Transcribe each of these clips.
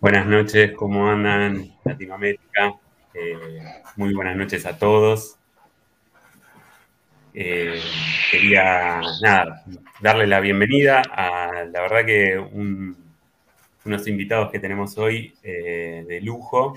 Buenas noches, ¿cómo andan Latinoamérica? Eh, muy buenas noches a todos. Eh, quería darle la bienvenida a la verdad que unos invitados que tenemos hoy eh, de lujo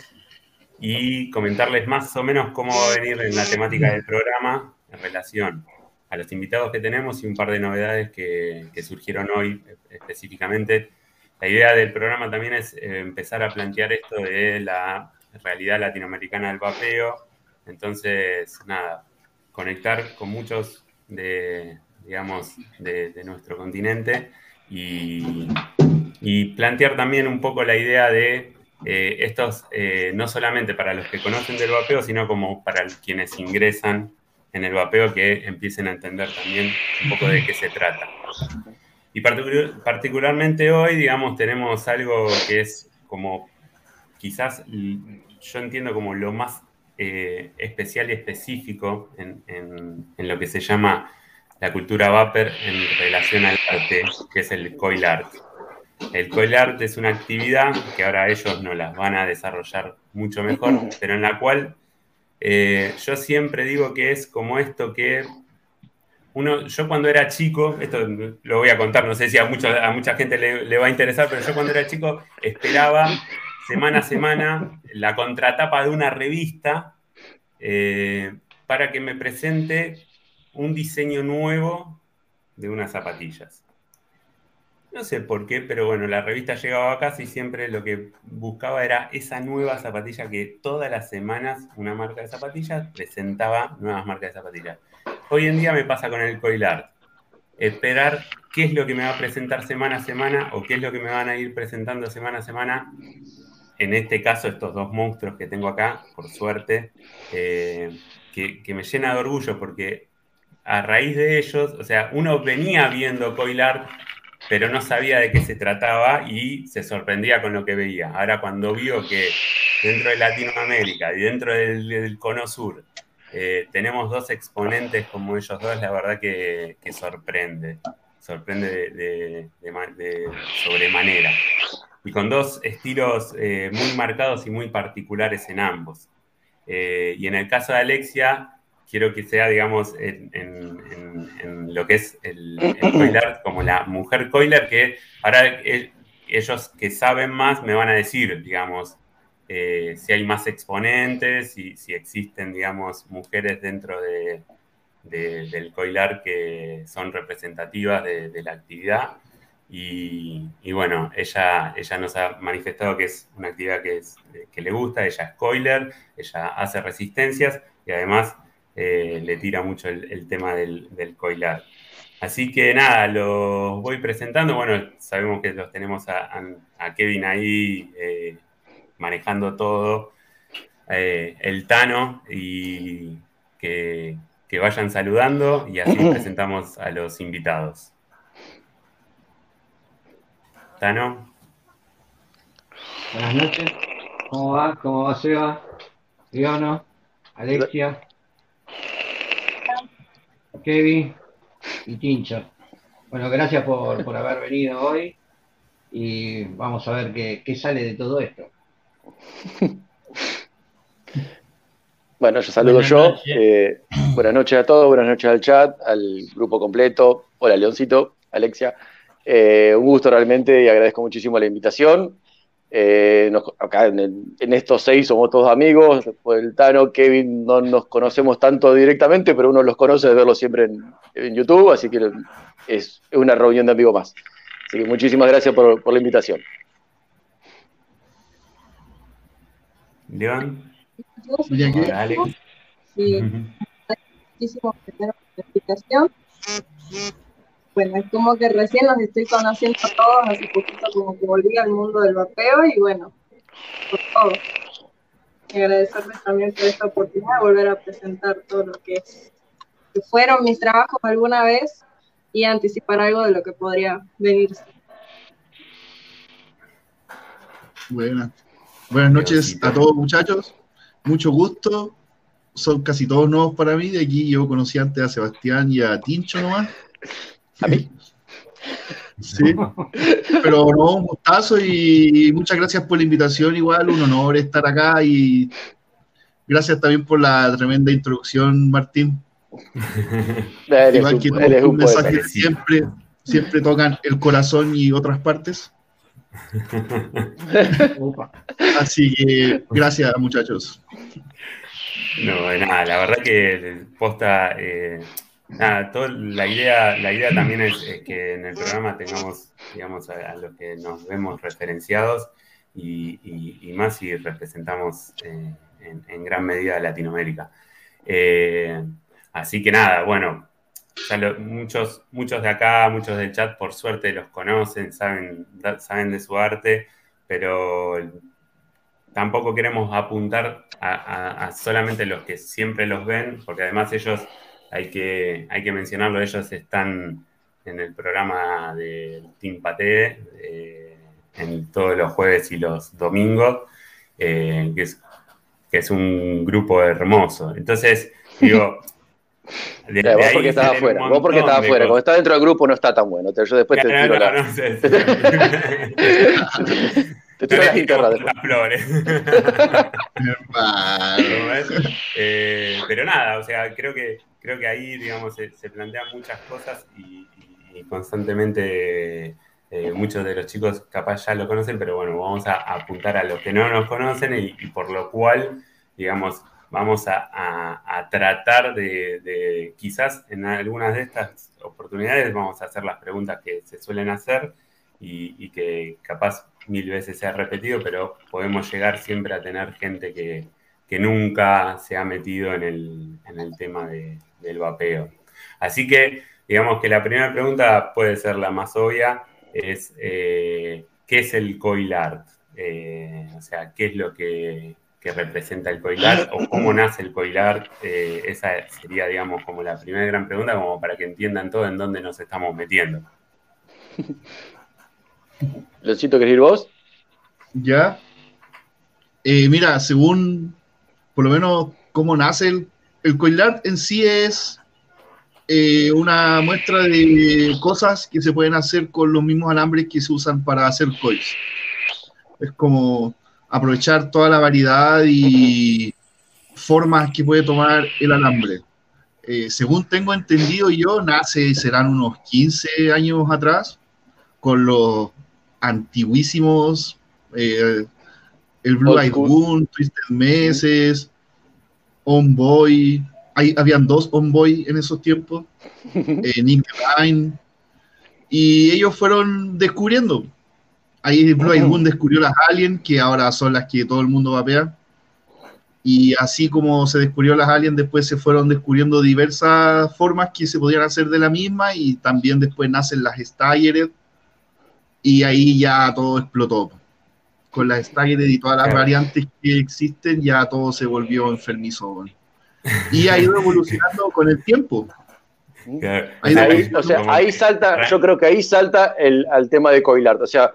y comentarles más o menos cómo va a venir en la temática del programa en relación a los invitados que tenemos y un par de novedades que, surgieron hoy específicamente. La idea del programa también es eh, empezar a plantear esto de la realidad latinoamericana del vapeo. Entonces, nada, conectar con muchos de, digamos, de, nuestro continente y, plantear también un poco la idea de eh, estos, eh, no solamente para los que conocen del vapeo, sino como para quienes ingresan en el vapeo que empiecen a entender también un poco de qué se trata. Y particularmente hoy, digamos, tenemos algo que es como quizás yo entiendo como lo más eh, especial y específico en, lo que se llama la cultura vapor en relación al arte, que es el coil art. El coil art es una actividad que ahora ellos no las van a desarrollar mucho mejor, pero en la cual eh, yo siempre digo que es como esto que uno, yo cuando era chico, esto lo voy a contar, no sé si a, a mucha gente le, va a interesar, pero yo cuando era chico esperaba semana a semana la contratapa de una revista eh, para que me presente un diseño nuevo de unas zapatillas. No sé por qué, pero bueno, la revista llegaba a casa y siempre lo que buscaba era esa nueva zapatilla que todas las semanas una marca de zapatillas presentaba nuevas marcas de zapatillas. Hoy en día me pasa con el coil art. Esperar qué es lo que me va a presentar semana a semana o qué es lo que me van a ir presentando semana a semana en este caso estos dos monstruos que tengo acá, por suerte, eh, que, me llena de orgullo porque a raíz de ellos, o sea, uno venía viendo Coilar, pero no sabía de qué se trataba y se sorprendía con lo que veía. Ahora cuando vio que dentro de Latinoamérica y dentro del, Cono Sur eh, tenemos dos exponentes como ellos dos, la verdad que, sorprende, sorprende de sobremanera y con dos estilos eh, muy marcados y muy particulares en ambos. Eh, y en el caso de Alexia, quiero que sea, digamos, en, lo que es el, el como la mujer coiler, que ahora ellos que saben más me van a decir, digamos, eh, si hay más exponentes, y si existen, digamos, mujeres dentro de, del coilar que son representativas de la actividad. Y, bueno, ella, ella nos ha manifestado que es una actividad que, es, que le gusta, ella es coiler, ella hace resistencias y además eh, le tira mucho el, tema del, coilar. Así que nada, los voy presentando. Bueno, sabemos que los tenemos a, Kevin ahí eh, manejando todo, eh, el Tano, y que, que vayan saludando y así presentamos a los invitados. Tano. Buenas noches. ¿Cómo va? ¿Cómo va Seba? Leono, Alexia, Kevin y Tincho. Bueno, gracias por, haber venido hoy y vamos a ver qué, sale de todo esto. Bueno, yo saludo yo. Eh, buenas noches a todos, buenas noches al chat, al grupo completo. Hola, Leoncito, Alexia. Eh, un gusto realmente y agradezco muchísimo la invitación. Eh, acá en, estos seis somos todos amigos. El Tano, Kevin, no nos conocemos tanto directamente, pero uno los conoce de verlos siempre en, YouTube, así que es, una reunión de amigos más. Así que muchísimas gracias por, la invitación. León. Alex. Sí, muchísimo la explicación bueno, es como que recién los estoy conociendo a todos, hace poquito como que volví al mundo del vapeo y bueno, por todo. Y agradecerles también por esta oportunidad de volver a presentar todo lo que, fueron mis trabajos alguna vez y anticipar algo de lo que podría venirse. Buenas. Buenas noches a todos muchachos, mucho gusto. Son casi todos nuevos para mí. De aquí yo conocí antes a Sebastián y a Tincho nomás. ¿A mí? Sí, pero no, un gustazo y muchas gracias por la invitación, igual, un honor estar acá y gracias también por la tremenda introducción, Martín. igual que un, mensaje siempre, siempre tocan el corazón y otras partes. Así que gracias muchachos. No, nada, la verdad que posta, eh, nada, la idea, la idea también es, que en el programa tengamos, digamos, a, los que nos vemos referenciados y, más si representamos eh, en, gran medida Latinoamérica. Eh, así que nada, bueno, muchos, muchos de acá, muchos del chat, por suerte los conocen, saben, saben de su arte, pero tampoco queremos apuntar a, solamente los que siempre los ven, porque además ellos, hay que, hay que mencionarlo, ellos están en el programa de Team Pate, eh, en todos los jueves y los domingos, eh, que, es, que es un grupo hermoso. Entonces, digo, vos porque estabas afuera, vos porque estabas afuera, cuando estás dentro del grupo no está tan bueno. Yo después te tiro la. te tiro las guitarras Las flores. Eh, pero nada, o sea, creo que, creo que ahí, digamos, se, plantean muchas cosas y, constantemente eh, muchos de los chicos capaz ya lo conocen, pero bueno, vamos a, apuntar a los que no nos conocen y por lo cual, digamos, vamos a, tratar de, quizás en algunas de estas oportunidades vamos a hacer las preguntas que se suelen hacer y, que capaz mil veces se ha repetido, pero podemos llegar siempre a tener gente que, nunca se ha metido en el, tema del vapeo. Así que digamos que la primera pregunta puede ser la más obvia, es eh, ¿qué es el coil art? Eh, o sea, ¿qué es lo que, que representa el coilar o cómo nace el coilar. Eh, esa sería, digamos, como la primera gran pregunta, como para que entiendan todo en dónde nos estamos metiendo. Locito, ¿querés ir vos? Ya. Eh, mira, según, por lo menos, cómo nace el, el coilar en sí es eh, una muestra de cosas que se pueden hacer con los mismos alambres que se usan para hacer coils. Es como aprovechar toda la variedad y formas que puede tomar el alambre. Eh, según tengo entendido yo, nace, serán unos 15 años atrás, con los antiguísimos, eh, el Blue Eyed Moon, Twisted Meses, On Boy, hay, habían dos On Boy en esos tiempos, eh, Nick Line, y ellos fueron descubriendo Ahí Blue Moon descubrió las aliens, que ahora son las que todo el mundo va a ver. Y así como se descubrió las aliens, después se fueron descubriendo diversas formas que se podían hacer de la misma y también después nacen las Staggered y ahí ya todo explotó. Con las Staggered y todas las variantes que existen, ya todo se volvió enfermizo. Y ha ido evolucionando con el tiempo. Ahí, o sea, ahí salta, yo creo que ahí salta el, al tema de Coilart. O sea,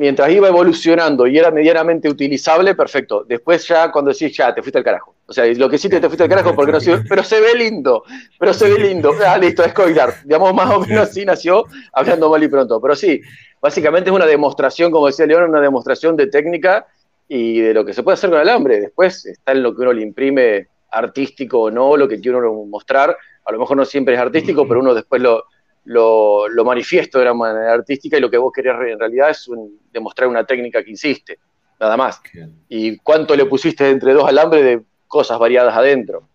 mientras iba evolucionando y era medianamente utilizable, perfecto. Después ya cuando decís, ya, te fuiste al carajo. O sea, lo que sí te, fuiste al carajo porque no se pero se ve lindo, pero se ve lindo. Ah, listo, es coilar. Digamos, más o menos así nació, hablando mal y pronto. Pero sí, básicamente es una demostración, como decía León, una demostración de técnica y de lo que se puede hacer con el alambre. Después está en lo que uno le imprime artístico o no, lo que quiere uno mostrar. A lo mejor no siempre es artístico, pero uno después lo, lo, lo, manifiesto de una manera artística y lo que vos querés en realidad es demostrar una técnica que insiste, nada más. Y cuánto le pusiste entre dos alambres de cosas variadas adentro.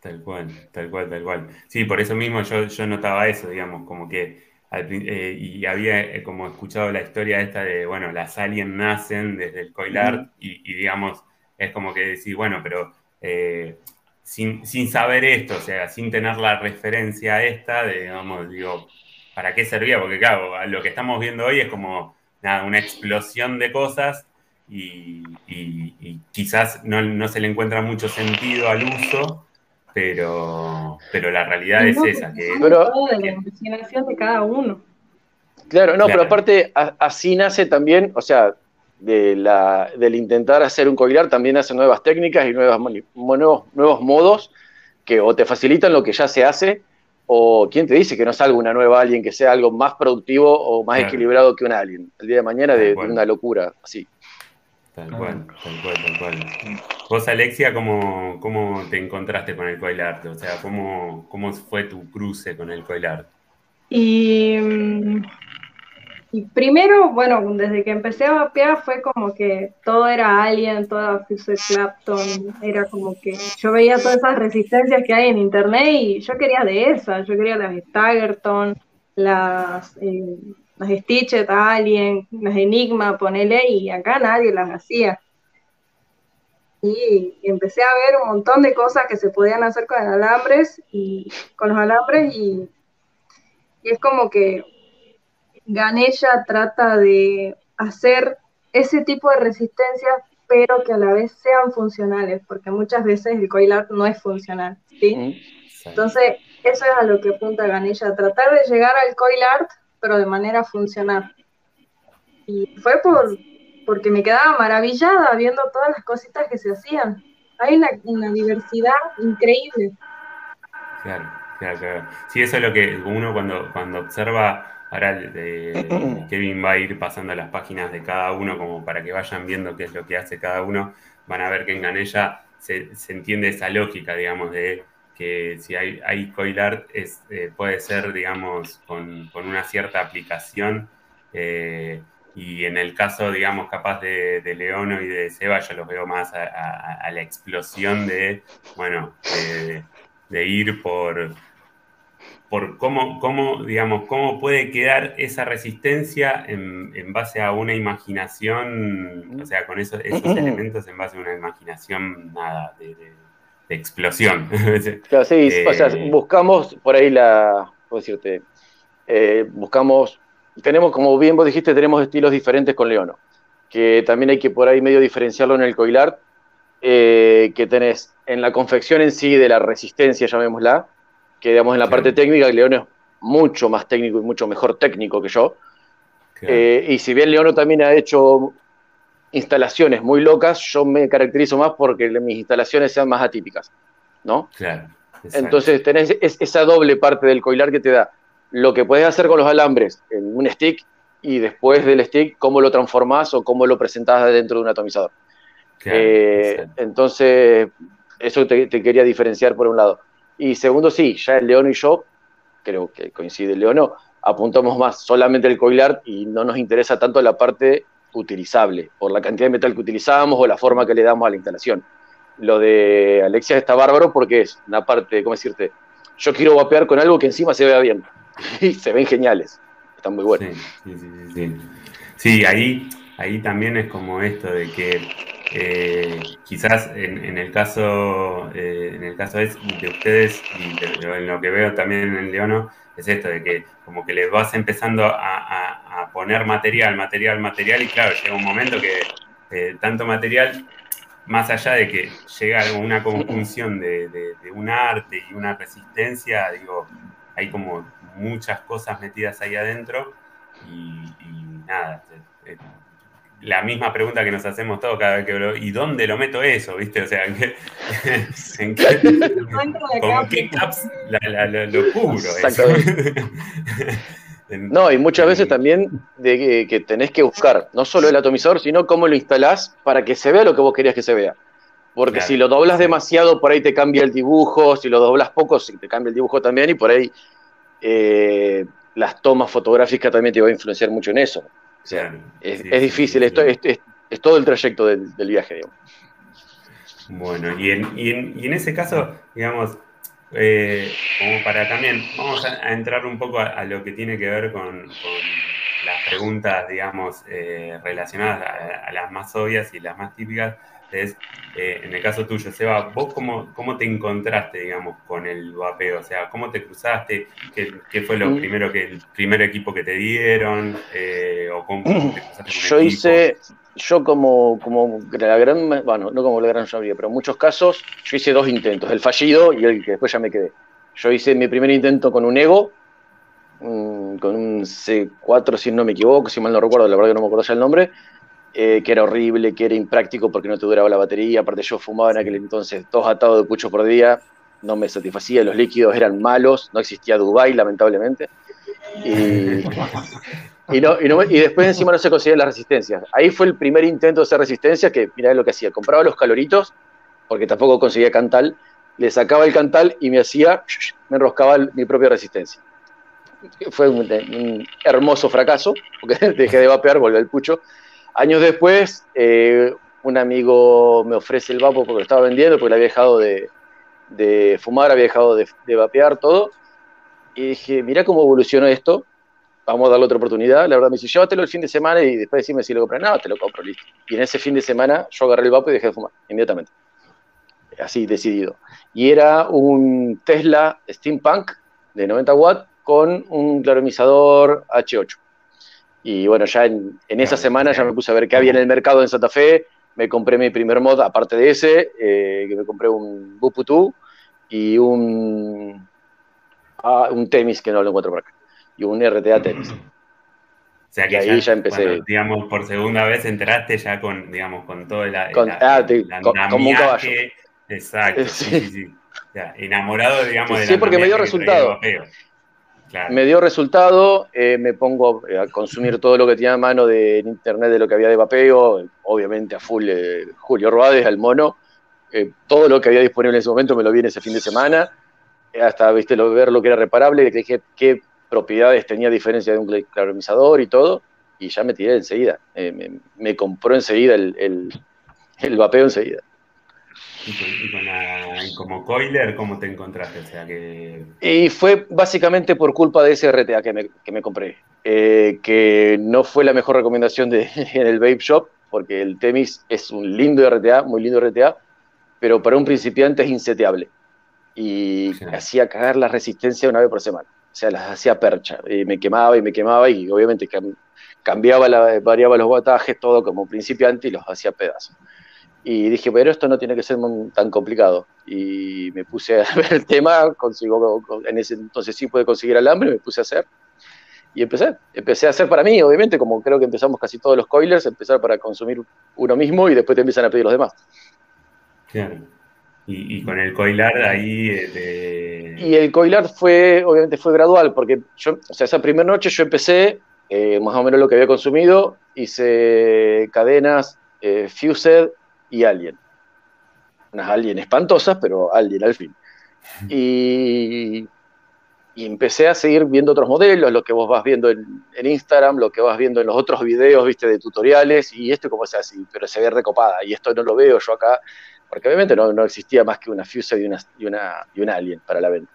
Tal cual, tal cual, tal cual. Sí, por eso mismo yo, yo notaba eso, digamos, como que, eh, y había eh, como escuchado la historia esta de, bueno, las aliens nacen desde el coilar y, digamos, es como que decís, bueno, pero eh, sin, saber esto, o sea, sin tener la referencia esta, de, digamos, digo, ¿para qué servía? Porque claro, lo que estamos viendo hoy es como nada, una explosión de cosas y, quizás no, se le encuentra mucho sentido al uso, pero, pero la realidad es esa. Que, pero, de la imaginación de cada uno. Claro, no, pero aparte así nace también, o sea, de la, del intentar hacer un coilar también hace nuevas técnicas y nuevas, nuevos, nuevos modos que o te facilitan lo que ya se hace, o quién te dice que no salga una nueva alien que sea algo más productivo o más equilibrado que un alien. El día de mañana de, una locura así. Tal cual, tal cual, tal cual. Vos, Alexia, ¿cómo, cómo te encontraste con el coil art? O sea, ¿cómo, ¿cómo fue tu cruce con el coil art? Y, y, primero, bueno, desde que empecé a vapear fue como que todo era Alien, toda Fuse Clapton, era como que yo veía todas esas resistencias que hay en internet y yo quería de esas, yo quería las Staggerton, las, eh, las Stitchet Alien, las Enigma, ponele, y acá nadie las hacía. Y empecé a ver un montón de cosas que se podían hacer con alambres y con los alambres y, es como que Ganella trata de hacer ese tipo de resistencia pero que a la vez sean funcionales, porque muchas veces el coil art no es funcional, ¿sí? Entonces, eso es a lo que apunta Ganella, tratar de llegar al coil art, pero de manera funcional. Y fue por, porque me quedaba maravillada viendo todas las cositas que se hacían. Hay una, diversidad increíble. Claro, claro, claro. Sí, eso es lo que uno cuando, cuando observa, ahora Kevin va a ir pasando las páginas de cada uno como para que vayan viendo qué es lo que hace cada uno, van a ver que en Ganella se, se entiende esa lógica, digamos, de que si hay, hay coil art es, eh, puede ser, digamos, con, con, una cierta aplicación. Eh, y en el caso, digamos, capaz de, de Leono y de Seba, yo los veo más a, la explosión de, bueno, de, ir por, por cómo, cómo, digamos, cómo puede quedar esa resistencia en, base a una imaginación, o sea, con esos, esos elementos en base a una imaginación, nada, de, explosión. Claro, sí, o sea, eh, buscamos por ahí la, ¿cómo decirte? Eh, buscamos tenemos, como bien vos dijiste, tenemos estilos diferentes con Leono, que también hay que por ahí medio diferenciarlo en el coilar, eh, que tenés en la confección en sí de la resistencia, llamémosla, que digamos en la parte técnica, Leono es mucho más técnico y mucho mejor técnico que yo. Eh, y si bien Leono también ha hecho instalaciones muy locas, yo me caracterizo más porque mis instalaciones sean más atípicas, ¿no? Claro. Entonces tenés esa doble parte del coilar que te da lo que puedes hacer con los alambres en un stick y después del stick, cómo lo transformás o cómo lo presentás dentro de un atomizador. Eh, entonces, eso te, quería diferenciar por un lado. Y segundo, sí, ya el León y yo, creo que coincide el León, apuntamos más solamente el coilar y no nos interesa tanto la parte utilizable, por la cantidad de metal que utilizamos o la forma que le damos a la instalación. Lo de Alexia está bárbaro porque es una parte, ¿cómo decirte? Yo quiero vapear con algo que encima se vea bien. y se ven geniales. Están muy buenos. Sí, sí, sí, sí. ahí, ahí también es como esto de que quizás en, el caso eh, en el caso de ustedes y en lo que veo también en Leono es esto de que como que les vas empezando a, poner material, material, material y claro, llega un momento que eh, tanto material, más allá de que llega una conjunción de, un arte y una resistencia, digo, hay como muchas cosas metidas ahí adentro y, nada, la misma pregunta que nos hacemos todos cada vez que lo, ¿y dónde lo meto eso? ¿Viste? O sea, ¿en qué, en qué, ¿con qué caps lo cubro? No, y muchas veces también de que, tenés que buscar no solo el atomizador, sino cómo lo instalás para que se vea lo que vos querías que se vea. Porque si lo doblas demasiado, por ahí te cambia el dibujo, si lo doblas poco, te cambia el dibujo también, y por ahí eh, las tomas fotográficas también te va a influenciar mucho en eso. O sea, es, difícil, esto es, todo el trayecto del, viaje, digamos. Bueno, y en, ese caso, digamos, eh, como para también, vamos a, entrar un poco a, lo que tiene que ver con, las preguntas, digamos, eh, relacionadas a, las más obvias y las más típicas es, eh, en el caso tuyo, Seba, ¿vos cómo, cómo te encontraste, digamos, con el vapeo? O sea, ¿cómo te cruzaste? ¿Qué, fue lo mm. primero que, el primer equipo que te dieron? Eh, ¿O cómo te cruzaste yo hice, yo como, como la gran, bueno, no como la gran mayoría, pero en muchos casos, yo hice dos intentos, el fallido y el que después ya me quedé. Yo hice mi primer intento con un Ego, con un C4 si no me equivoco, si mal no recuerdo, la verdad que no me acuerdo ya el nombre, eh, que era horrible, que era impráctico porque no te duraba la batería. Aparte, yo fumaba en aquel entonces dos atados de pucho por día, no me satisfacía, los líquidos eran malos, no existía Dubai, lamentablemente. Y, y, después encima no se conseguían las resistencias. Ahí fue el primer intento de hacer resistencia, que mirá lo que hacía, compraba los caloritos, porque tampoco conseguía cantal, le sacaba el cantal y me hacía, me enroscaba mi propia resistencia. fue un, hermoso fracaso, porque dejé de vapear, volví al pucho. Años después, eh, un amigo me ofrece el vapo porque lo estaba vendiendo, porque le había dejado de, fumar, había dejado de, de, vapear todo. Y dije, mira cómo evolucionó esto, vamos a darle otra oportunidad. La verdad me dice, llévatelo el fin de semana y después decime si lo compras. No, te lo compro, listo. Y en ese fin de semana yo agarré el vapo y dejé de fumar, inmediatamente. Así, decidido. Y era un Tesla Steampunk de 90 watts con un claromizador H8. Y bueno, ya en, esa semana ya me puse a ver qué había en el mercado en Santa Fe. Me compré mi primer mod, aparte de ese, eh, que me compré un Buputu y un, ah, un Temis, que no lo encuentro por acá, y un RTA Temis. O sea que ahí ya, empecé. digamos, por segunda vez entraste ya con, digamos, con todo el, con, ah, como un caballo. Exacto, sí, sí, sí. enamorado, digamos, de Sí, porque me dio resultado. Me dio resultado, eh, me pongo a consumir todo lo que tenía a mano de internet de lo que había de vapeo, obviamente a full eh, Julio Ruades, al mono. Eh, todo lo que había disponible en ese momento me lo vi en ese fin de semana, hasta viste lo, ver lo que era reparable, que dije qué propiedades tenía diferencia de un claromizador y todo, y ya me tiré enseguida. Me, compró enseguida el, el vapeo enseguida. Y, como coiler, ¿cómo te encontraste? O sea, que... Y fue básicamente por culpa de ese RTA que me, que me compré, eh, que no fue la mejor recomendación de, en el Vape Shop, porque el Temis es un lindo RTA, muy lindo RTA, pero para un principiante es inseteable. Y hacía cagar la resistencia una vez por semana. O sea, las hacía percha. Y me quemaba y me quemaba y obviamente cambiaba, la, variaba los batajes, todo como principiante y los hacía pedazos. Y dije, pero esto no tiene que ser tan complicado. Y me puse a ver el tema, consigo, en ese entonces sí pude conseguir alambre, me puse a hacer. Y empecé, empecé a hacer para mí, obviamente, como creo que empezamos casi todos los coilers, empezar para consumir uno mismo y después te empiezan a pedir los demás. Claro. Y, con el coilar ahí... Eh, y el coilar fue, obviamente fue gradual, porque yo, o sea, esa primera noche yo empecé eh, más o menos lo que había consumido, hice cadenas, eh, Fused, y Alien. Unas Alien espantosas, pero Alien al fin. Y, y, empecé a seguir viendo otros modelos, lo que vos vas viendo en, Instagram, lo que vas viendo en los otros videos, viste, de tutoriales, y esto como se hace, pero se ve recopada, y esto no lo veo yo acá, porque obviamente no, no existía más que una Fuse y una, y una, y una Alien para la venta.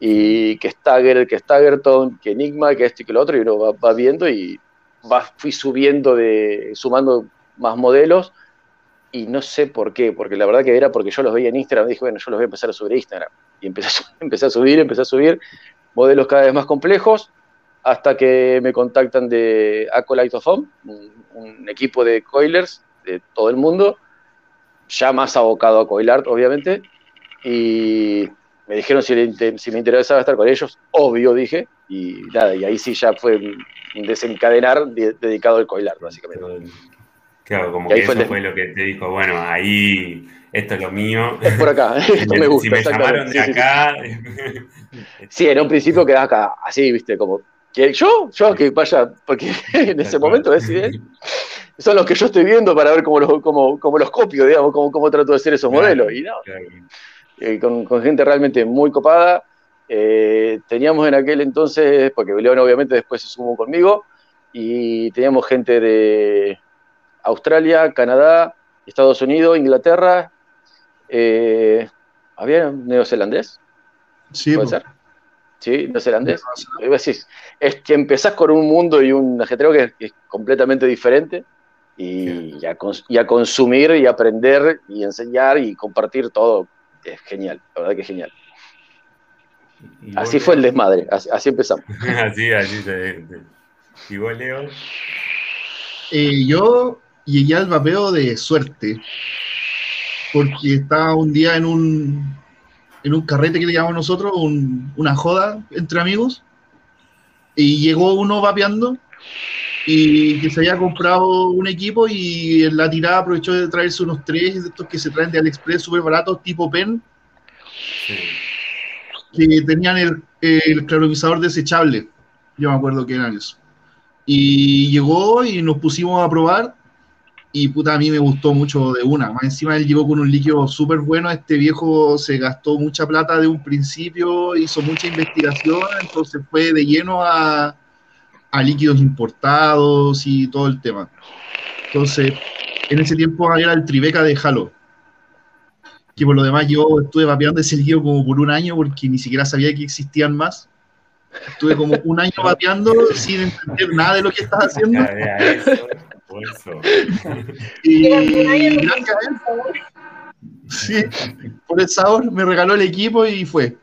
Y que Stagger, que Staggerton, que Enigma, que esto y que lo otro, y uno va, va viendo y va, fui subiendo de, sumando más modelos, y no sé por qué, porque la verdad que era porque yo los veía en Instagram, dije, bueno, yo los voy a empezar a subir a Instagram. Y empecé a, empecé a subir, empecé a subir modelos cada vez más complejos, hasta que me contactan de Acolyte of Home, un, equipo de coilers de todo el mundo, ya más abocado a coilar, obviamente, y me dijeron si, me interesaba estar con ellos, obvio dije, y nada, y ahí sí ya fue un desencadenar dedicado al coilar, básicamente. Claro, como que eso fue, lo que te dijo, bueno, ahí esto es lo mío. Es por acá, esto me gusta. Si me llamaron de acá. Sí, en un principio quedás acá, así, viste, como, que yo, yo que vaya, porque en ese momento deciden, son los que yo estoy viendo para ver cómo los, cómo, cómo los copio, digamos, cómo, cómo trato de hacer esos modelos. Y no, eh, con, con, gente realmente muy copada. Eh, teníamos en aquel entonces, porque León obviamente después se sumó conmigo, y teníamos gente de Australia, Canadá, Estados Unidos, Inglaterra. Eh, ¿Había neozelandés? Sí, ¿Puede ser? Sí, neozelandés. Es que empezás con un mundo y un ajetreo que es, completamente diferente y, a, consumir y aprender y enseñar y compartir todo. Es genial, la verdad que es genial. así fue el desmadre, así, empezamos. así, así se. ¿Y vos, Leo? Eh, yo llegué al vapeo de suerte, porque estaba un día en un, en un carrete que le llamamos nosotros, una joda entre amigos, y llegó uno vapeando y que se había comprado un equipo y en la tirada aprovechó de traerse unos tres de estos que se traen de AliExpress súper baratos, tipo PEN, que tenían el, el claromizador desechable. Yo me acuerdo que eran eso. Y llegó y nos pusimos a probar y puta, a mí me gustó mucho de una. Más encima él llegó con un líquido súper bueno. Este viejo se gastó mucha plata de un principio, hizo mucha investigación, entonces fue de lleno a, a líquidos importados y todo el tema. Entonces, en ese tiempo era el Tribeca de Halo. Que por lo demás yo estuve vapeando ese líquido como por un año porque ni siquiera sabía que existían más. Estuve como un año vapeando sin entender nada de lo que estaba haciendo. Y gracias sí, por el sabor me regaló el equipo y fue.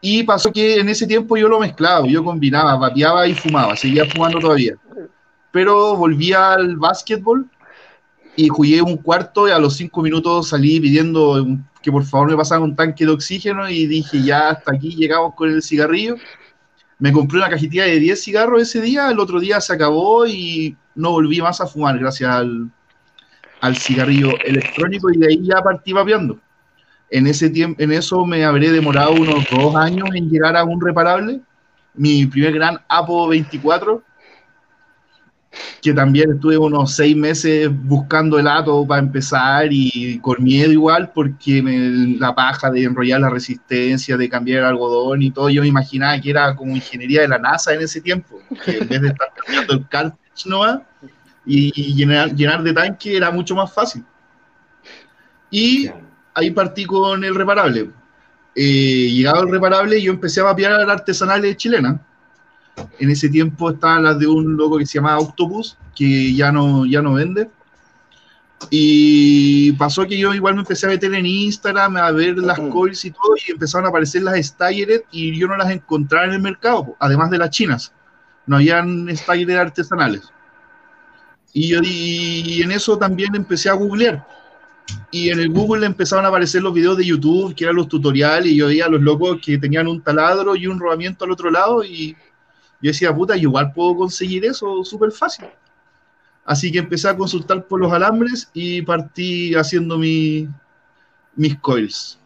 Y pasó que en ese tiempo yo lo mezclaba, yo combinaba, vapeaba y fumaba, seguía fumando todavía. Pero volví al básquetbol y jugué un cuarto y a los cinco minutos salí pidiendo que por favor me pasaran un tanque de oxígeno y dije ya hasta aquí llegamos con el cigarrillo. Me compré una cajetilla de 10 cigarros ese día, el otro día se acabó y no volví más a fumar gracias al, al cigarrillo electrónico y de ahí ya partí vapeando. En, ese tiempo, en eso me habré demorado unos dos años en llegar a un reparable. Mi primer gran Apo 24, que también estuve unos seis meses buscando el ato para empezar y con miedo igual, porque la paja de enrollar la resistencia, de cambiar el algodón y todo, yo me imaginaba que era como ingeniería de la NASA en ese tiempo, que en vez de estar cambiando el cal y, llenar, llenar de tanque era mucho más fácil. Y ahí partí con el reparable. Eh, llegado el reparable, yo empecé a vapear artesanales chilenas. En ese tiempo estaban las de un loco que se llamaba Octopus, que ya no, ya no vende. Y pasó que yo igual me empecé a meter en Instagram, a ver las coils y todo, y empezaron a aparecer las Staggered y yo no las encontraba en el mercado, además de las chinas no habían stylers artesanales. Y yo y en eso también empecé a googlear. Y en el Google empezaron a aparecer los videos de YouTube, que eran los tutoriales, y yo veía a los locos que tenían un taladro y un rodamiento al otro lado, y yo decía, puta, igual puedo conseguir eso súper fácil. Así que empecé a consultar por los alambres y partí haciendo mi, mis coils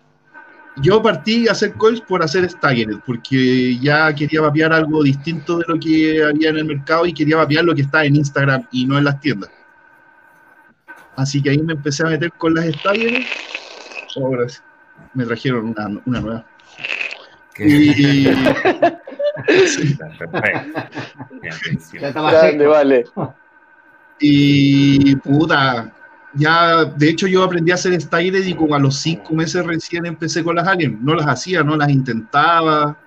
yo partí a hacer coils por hacer staggered, porque ya quería vapear algo distinto de lo que había en el mercado y quería vapear lo que está en Instagram y no en las tiendas. Así que ahí me empecé a meter con las staggered. Oh, me trajeron una, una nueva. Y... vale. Y puta, ya, de hecho, yo aprendí a hacer styles y como a los cinco meses recién empecé con las aliens. No las hacía, no las intentaba,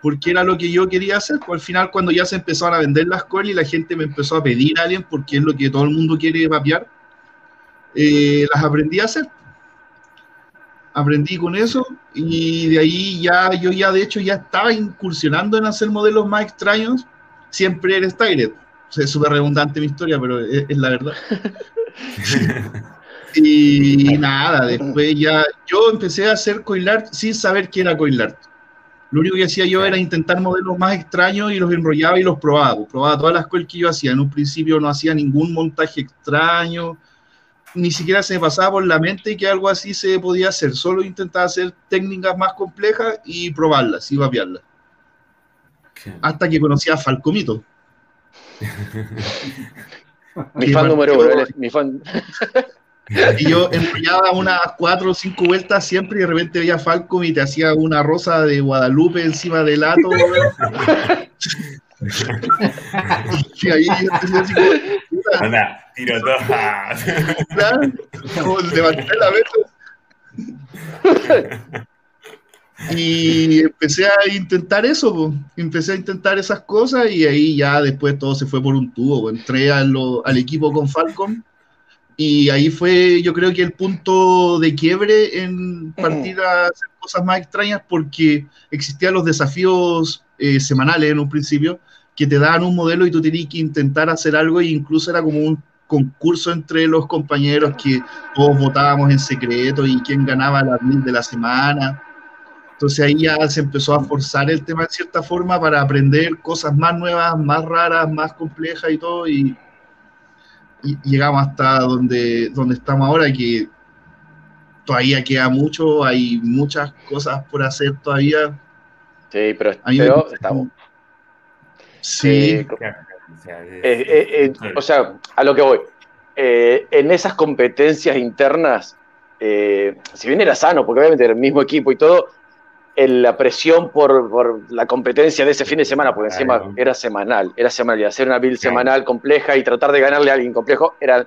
porque era lo que yo quería hacer. Pues al final, cuando ya se empezaron a vender las coils y la gente me empezó a pedir aliens porque es lo que todo el mundo quiere vapear, eh, las aprendí a hacer. Aprendí con eso y de ahí ya, yo ya de hecho ya estaba incursionando en hacer modelos más extraños. Siempre era styled. es súper redundante mi historia, pero es, es la verdad. y nada, después ya yo empecé a hacer coilart sin saber qué era coilart. Lo único que hacía yo era intentar modelos más extraños y los enrollaba y los probaba. Probaba todas las coils que yo hacía. En un principio no hacía ningún montaje extraño, ni siquiera se me pasaba por la mente que algo así se podía hacer. Solo intentaba hacer técnicas más complejas y probarlas y vapearlas. Hasta que conocí a Falcomito. Mi fan número uno, mi fan. Y yo enrollaba unas cuatro o cinco vueltas siempre y de repente veía a Falcom y te hacía una rosa de Guadalupe encima del ato. y ahí yo decía así como, Anda, tiro todas. Como levanté la mesa. Y empecé a intentar eso, empecé a intentar esas cosas y ahí ya después todo se fue por un tubo. Entré al equipo con Falcon y ahí fue yo creo que el punto de quiebre en partir a hacer cosas más extrañas porque existían los desafíos eh, semanales en un principio que te daban un modelo y tú tenías que intentar hacer algo e incluso era como un concurso entre los compañeros que todos votábamos en secreto y quién ganaba la mil de la semana entonces ahí ya se empezó a forzar el tema de cierta forma para aprender cosas más nuevas, más raras, más complejas y todo, y, llegamos hasta donde, donde estamos ahora, que todavía queda mucho, hay muchas cosas por hacer todavía. Sí, pero, estamos. Sí. Eh, eh, eh, o sea, a lo que voy. eh, en esas competencias internas, eh, si bien era sano, porque obviamente era el mismo equipo y todo, la presión por, la competencia de ese fin de semana, porque encima era semanal, era semanal, y hacer una build semanal compleja y tratar de ganarle a alguien complejo, era,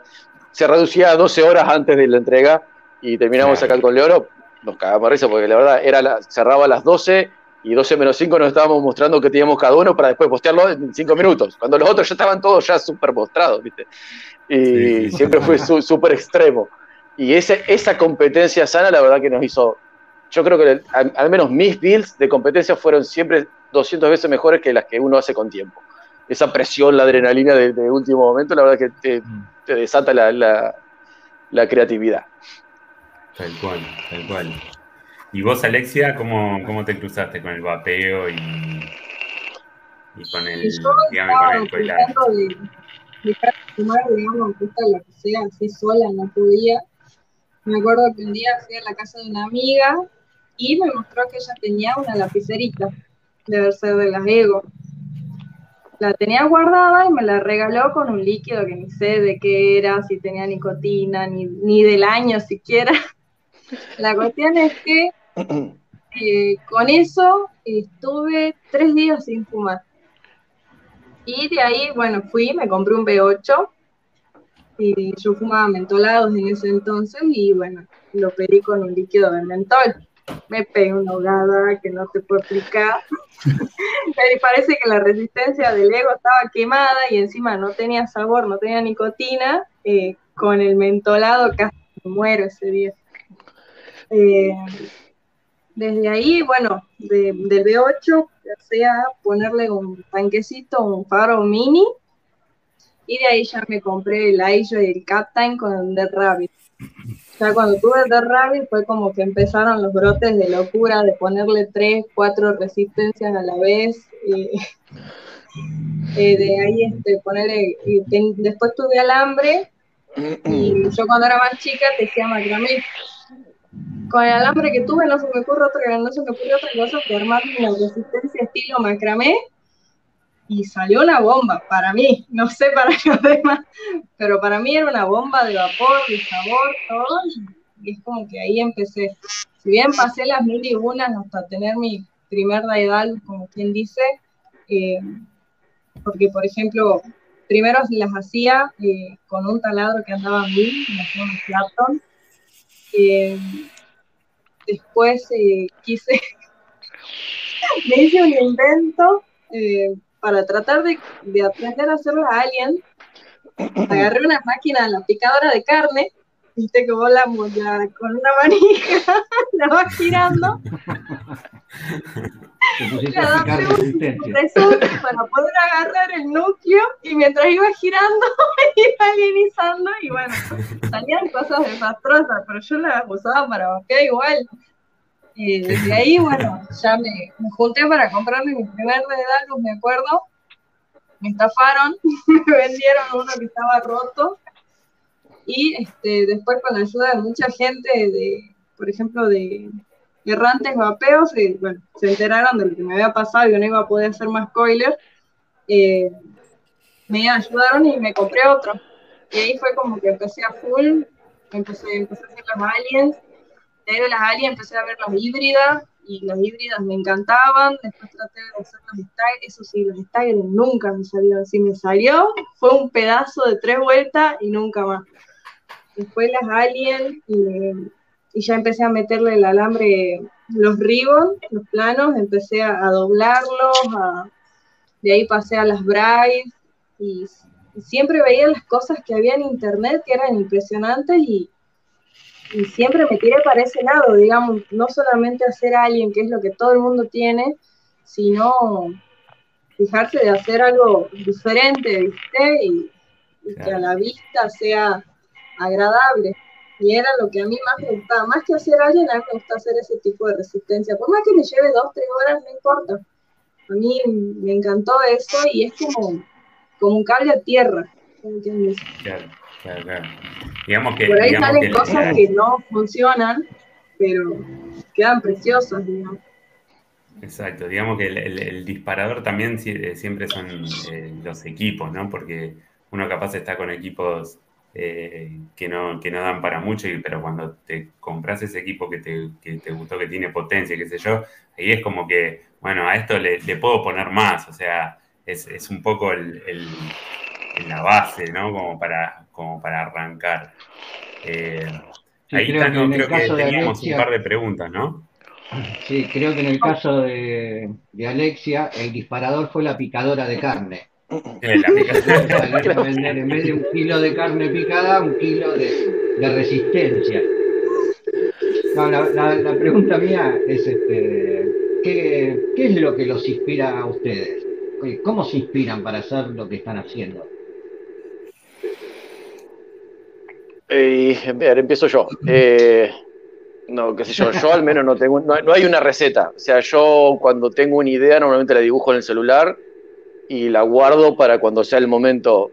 se reducía a 12 horas antes de la entrega y terminamos acá con Leoro, nos cagamos risa porque la verdad era la, cerraba a las 12 y 12 menos 5 nos estábamos mostrando que teníamos cada uno para después postearlo en 5 minutos, cuando los otros ya estaban todos ya súper mostrados, ¿viste? Y siempre fue súper extremo. Y ese, esa competencia sana, la verdad que nos hizo yo creo que al, menos mis builds de competencia fueron siempre 200 veces mejores que las que uno hace con tiempo. Esa presión, la adrenalina de, último momento, la verdad que te, mm. desata la, creatividad. Tal cual, tal cual. ¿Y vos, Alexia, cómo, cómo te cruzaste con el vapeo y, y con el, digamos, con el de, de fumar, digamos, la que sea, así sola, no podía. Me acuerdo que un día fui a la casa de una amiga y me mostró que ella tenía una lapicerita, debe ser de las Ego. La tenía guardada y me la regaló con un líquido que ni sé de qué era, si tenía nicotina, ni, ni del año siquiera. La cuestión es que eh, con eso estuve tres días sin fumar. Y de ahí, bueno, fui, me compré un B8 y yo fumaba mentolados en ese entonces y bueno, lo pedí con un líquido de mentol me pegué una hogada que no te puedo explicar. Pero parece que la resistencia del ego estaba quemada y encima no tenía sabor, no tenía nicotina. Eh, con el mentolado casi me muero ese día. Eh, desde ahí, bueno, del B8, ya sea ponerle un tanquecito, un faro mini, y de ahí ya me compré el Aisho y el Captain con The Rabbit sea, cuando tuve The Rabbit fue como que empezaron los brotes de locura de ponerle tres, cuatro resistencias a la vez. Eh, de ahí este, ponerle, después tuve alambre y yo cuando era más chica te decía macramé. Con el alambre que tuve no se me ocurre otra, no se me ocurre otra cosa que armar una resistencia estilo macramé y salió una bomba para mí, no sé para los demás, pero para mí era una bomba de vapor, de sabor, todo, y, es como que ahí empecé. Si bien pasé las mil y unas hasta tener mi primer daedal, como quien dice, eh, porque por ejemplo, primero las hacía eh, con un taladro que andaba a me hacía un Clapton, eh, después quise, me hice un invento, para tratar de, aprender a hacerlo a alguien, agarré una máquina, la picadora de carne, viste que vos la, con una manija la vas girando. Le adapté un resorte para poder agarrar el núcleo y mientras iba girando iba alienizando y bueno, salían cosas desastrosas, pero yo las usaba para vapear igual. Y desde ahí, bueno, ya me, junté para comprarme mi primer Dedalus, me acuerdo. Me estafaron, me vendieron uno que estaba roto. Y este, después, con la ayuda de mucha gente, de, por ejemplo, de errantes vapeos, eh, bueno, se enteraron de lo que me había pasado y que no iba a poder hacer más coiler. Eh, me ayudaron y me compré otro. Y ahí fue como que empecé a full, empecé, empecé a hacer las aliens de las aliens empecé a ver las híbridas y las híbridas me encantaban. Después traté de hacer los staggers, eso sí, los staggers nunca me salieron. Si me salió, fue un pedazo de tres vueltas y nunca más. Después las aliens y, ya empecé a meterle el alambre, los ribbons, los planos, empecé a, doblarlos, de ahí pasé a las brides y, y siempre veía las cosas que había en internet que eran impresionantes y y siempre me tiré para ese lado, digamos, no solamente hacer a alguien, que es lo que todo el mundo tiene, sino fijarse de hacer algo diferente, ¿viste? Y, que a la vista sea agradable. Y era lo que a mí más me gustaba, más que hacer alguien, a mí me gusta hacer ese tipo de resistencia. Por más que me lleve dos, tres horas, no importa. A mí me encantó eso y es como, como un cable a tierra. Claro, claro. Digamos que, Por ahí salen cosas que no funcionan, pero quedan preciosas, digamos. Exacto, digamos que el, disparador también eh, siempre son eh, los equipos, ¿no? Porque uno capaz está con equipos eh, que, no, que no dan para mucho, pero cuando te compras ese equipo que te, que te gustó, que tiene potencia, qué sé yo, ahí es como que, bueno, a esto le, puedo poner más, o sea, es, un poco el, la base, ¿no? Como para, como para arrancar. Eh, ahí creo, que, creo que teníamos un par de preguntas, ¿no? Sí, creo que en el caso de, de Alexia, el disparador fue la picadora de carne. en vez de un kilo de carne picada, un kilo de, resistencia. la, pregunta mía es, este, ¿qué, es lo que los inspira a ustedes? ¿Cómo se inspiran para hacer lo que están haciendo? Eh, empiezo yo. Eh, no, qué sé yo, yo al menos no tengo, no, no, hay una receta. O sea, yo cuando tengo una idea normalmente la dibujo en el celular y la guardo para cuando sea el momento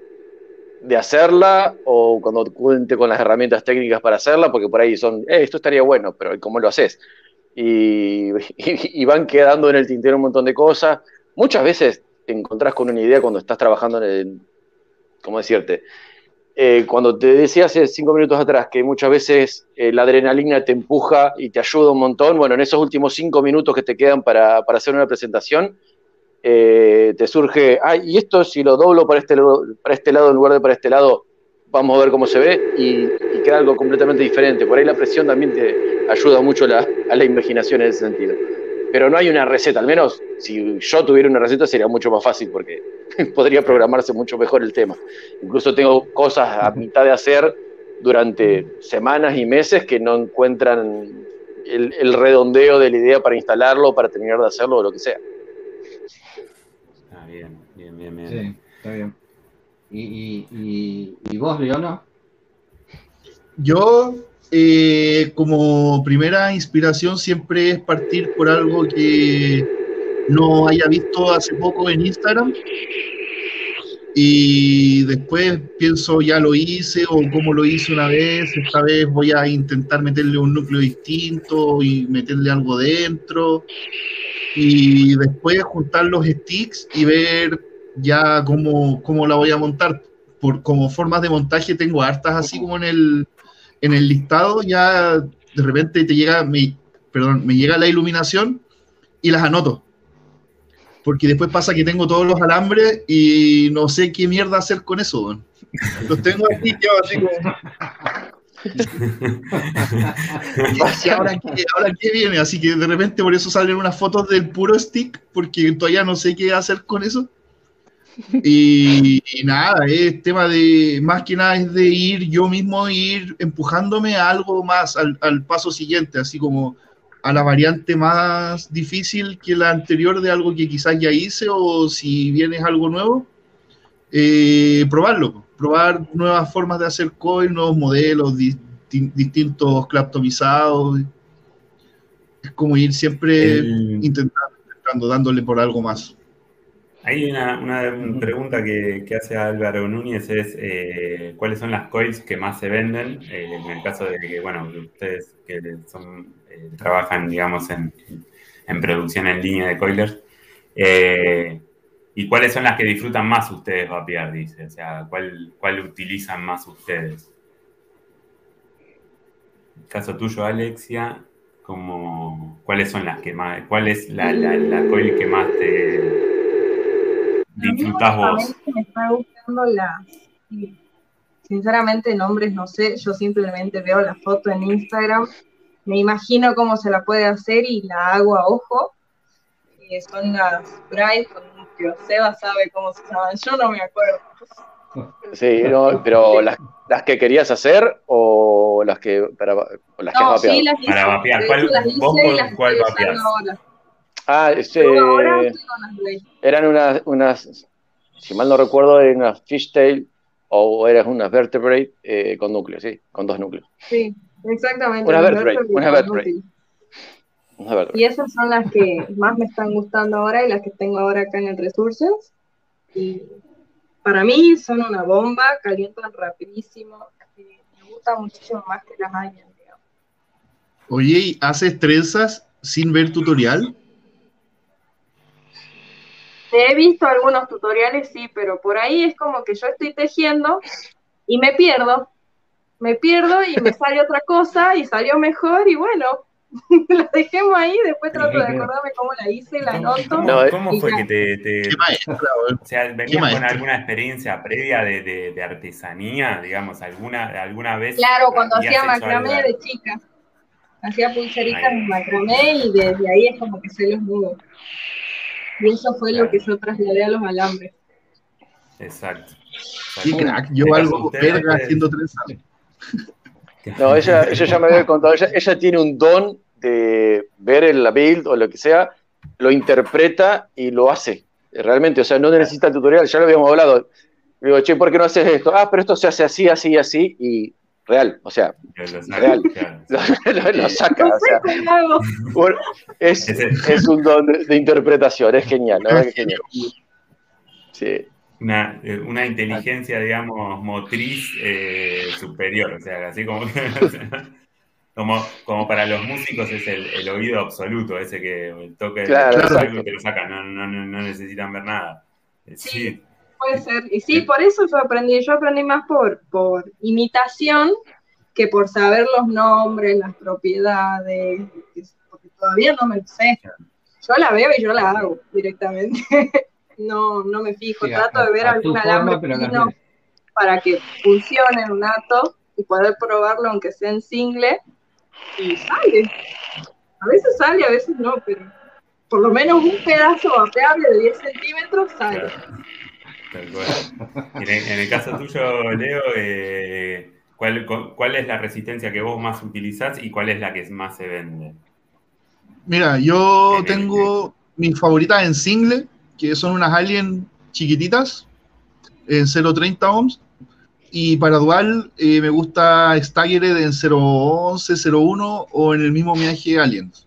de hacerla o cuando cuente con las herramientas técnicas para hacerla, porque por ahí son, eh, esto estaría bueno, pero ¿cómo lo haces? Y, y, van quedando en el tintero un montón de cosas. Muchas veces te encontrás con una idea cuando estás trabajando en el, ¿cómo decirte? Eh, cuando te decía hace cinco minutos atrás que muchas veces eh, la adrenalina te empuja y te ayuda un montón, bueno, en esos últimos cinco minutos que te quedan para, para hacer una presentación, eh, te surge, ay, y esto si lo doblo para este, para este lado en lugar de para este lado, vamos a ver cómo se ve y, queda algo completamente diferente. Por ahí la presión también te ayuda mucho a la imaginación en ese sentido. Pero no hay una receta, al menos si yo tuviera una receta sería mucho más fácil porque podría programarse mucho mejor el tema. Incluso tengo cosas a mitad de hacer durante semanas y meses que no encuentran el, el redondeo de la idea para instalarlo, para terminar de hacerlo o lo que sea bien, bien, bien, bien. Sí, está bien. ¿Y, y, y, vos, Leona? Yo, eh, como primera inspiración, siempre es partir por algo que no haya visto hace poco en Instagram. Y después pienso, ya lo hice o como lo hice una vez, esta vez voy a intentar meterle un núcleo distinto y meterle algo dentro y después juntar los sticks y ver ya cómo, cómo la voy a montar. Por, como formas de montaje tengo hartas así como en el, en el listado, ya de repente te llega, mi, perdón, me llega la iluminación y las anoto. Porque después pasa que tengo todos los alambres y no sé qué mierda hacer con eso. Los tengo aquí, yo así como... y ahora qué, viene, así que de repente por eso salen unas fotos del puro stick, porque todavía no sé qué hacer con eso. Y, nada, es tema de, más que nada es de ir yo mismo, ir empujándome a algo más, al, paso siguiente, así como a la variante más difícil que la anterior de algo que quizás ya hice, o si vienes algo nuevo, eh, probarlo probar nuevas formas de hacer coil, nuevos modelos, distintos claptomizados. Es como ir siempre intentando, intentando, dándole por algo más. Hay una, pregunta que, hace Álvaro Núñez es eh, ¿cuáles son las coils que más se venden? Eh, en el caso de que, bueno, ustedes que son, eh, trabajan, digamos, en, en, producción en línea de coilers, ¿Y cuáles son las que disfrutan más ustedes vapear? Dice, o sea, ¿cuál, cuál utilizan más ustedes? En el caso tuyo, Alexia, como, ¿cuáles son las que más, cuál es la, la, coil que más te disfrutas vos? Me está gustando la, sinceramente nombres no sé, yo simplemente veo la foto en Instagram, me imagino cómo se la puede hacer y la hago a ojo. Eh, son las Bright con Seba sabe cómo se llaman, yo no me acuerdo. Sí, pero las, las, que querías hacer o las que para las que has sí, para vapear, ¿cuál, vos cuál vapeas? Ah, ese, eran unas, unas, si mal no recuerdo, eran unas fishtail o eran unas vertebrate eh, con núcleos, sí, con dos núcleos. Sí, exactamente. Una vertebrate, una vertebrate. Y esas son las que más me están gustando ahora y las que tengo ahora acá en el Resources. Y para mí son una bomba, calientan rapidísimo. me gusta muchísimo más que las años. Oye, ¿y haces trenzas sin ver tutorial? He visto algunos tutoriales, sí, pero por ahí es como que yo estoy tejiendo y me pierdo, me pierdo y me sale otra cosa y salió mejor y bueno, la dejemos ahí, después trato de acordarme cómo la hice, la anoto. ¿Cómo, fue que te, te o sea, venías con alguna experiencia previa de, de, de, artesanía, digamos, alguna, alguna vez? Claro, cuando hacía macramé de chica, hacía pulseritas de macramé y desde ahí es como que se los nudos. Y eso fue lo que yo trasladé a los alambres. Exacto. Sí, crack, yo algo verga haciendo tres años. No, ella, ella ya me había contado, ella, ella tiene un don de ver el, la build o lo que sea, lo interpreta y lo hace. Realmente, o sea, no necesita el tutorial, ya lo habíamos hablado. Digo, che, ¿por qué no haces esto? Ah, pero esto se hace así, así, así, y real, o sea, real. Lo, saca, o sea, es, es, un don de, interpretación, es genial, la verdad que es genial. Sí una, eh, una inteligencia, digamos, motriz eh, superior, o sea, así como, como, como para los músicos es el, el oído absoluto, ese que el toque claro, que lo saca, no, no, no, necesitan ver nada. Eh, sí, puede ser. Y sí, por eso yo aprendí, yo aprendí más por, por imitación que por saber los nombres, las propiedades, porque todavía no me lo sé. Yo la veo y yo la hago directamente. no, no me fijo, trato de ver algún alambre para que funcione en un ato y poder probarlo aunque sea en single y sale. A veces sale, a veces no, pero por lo menos un pedazo vapeable de 10 centímetros sale. En, el, caso tuyo, Leo, eh, ¿cuál, ¿cuál es la resistencia que vos más utilizás y cuál es la que más se vende? Mira, yo tengo mi favorita en single, que son unas Alien chiquititas, en 0.30 ohms. Y para dual eh, me gusta Staggered en 0.11, 0.1 o en el mismo viaje Aliens,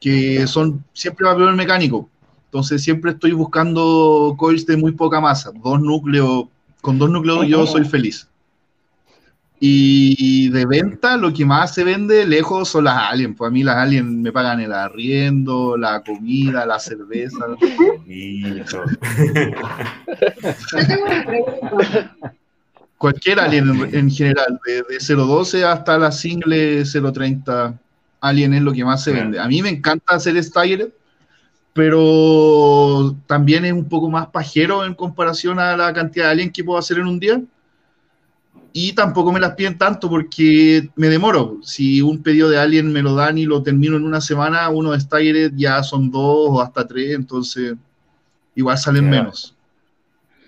que son siempre va el mecánico. Entonces siempre estoy buscando coils de muy poca masa, dos núcleos, con dos núcleos yo soy feliz. Y de venta, lo que más se vende lejos son las aliens. Pues a mí las aliens me pagan el arriendo, la comida, la cerveza. Cualquier alien en, general, de, 0.12 hasta la single 0.30 alien es lo que más se vende. A mí me encanta hacer Stagger, pero también es un poco más pajero en comparación a la cantidad de alien que puedo hacer en un día y tampoco me las piden tanto porque me demoro. Si un pedido de alguien me lo dan y lo termino en una semana, uno de Staggered ya son dos o hasta tres, entonces igual salen menos.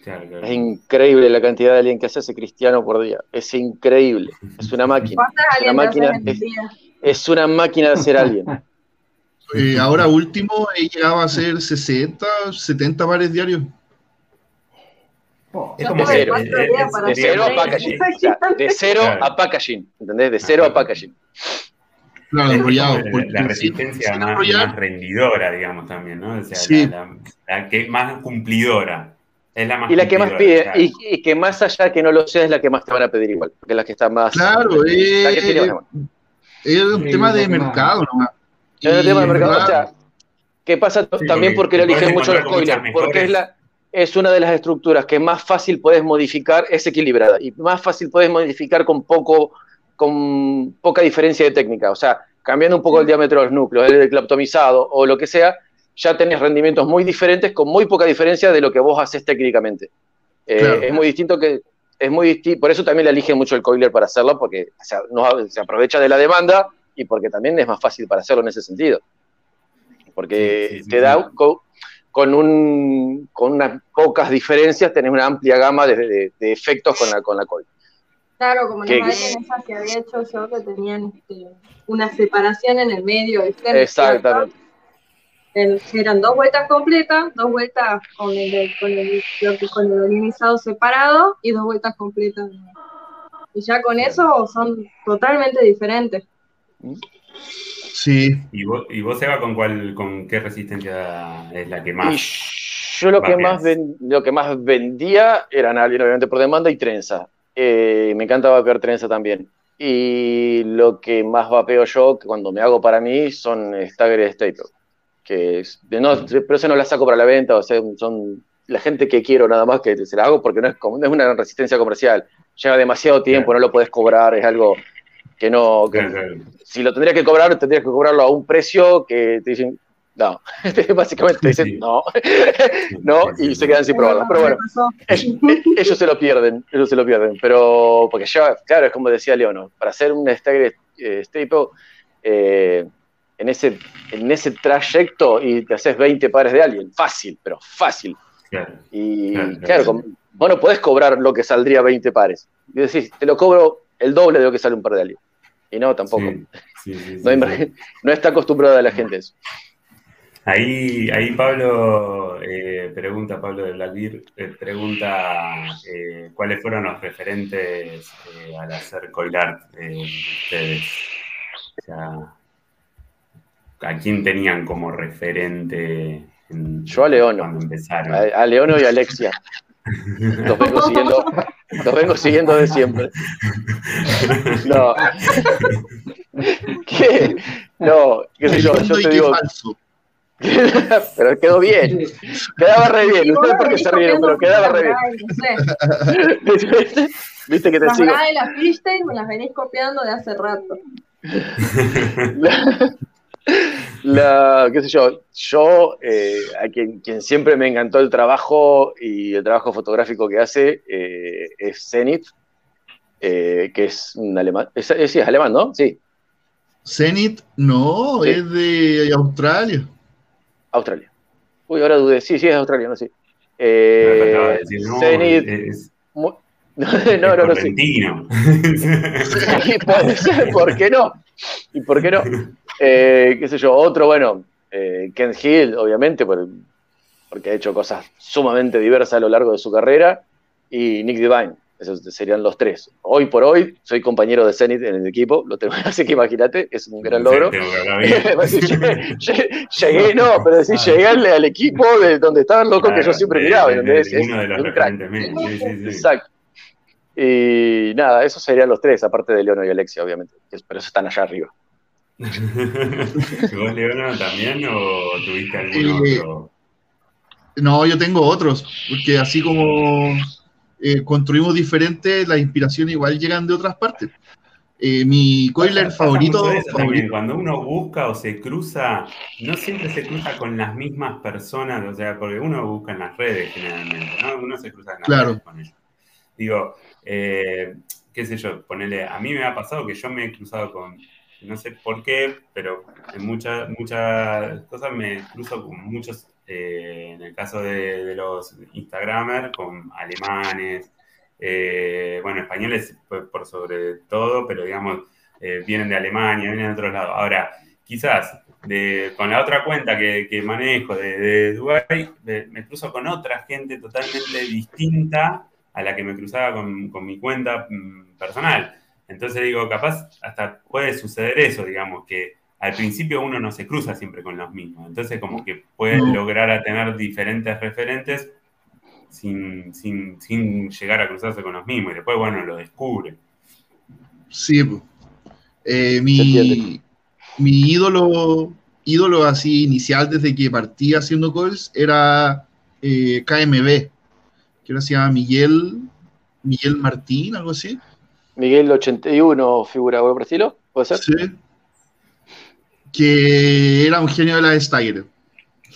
Es increíble la cantidad de alguien que hace ese cristiano por día. Es increíble. Es una máquina. Es una máquina, es, una máquina de hacer alguien. Eh, ahora último he llegado a hacer 60, 70 pares diarios. Es como cero. de, cero a packaging. de cero a packaging. ¿Entendés? De cero a packaging. Claro, enrollado. La, resistencia más, rendidora, digamos, también, ¿no? O sea, la, que más cumplidora. Es la más y la que más pide, y, que más allá que no lo sea, es la que más te van a pedir igual, porque es la que está más. Claro, es, es un tema de mercado nomás. Es un tema de mercado. O sea, ¿qué pasa también porque lo eligen mucho los coilers? Porque es la es una de las estructuras que más fácil puedes modificar, es equilibrada, y más fácil puedes modificar con, poco, con poca diferencia de técnica. O sea, cambiando un poco el diámetro de los núcleos, el declaptomizado o lo que sea, ya tenés rendimientos muy diferentes con muy poca diferencia de lo que vos haces técnicamente. Eh, es muy distinto que. Es muy por eso también le elige mucho el coiler para hacerlo, porque se aprovecha de la demanda y porque también es más fácil para hacerlo en ese sentido. Porque te da con, un, con unas pocas diferencias tenés una amplia gama de, de, efectos con la, con la coil. Claro, como las esas que había hecho yo, que tenían este, una separación en el medio. Exactamente. eran dos vueltas completas, dos vueltas con el, con el, con el separado y dos vueltas completas. Y ya con eso son totalmente diferentes. Sí. ¿Y vos, y vos Eva, con cuál, con qué resistencia es la que más? yo lo que más, lo que más vendía eran alguien, obviamente, por demanda y trenza. Eh, me encanta vapear trenza también. Y lo que más vapeo yo, que cuando me hago para mí, son Stagger Staple. Que es, no, pero eso no la saco para la venta, o sea, son la gente que quiero nada más que se la hago porque no es, como, no es una resistencia comercial. lleva demasiado tiempo, no lo puedes cobrar, es algo que no. Si lo tendrías que cobrar, tendrías que cobrarlo a un precio que te dicen, no, básicamente dicen no, no, y se quedan sin probarlo. Pero bueno, ellos, se lo pierden, ellos se lo pierden. Pero, porque ya, claro, es como decía Leono, para hacer un stagger eh, staple, eh, en, ese, en ese trayecto y te haces 20 pares de alguien, fácil, pero fácil. y claro, vos no podés cobrar lo que saldría 20 pares. Y decís, te lo cobro el doble de lo que sale un par de alguien. Y no, tampoco. no, está acostumbrada la gente a eso. Ahí, ahí Pablo eh, pregunta, Pablo de Blackbeard, eh, pregunta eh, cuáles fueron los referentes al hacer coilar ustedes. O sea, ¿a quién tenían como referente? Yo a Leono. Cuando empezaron? A, Leono y a Alexia. Los vengo siguiendo, los vengo siguiendo de siempre. No. ¿Qué? No, qué sé yo, yo te digo. Pero quedó bien. Quedaba re bien. No sé por qué se rieron, pero quedaba re bien. ¿Viste que te las sigo? de la me las venís copiando de hace rato. La, qué sé yo, yo, eh, a quien, quien, siempre me encantó el trabajo y el trabajo fotográfico que hace eh, es Zenith, eh, que es un alemán. Es, sí, es alemán, ¿no? Sí. Zenith, no, es de Australia. Australia. Uy, ahora dudé. Sí, sí, es Australia, no sé. Eh, no, Zenith. no, no, no, no, sí. puede ser, ¿por qué no? ¿Y por qué no? Eh, qué sé yo, otro, bueno, eh, Ken Hill, obviamente, por, porque ha hecho cosas sumamente diversas a lo largo de su carrera, y Nick Divine, esos serían los tres. Hoy por hoy soy compañero de Zenith en el equipo, lo tengo, así que imagínate, es un gran logro. llegué, no, pero sí llegué al, equipo de donde estaban locos que yo siempre miraba. es, uno de los Exacto. Y nada, esos serían los tres, aparte de Leono y Alexia, obviamente. Pero esos están allá arriba. ¿Vos, Leono, también o tuviste algún eh, otro? No, yo tengo otros, porque así como eh, construimos diferente, las inspiraciones igual llegan de otras partes. Eh, mi coiler favorito, Cuando uno busca o se cruza, no siempre se cruza con las mismas personas, o sea, porque uno busca en las redes generalmente, ¿no? Uno se cruza en las redes con ellos. Digo, eh, qué sé yo, ponele, a mí me ha pasado que yo me he cruzado con, no sé por qué, pero en muchas, muchas cosas me cruzo con muchos eh, en el caso de, los Instagramers, con alemanes, eh, bueno, españoles por, sobre todo, pero digamos, vienen de Alemania, vienen de otros lados. Ahora, quizás con la otra cuenta que, manejo de, de Dubai, me, cruzo con otra gente totalmente distinta a la que me cruzaba con, con mi cuenta mm, personal. Entonces digo, capaz hasta puede suceder eso, digamos, que al principio uno no se cruza siempre con los mismos. Entonces, como que puede lograr a tener diferentes referentes sin, llegar a cruzarse con los mismos. Y después, bueno, lo descubre. Sí, eh, mi, ídolo, ídolo así inicial desde que partí haciendo calls era eh, KMB, que se llama Miguel, Miguel Martín, algo así. Miguel 81, figura web estilo, ¿puede ser? Sí que era un genio de la Stagger.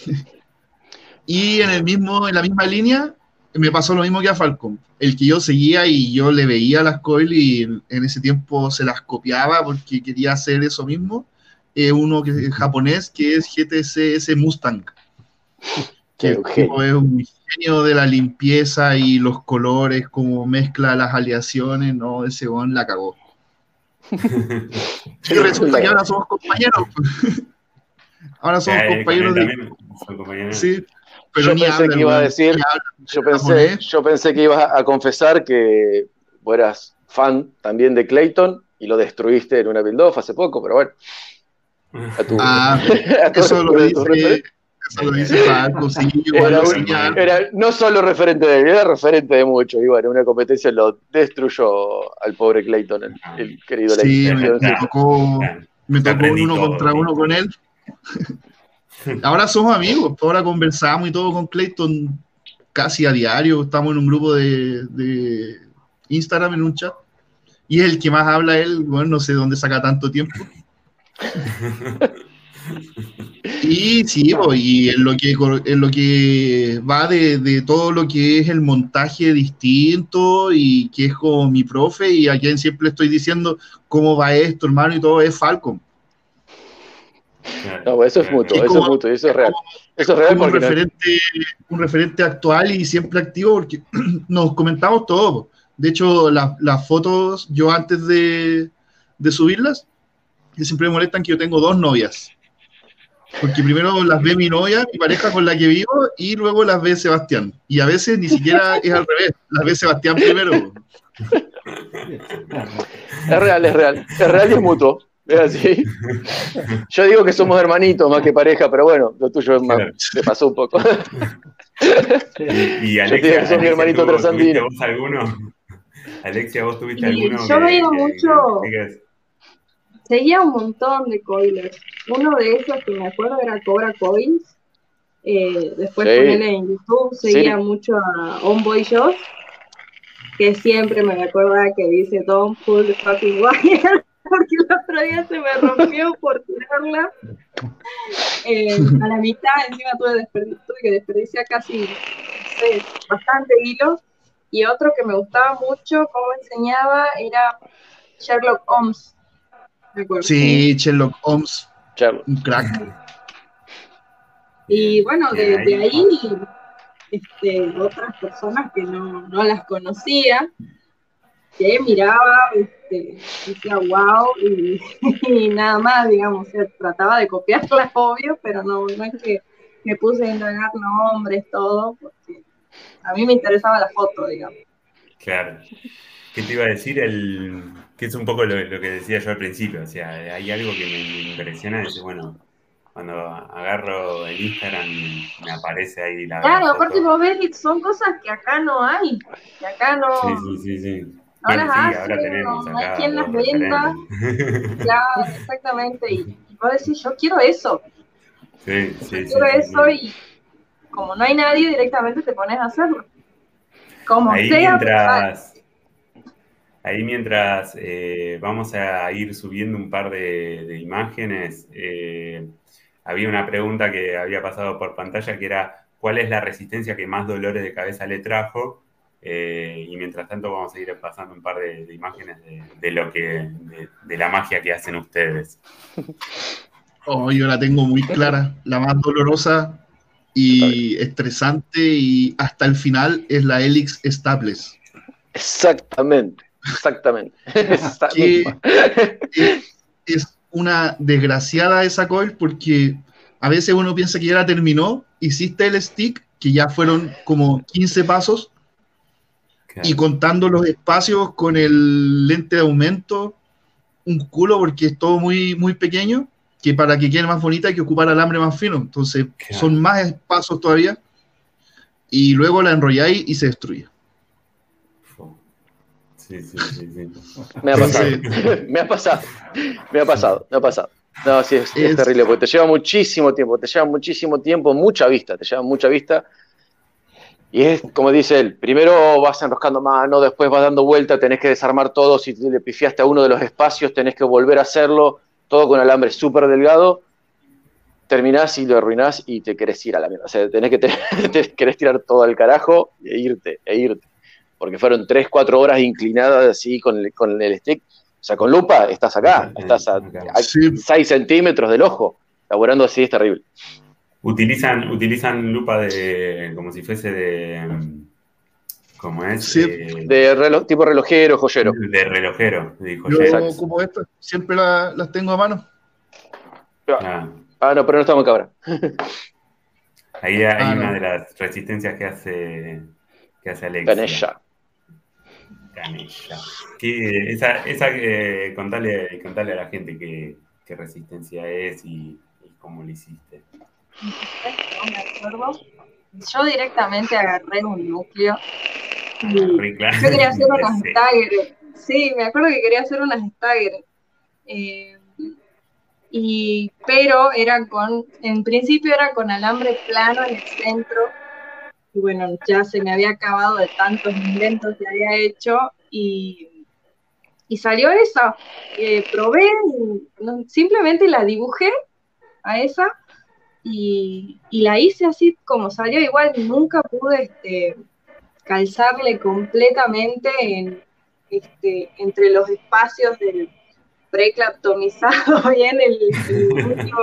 y en, el mismo, en la misma línea me pasó lo mismo que a Falcon. El que yo seguía y yo le veía las coil y en, ese tiempo se las copiaba porque quería hacer eso mismo. Eh, uno que es japonés que es GTC Mustang. Que es un genio de la limpieza y los colores, como mezcla las aleaciones, no, ese bon la cagó. Y resulta que ahora somos compañeros. ahora somos compañeros de. Sí, pero yo pensé que iba a decir, yo pensé, yo pensé que ibas a confesar que eras fan también de Clayton y lo destruiste en una build off hace poco, pero bueno. A tu, ah, eso lo dice, eso lo dice Franco, sí, era, era, no solo referente de él, era referente de muchos. Y bueno, una competencia lo destruyó al pobre Clayton, el, querido Sí, me, me, tocó, me tocó uno contra uno con él. ahora somos amigos, ahora conversamos y todo con Clayton casi a diario. Estamos en un grupo de, de Instagram en un chat. Y es el que más habla él, bueno, no sé dónde saca tanto tiempo. Y sí, y en lo que, en lo que va de, todo lo que es el montaje distinto y que es como mi profe y a quien siempre estoy diciendo cómo va esto, hermano, y todo es Falcon. No, eso es mutuo, eso es mutuo, eso es real. Eso es real un, referente, un referente actual y siempre activo porque nos comentamos todo. De hecho, las fotos, yo antes de, de subirlas, que siempre me molestan que yo tengo dos novias. Porque primero las ve mi novia, mi pareja con la que vivo, y luego las ve Sebastián. Y a veces ni siquiera es al revés, las ve Sebastián primero. Es real, es real. Es real y es mutuo. Es así. Yo digo que somos hermanitos más que pareja, pero bueno, lo tuyo me pasó un poco. Y, Alexia, Yo mi hermanito trasandino. ¿Vos alguno? Alexia, ¿vos tuviste alguno? Yo veía mucho seguía un montón de coilers. Uno de esos que me acuerdo era Cobra Coils. Eh, después sí. en YouTube, seguía mucho a Homeboy Josh, que siempre me acuerda que dice Don't pull the fucking wire, porque el otro día se me rompió por tirarla. Eh, a la mitad, encima tuve, tuve que desperdiciar casi, no sé, bastante hilo. Y otro que me gustaba mucho, como enseñaba, era Sherlock Holmes Sí, Sherlock Holmes. Un crack. Y bueno, de, ahí, este, otras personas que no, las conocía, que miraba, este, decía wow, y, nada más, digamos, trataba de copiarlas, obvio, pero no, no es que me puse a indagar nombres, todo, porque a mí me interesaba la foto, digamos. Claro. ¿Qué te iba a decir? El, que es un poco lo, que decía yo al principio. O sea, hay algo que me, impresiona. Es, bueno, cuando agarro el Instagram me aparece ahí la. Claro, aparte vos ves, son cosas que acá no hay. Que acá no. Sí, sí, sí. sí. Ahora, sí, ahora tenemos, no, hay quien las venda. claro, exactamente. Y, vos decís, yo quiero eso. Sí, sí, yo quiero eso y como no hay nadie, directamente te pones a hacerlo. Como ahí Mientras Ahí mientras eh, vamos a ir subiendo un par de, imágenes, eh, había una pregunta que había pasado por pantalla que era ¿cuál es la resistencia que más dolores de cabeza le trajo? Eh, y mientras tanto vamos a ir pasando un par de, imágenes de, lo que de, la magia que hacen ustedes. Oh, yo la tengo muy clara. La más dolorosa y estresante y hasta el final es la Helix Staples. Exactamente. Exactamente. es una desgraciada esa coil porque a veces uno piensa que ya la terminó, hiciste el stick, que ya fueron como 15 pasos, y contando los espacios con el lente de aumento, un culo porque es todo muy, muy pequeño, que para que quede más bonita hay que ocupar alambre más fino, entonces son más pasos todavía, y luego la enrolláis y se destruye. Sí, sí, sí, Me ha pasado. me ha pasado. Me ha pasado. Me ha pasado. No, sí, es, terrible, porque te lleva muchísimo tiempo, te lleva muchísimo tiempo, mucha vista, te lleva mucha vista. Y es como dice él, primero vas enroscando mano, después vas dando vuelta, tenés que desarmar todo, si le pifiaste a uno de los espacios, tenés que volver a hacerlo, todo con alambre súper delgado, terminás y lo arruinás y te querés ir a la mierda. O sea, tenés que te, querés tirar todo al carajo e irte, e irte porque fueron 3, 4 horas inclinadas así con el, con el stick. O sea, con lupa estás acá, estás a, 6 centímetros del ojo, laborando así es terrible. Utilizan, utilizan lupa de como si fuese de ¿cómo es? Sí. de tipo relojero, joyero. De relojero, de joyero. Yo, como esto, siempre las tengo a mano. Ah. ah. no, pero no estamos acá Ahí hay ah, una de las resistencias que hace, que hace Alexia. esa, esa eh, contale, contale, a la gente qué, resistencia es y, cómo lo hiciste. Yo directamente agarré un núcleo. yo quería hacer unas stagger. Sí, me acuerdo que quería hacer unas stagger. Eh, y, pero eran con, en principio era con alambre plano en el centro y bueno, ya se me había acabado de tantos inventos que había hecho, y, y salió esa. Eh, probé, simplemente la dibujé a esa y, la hice así como salió. Igual nunca pude este, calzarle completamente en, este, entre los espacios del preclaptomizado bien el, último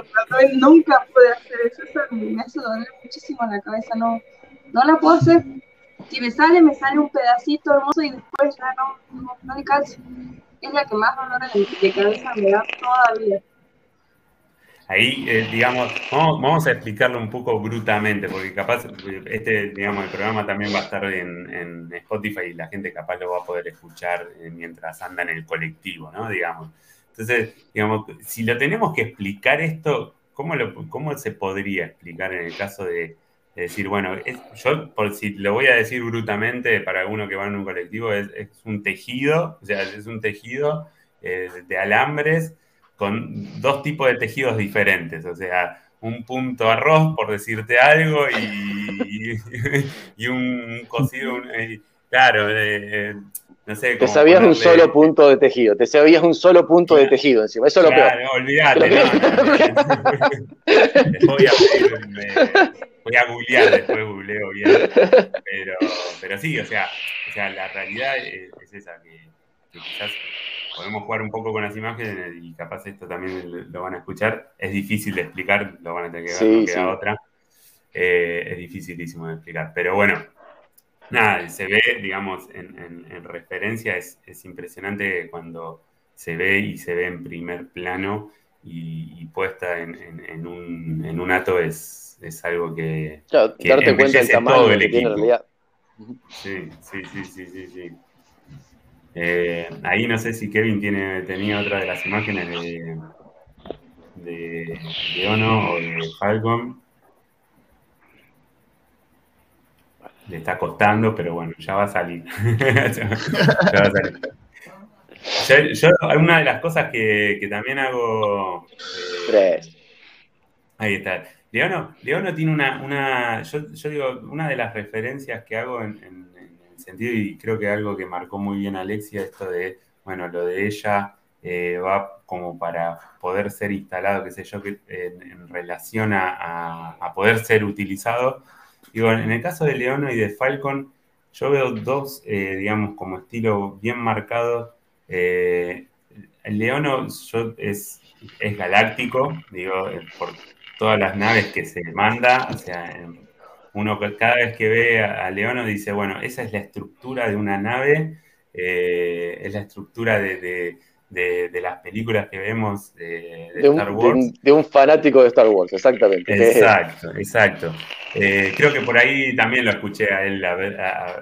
nunca pude hacer eso, eso me hace doler muchísimo la cabeza, no, no la puedo hacer. Si me sale, me sale un pedacito hermoso y después ya no, no, no. Es la que más dolor de cabeza me da todavía. Ahí, eh, digamos, vamos, a explicarlo un poco brutamente, porque capaz este, digamos, el programa también va a estar en, Spotify y la gente capaz lo va a poder escuchar eh, mientras anda en el colectivo, ¿no? Digamos. Entonces, digamos, si lo tenemos que explicar esto, ¿cómo, cómo se podría explicar en el caso de, decir, bueno, yo por si lo voy a decir brutamente para alguno que va en un colectivo, es, un tejido, o sea, es un tejido eh, de alambres con dos tipos de tejidos diferentes, o sea, un punto arroz, por decirte algo, y, y, un cocido, claro, eh, no sé. Te sabías un solo punto de tejido, te sabías un solo punto de tejido encima, eso es lo peor. No, olvidate, no, voy, a voy a googlear, después googleo bien, pero, pero sí, o sea, o sea, la realidad es, esa, que, que quizás podemos jugar un poco con las imágenes y capaz esto también lo van a escuchar. Es difícil de explicar, lo van a tener que ver, no queda otra. Eh, es dificilísimo de explicar. Pero bueno, nada, se ve, digamos, en, referencia, es, impresionante cuando se ve y se ve en primer plano y, puesta en, un, en un ato es, es algo que, darte cuenta del tamaño todo el que equipo. Tiene Sí, sí, sí, sí, sí, sí. Eh, ahí no sé si Kevin tiene, tenía otra de las imágenes de, de Leono o de Falcon. Le está costando, pero bueno, ya va a salir. ya, va a salir. Yo, una de las cosas que, también hago. Eh, ahí está. Leono, Leono tiene una. una yo, digo, una de las referencias que hago en sentido, y creo que algo que marcó muy bien Alexia, esto de, bueno, lo de ella eh, va como para poder ser instalado, qué sé yo, en, relación a, poder ser utilizado. Digo, en el caso de Leono y de Falcon, yo veo dos, eh, digamos, como estilo bien marcados. Eh, el Leono yo, es, es galáctico, digo, por todas las naves que se manda, o sea, uno cada vez que ve a, Leono dice, bueno, esa es la estructura de una nave, eh, es la estructura de, las películas que vemos de, Star Wars. De un, fanático de Star Wars, exactamente. Exacto, exacto. Eh, creo que por ahí también lo escuché a él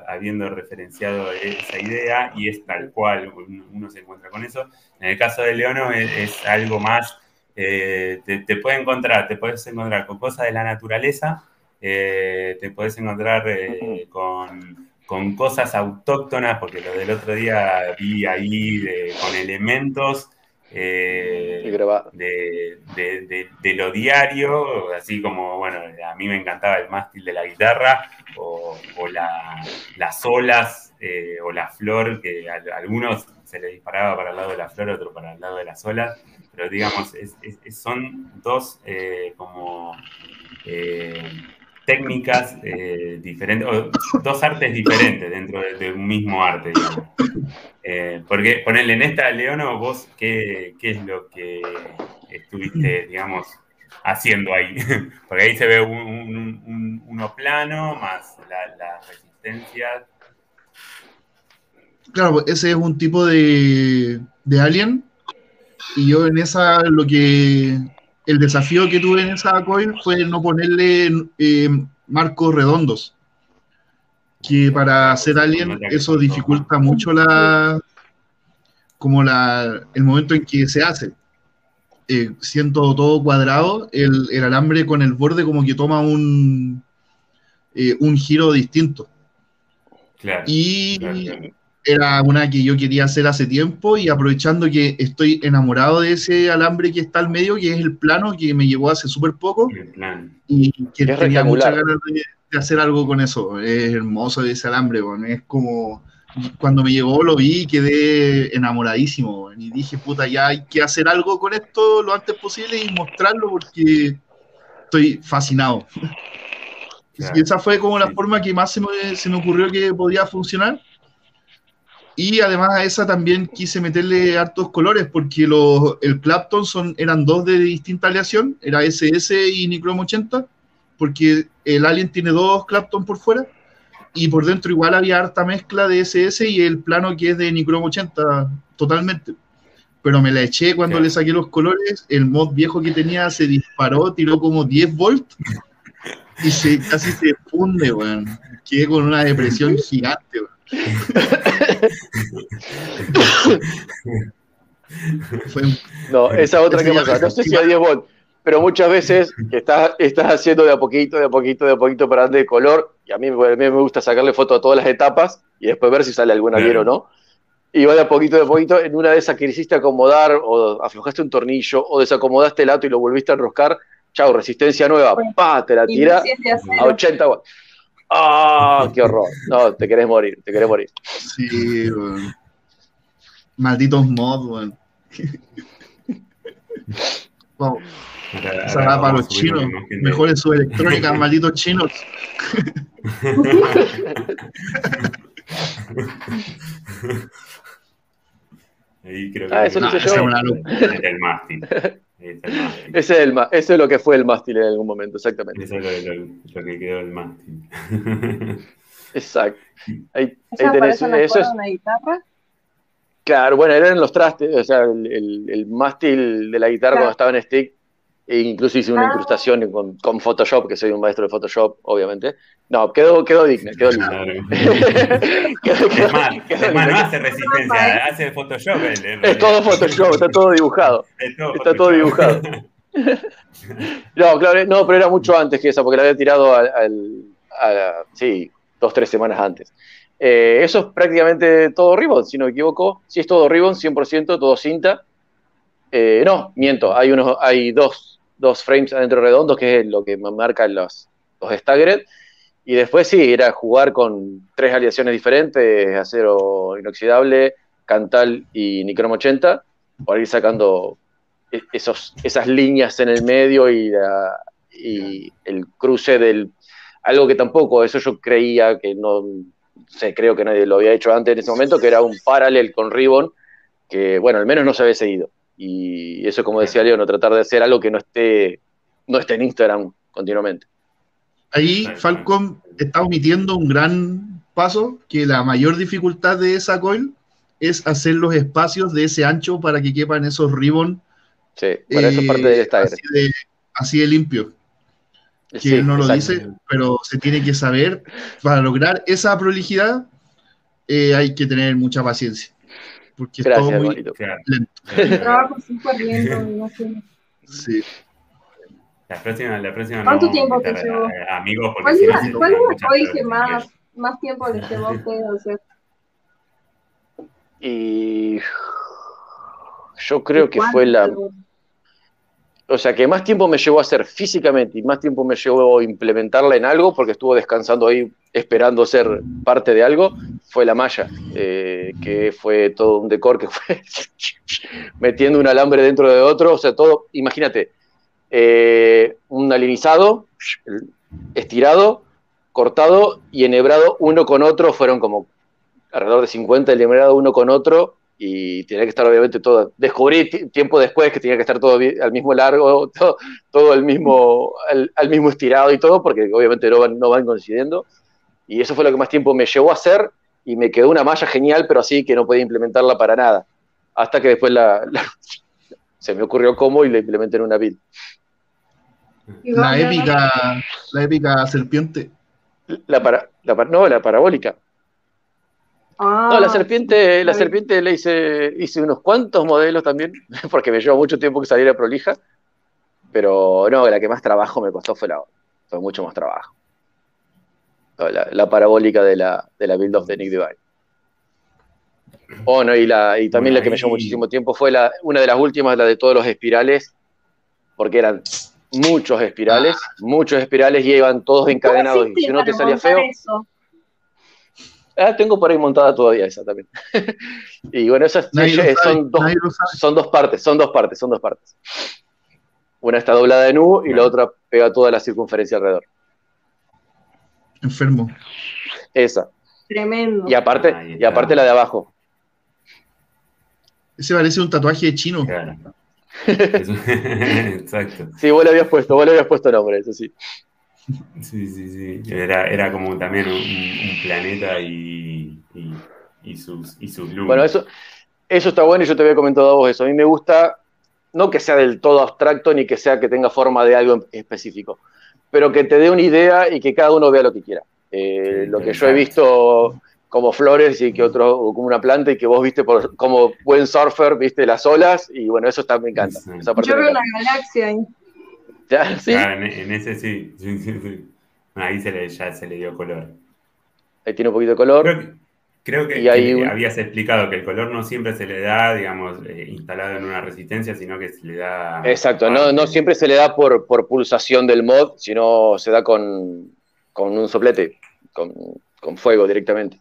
habiendo referenciado esa idea y es tal cual uno se encuentra con eso. En el caso de Leono es, algo más, eh, te, te puede encontrar, te puedes encontrar con cosas de la naturaleza, eh, te puedes encontrar eh, con, cosas autóctonas, porque lo del otro día vi ahí con elementos eh, de, lo diario, así como, bueno, a mí me encantaba el mástil de la guitarra, o, las olas, o la flor, que a, algunos se le disparaba para el lado de la flor, otro para el lado de las olas, pero digamos, son dos como técnicas eh, diferentes, o dos artes diferentes dentro de, un mismo arte, digamos. Eh, porque ponerle en esta, Leono, vos, ¿qué, es lo que estuviste, digamos, haciendo ahí? Porque ahí se ve un, uno plano, más la, la, resistencia. Claro, ese es un tipo de, de alien. Y yo en esa lo que el desafío que tuve en esa coil fue no ponerle eh, marcos redondos. Que para hacer alien eso dificulta mucho la como la, el momento en que se hace. Eh, siento todo cuadrado, el, alambre con el borde como que toma un, eh, un giro distinto. y era una que yo quería hacer hace tiempo y aprovechando que estoy enamorado de ese alambre que está al medio, que es el plano que me llevó hace súper poco. Y que tenía muchas ganas de, hacer algo con eso. Es hermoso ese alambre, es como cuando me llegó lo vi y quedé enamoradísimo. Y dije, puta, ya hay que hacer algo con esto lo antes posible y mostrarlo porque estoy fascinado. Y esa fue como la forma que más se me, se me ocurrió que podía funcionar. Y además a esa también quise meterle hartos colores porque los, el Clapton son, eran dos de distinta aleación, era SS y Nichrome 80, porque el Alien tiene dos Clapton por fuera y por dentro igual había harta mezcla de SS y el plano que es de Nichrome 80 totalmente. Pero me la eché cuando le saqué los colores, el mod viejo que tenía se disparó, tiró como 10 volts y se, casi se funde, weón. Quedé con una depresión gigante, weón. No, esa otra que pasa, no sé si a 10 volts, pero muchas veces estás, estás haciendo de a poquito, de a poquito, de a poquito para darle color, y a mí, a mí me gusta sacarle foto a todas las etapas y después ver si sale alguna bien o no. Y va de a poquito, de a poquito, en una de esas que hiciste acomodar, o aflojaste un tornillo, o desacomodaste el ato y lo volviste a enroscar, chau, resistencia nueva, pa, te la tira a 80 watts. ¡Ah! ¡Qué horror! No, te querés morir, te querés morir. Sí, weón. Malditos mods, weón. wow. Esa va para los chinos. Mejores su electrónica, malditos chinos. Ahí creo que ah, eso lo hice yo. El mástil. Ese es, el, eso es lo que fue el mástil en algún momento, exactamente. Eso es lo, que quedó el mástil. Exacto. Ahí, ahí tenés, eso es, una guitarra? Claro, bueno, eran los trastes, o sea, el, el, mástil de la guitarra cuando estaba en stick e incluso hice una ah. incrustación con, con, Photoshop, que soy un maestro de Photoshop, obviamente. No, quedó, quedó digna, quedó digna. es más, no hace resistencia, hace Photoshop. es todo Photoshop, está todo dibujado. está todo dibujado. no, claro, no, pero era mucho antes que esa, porque la había tirado al, a, sí, dos, tres semanas antes. Eh, eso es prácticamente todo Ribbon, si no me equivoco. Si es todo Ribbon, 100%, todo cinta. Eh, no, miento, hay, unos, hay dos dos frames adentro redondos, que es lo que marcan los, los staggered. Y después sí, era jugar con tres aleaciones diferentes, acero inoxidable, Cantal y Nicrom 80, para ir sacando e, esos, esas líneas en el medio y, y el cruce del... Algo que tampoco, eso yo creía que no, sé, creo que nadie lo había hecho antes en ese momento, que era un paralel con Ribbon, que bueno, al menos no se había seguido. Y eso, como decía Leo, no tratar de hacer algo que no esté, no esté en Instagram continuamente. Ahí Falcon está omitiendo un gran paso, que la mayor dificultad de esa coil es hacer los espacios de ese ancho para que quepan esos ribbon. Sí, para eso parte del eh, así de, así de limpio. Que no lo dice, pero se tiene que saber, para lograr esa prolijidad eh, hay que tener mucha paciencia porque Gracias, es todo muy lento. Trabajo súper lento, no sé. Sí. La próxima, la próxima ¿Cuánto no, tiempo te llevó? Amigos, ¿Cuál, es la, ¿cuál es que más, más tiempo les llevó a ustedes hacer? Y yo creo que fue la, o sea, que más tiempo me llevó a hacer físicamente y más tiempo me llevó a implementarla en algo, porque estuvo descansando ahí esperando ser parte de algo, fue la malla, eh, que fue todo un decor que fue metiendo un alambre dentro de otro, o sea, todo, imagínate, eh, un alinizado, estirado, cortado y enhebrado uno con otro, fueron como alrededor de 50 el enhebrado uno con otro, y tenía que estar obviamente todo, descubrí tiempo después que tenía que estar todo al mismo largo, todo, al, mismo, al, mismo estirado y todo, porque obviamente no no van coincidiendo, y eso fue lo que más tiempo me llevó a hacer, y me quedó una malla genial, pero así que no podía implementarla para nada, hasta que después la, se me ocurrió cómo y la implementé en una build. La épica, la épica serpiente. La para, la, no, la parabólica no, la ah, serpiente, la serpiente le hice, hice unos cuantos modelos también, porque me llevó mucho tiempo que saliera prolija. Pero no, la que más trabajo me costó fue la Fue mucho más trabajo. La, parabólica de la, de la build of the Nick Divine. Oh, no, y, la, y también la que me llevó muchísimo tiempo fue la, una de las últimas, la de todos los espirales, porque eran muchos espirales, muchos espirales y iban todos encadenados. Y si uno te salía feo. Ah, tengo por ahí montada todavía esa también. y bueno, esas son, dos, son dos partes, son dos partes, son dos partes. Una está doblada en U y la otra pega toda la circunferencia alrededor. Enfermo. Esa. Tremendo. Y aparte, y aparte la de abajo. Ese parece un tatuaje de chino. Exacto. Sí, vos le habías puesto, vos le habías puesto nombre, eso sí. Sí, sí, sí. Era, era como también un, planeta y, y, sus, y sus lunas. Bueno, eso, eso está bueno y yo te había comentado a vos eso. A mí me gusta, no que sea del todo abstracto ni que sea que tenga forma de algo específico, pero que te dé una idea y que cada uno vea lo que quiera. Eh, lo que yo he visto como flores y que otro como una planta y que vos viste por, como buen surfer, viste las olas y bueno, eso está, me encanta. yo veo una galaxia ahí. ¿Ya? ¿Sí? Ah, en, ese sí. Ahí se le, ya se le dio color. Ahí tiene un poquito de color. Creo, que, habías explicado que el color no siempre se le da, digamos, eh, instalado en una resistencia, sino que se le da... Exacto, no, no siempre se le da por, por pulsación del mod, sino se da con, con un soplete, con, con fuego directamente.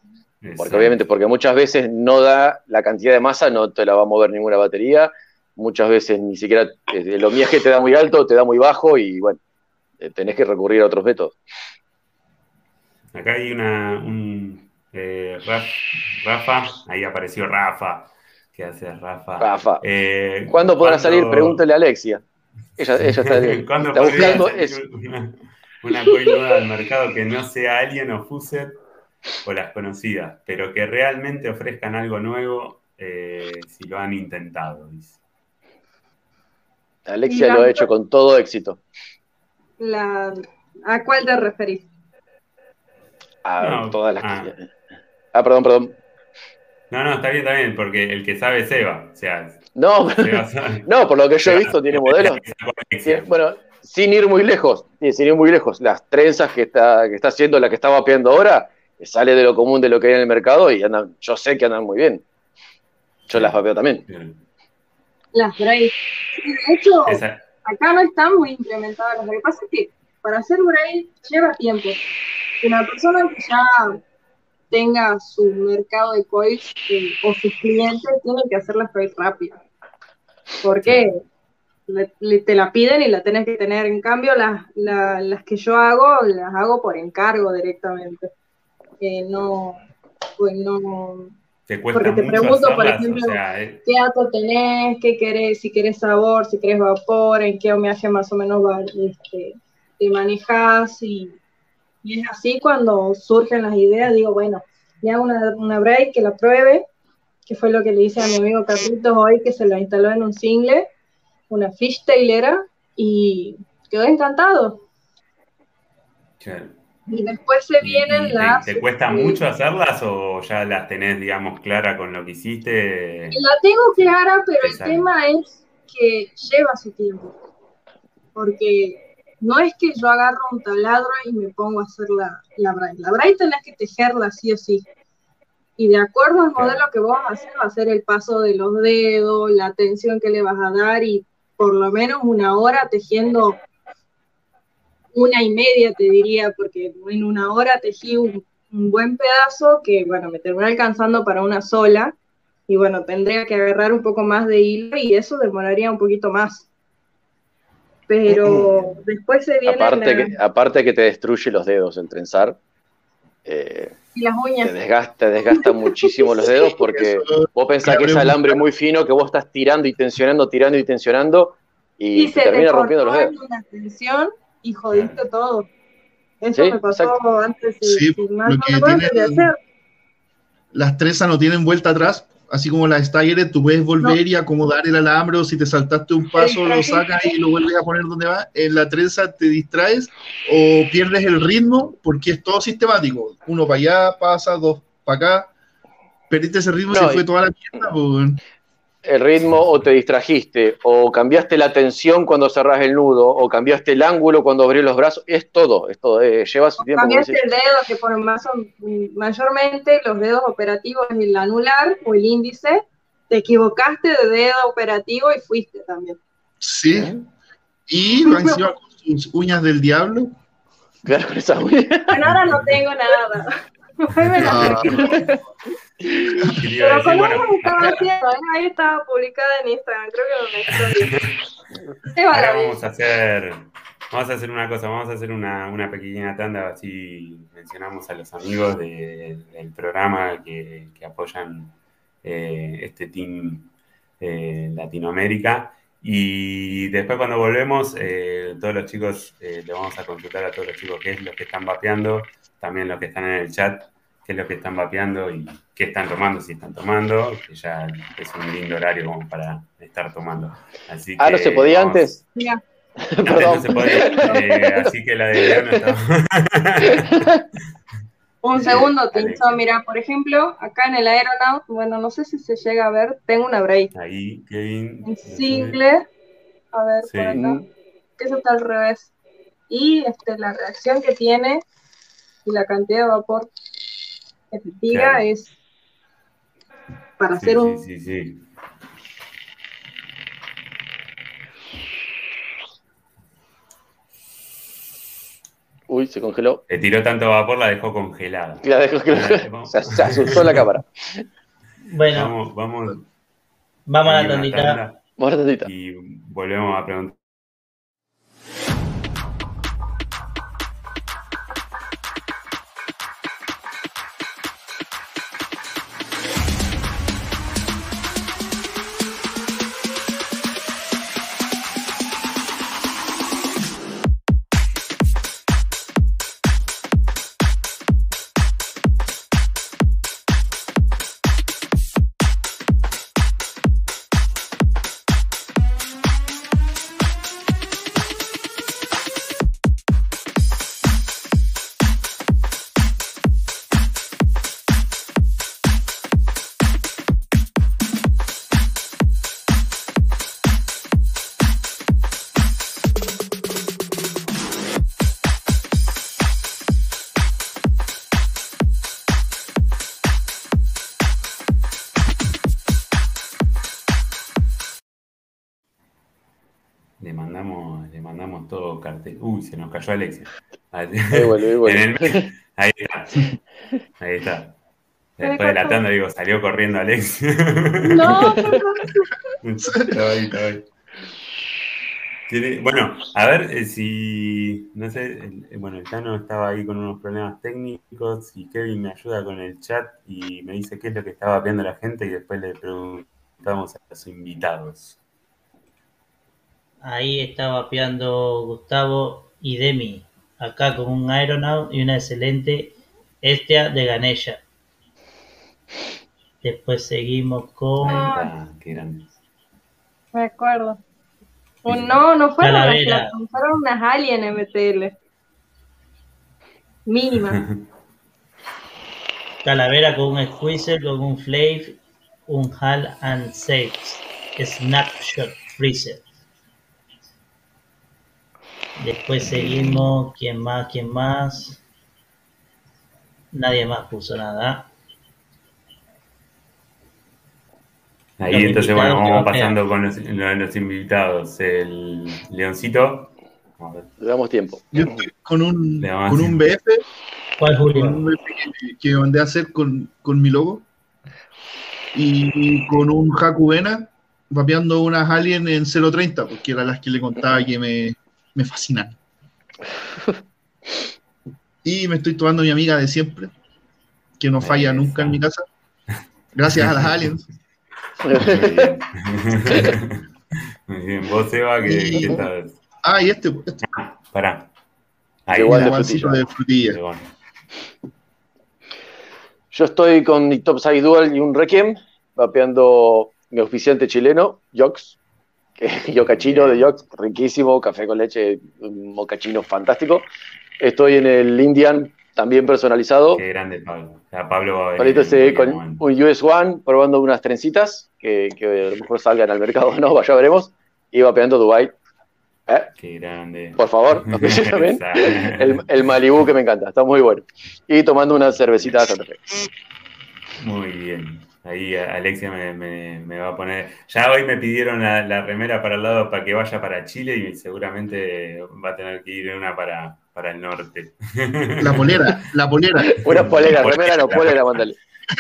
Porque obviamente, porque muchas veces no da la cantidad de masa, no te la va a mover ninguna batería, muchas veces ni siquiera eh, mío es que te da muy alto, te da muy bajo y bueno, eh, tenés que recurrir a otros métodos. Acá hay una, un, eh, Rafa, ahí apareció Rafa. ¿Qué hace Rafa? Rafa. ¿Cuándo podrá salir? Pregúntale a Alexia. Ella, ella está, está buscando eso. Una, una nueva al mercado que no sea Alien o Fuset o las conocidas, pero que realmente ofrezcan algo nuevo si lo han intentado. Dice. Alexia lo ha hecho con todo éxito. ¿A cuál te referís? A todas las ah. Ah. perdón, perdón. No, no, está bien, está bien, porque el que sabe. O sea, no, no, por lo que yo he visto, tiene modelos. bueno, sin ir muy lejos, sin ir muy lejos, las trenzas que está, que está haciendo, la que está vapeando ahora, sale de lo común de lo que hay en el mercado y andan, yo sé que andan muy bien. Yo las vapeo también. Las braid. de hecho, acá no están muy implementadas. Lo que pasa es que para hacer braid lleva tiempo. Una persona que ya tenga su mercado de coils eh, o sus clientes tienen que hacer las braid rápido. Porque te la piden y la tenés que tener. En cambio, las, las que yo hago, las hago por encargo directamente. Eh, no, pues no, porque te pregunto, por ejemplo, eh. qué datos tenés, qué querés, si querés sabor, si querés vapor, en qué homenaje más o menos este, te manejas y, es así cuando surgen las ideas, digo, bueno, hago una, una break que la pruebe, que fue lo que le hice a mi amigo Carlitos hoy, que se lo instaló en un single, una fishtailera, y quedó encantado. Y después se vienen las... Te, cuesta mucho hacerlas o ya las tenés, digamos, clara con lo que hiciste? La tengo clara, pero el tema es que lleva su tiempo. Porque no es que yo agarro un taladro y me pongo a hacer la, la braille. La braille tenés que tejerla sí o sí. Y de acuerdo al modelo que vos vas a hacer, va a ser el paso de los dedos, la tensión que le vas a dar y por lo menos una hora tejiendo una y media, te diría, porque en una hora tejí un, buen pedazo que, bueno, me terminó alcanzando para una sola. Y bueno, tendría que agarrar un poco más de hilo y eso demoraría un poquito más. Pero después se viene. Aparte, que, aparte que te destruye los dedos el trenzar. Eh, y las uñas. Te desgasta, desgasta muchísimo los dedos porque vos pensás que es alambre muy fino que vos estás tirando y tensionando, tirando y tensionando y, te termina rompiendo los dedos. Una tensión y jodiste todo. Eso me pasó antes y, más de hacer. Las trenzas no tienen vuelta atrás, así como las Staggered, tú puedes volver y acomodar el alambre o si te saltaste un paso lo sacas y lo vuelves a poner donde va. En la trenza te distraes o pierdes el ritmo porque es todo sistemático. Uno para allá pasa, dos para acá. Perdiste ese ritmo y se fue toda la mierda. Pues, el ritmo o te distrajiste, o cambiaste la tensión cuando cerrás el nudo, o cambiaste el ángulo cuando abrís los brazos, es todo, es todo, eh, lleva su tiempo. Cambiaste el dedo, que por más, mayormente los dedos operativos es el anular o el índice, te equivocaste de dedo operativo y fuiste también. Sí, y lo encima con sus uñas del diablo. Claro, esa uña. Bueno, ahora no tengo nada. Pero con bueno, estaba haciendo, ¿eh? ahí estaba publicada en Instagram, creo que donde estoy. Ahora vamos a hacer, vamos a hacer una cosa, vamos a hacer una, una pequeña tanda, así mencionamos a los amigos de, del programa que, que apoyan eh, este team eh, Latinoamérica. Y después cuando volvemos, eh, todos los chicos, le vamos a consultar a todos los chicos qué es lo que están vapeando, también los que están en el chat, qué es lo que están vapeando y qué están tomando, si están tomando, que ya es un lindo horario como para estar tomando. Así ah, no se podía antes. No, se podía, así que la de León está... Un segundo, Tincho. Mira, por ejemplo, acá en el Aeronaut, bueno, no sé si se llega a ver, tengo una break. Ahí, Kevin. Un single. A ver, por acá. Que eso está al revés. Y este, la reacción que tiene y la cantidad de vapor que te tira es para hacer un. Sí, sí, sí. Uy, se congeló. Le tiró tanto vapor, la dejó congelada. La dejó congelada. Se, se, asustó la cámara. Bueno. Vamos, vamos. Vamos a la tandita. Vamos a la tandita. Y volvemos a preguntar. Se nos cayó Alexia. Ahí, ahí, está. Ahí está. Después de la tanda, digo, salió corriendo Alexia. No, Bueno, a ver eh, si, no sé, bueno, el Tano estaba ahí con unos problemas técnicos y Kevin me ayuda con el chat y me dice qué es lo que estaba viendo la gente y después le preguntamos a los invitados. Ahí estaba vapeando Gustavo y Demi, acá con un Aeronaut y una excelente Estia de Ganesha. Después seguimos con. Ah, qué grande. Me acuerdo. no, no fueron las fueron unas Alien MTL. Mínima. Calavera con un Squeezer, con un Flave, un Hall and Saves. Snapshot Freezer. Después seguimos. ¿Quién más? ¿Quién más? Nadie más puso nada. Ahí entonces, bueno, vamos pasando con los, invitados. El Leoncito. Le damos tiempo. Yo estoy con un, con un BF. ¿Cuál, Julio? Con un BF que, mandé a hacer con, con, mi logo. Y con un Hakubena, vapeando unas Alien en 0.30, porque eran las que le contaba que me, me fascinan. Y me estoy tomando mi amiga de siempre, que no falla nunca en mi casa, gracias a las aliens. Muy bien, vos Eva, ¿qué, tal? Ah, y este. este. Pará. Ahí, de, de frutilla. Yo estoy con mi Topside Dual y un Requiem, vapeando mi oficiante chileno, Jox, Yocachino de Yox, riquísimo, café con leche, un mocachino fantástico. Estoy en el Indian, también personalizado. Qué grande, Pablo. O sea, Pablo va a con un US One, probando unas trencitas que, que, a lo mejor salgan al mercado no, vaya veremos. Y va pegando Dubai. ¿Eh? Qué grande. Por favor, el, el Malibu que me encanta, está muy bueno. Y tomando una cervecita de Santa Fe. Muy bien. Ahí Alexia me, va a poner. Ya hoy me pidieron la, remera para el lado para que vaya para Chile y seguramente va a tener que ir una para, para el norte. La polera, la polera. Una polera, remera no, polera, mándale.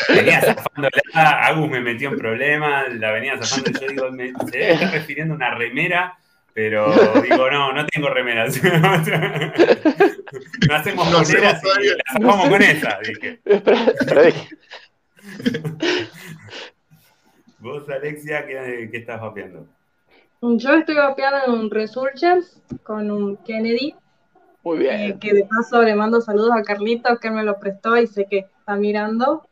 Venía zafándola, Agus me metió en problemas, la venía zafando y yo digo, me, se está refiriendo a una remera, pero digo, no, no tengo remeras. no hacemos no poleras y con esa, dije. Vos, Alexia, ¿qué, qué estás vapeando? Yo estoy vapeando en un Resurgence con un Kennedy. Muy bien. Eh, que de paso le mando saludos a Carlito, que me lo prestó y sé que está mirando.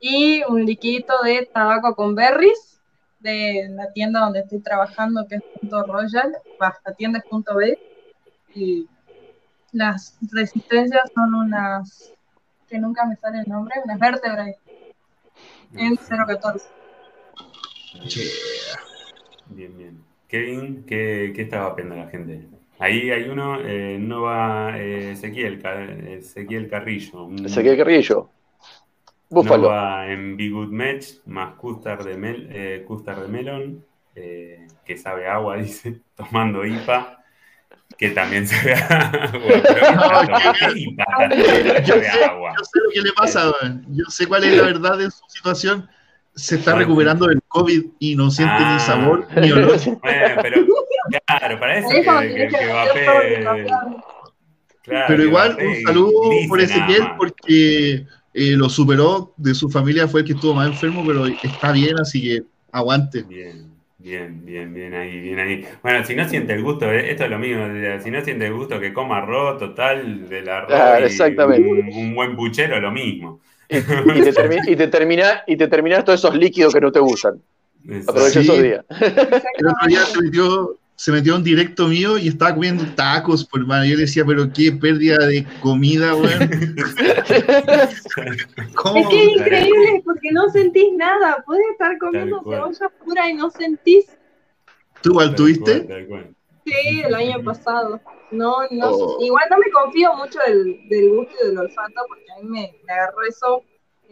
Y un liquidito de tabaco con berries de la tienda donde estoy trabajando, que es Punto Royal, la tienda es Punto B. Y las resistencias son unas, que nunca me sale el nombre, unas vértebras en 014. Bien, bien. Kevin, ¿qué, qué estaba viendo la gente? Ahí hay uno, eh, Nova eh, Ezequiel, Ezequiel Carrillo. Ezequiel Carrillo. Búfalo. Nova en Be Good Match, más Custard de, mel, eh, de Melon, eh, que sabe agua, dice, tomando IPA que también sabe agua. Pero IPA, yo, sé, agua. yo sé lo que le pasa, yo sé cuál es la verdad de su situación se está recuperando del COVID y no siente ni sabor ah. ni olor. Bueno, pero claro, para eso que, que, que Claro, pero igual, un saludo por Ezequiel porque eh, lo superó, de su familia fue el que estuvo más enfermo, pero está bien, así que aguante. Bien, bien, bien, bien ahí, bien ahí. Bueno, si no siente el gusto, eh, esto es lo mismo, si no siente el gusto que coma arroz total del arroz claro, exactamente. Un, un, buen puchero, lo mismo. Y, te, y, te termina, y te terminas todos esos líquidos que no te gustan. Aprovecha esos días. El otro día se metió, se metió un directo mío y estaba comiendo tacos, por mano. Yo le decía, pero qué pérdida de comida, weón. es que es increíble porque no sentís nada. Puedes estar comiendo cebolla pura y no sentís. ¿Tú igual tuviste? Sí, el año pasado. No, no, oh. igual no me confío mucho del, del, gusto y del olfato porque a mí me, agarró eso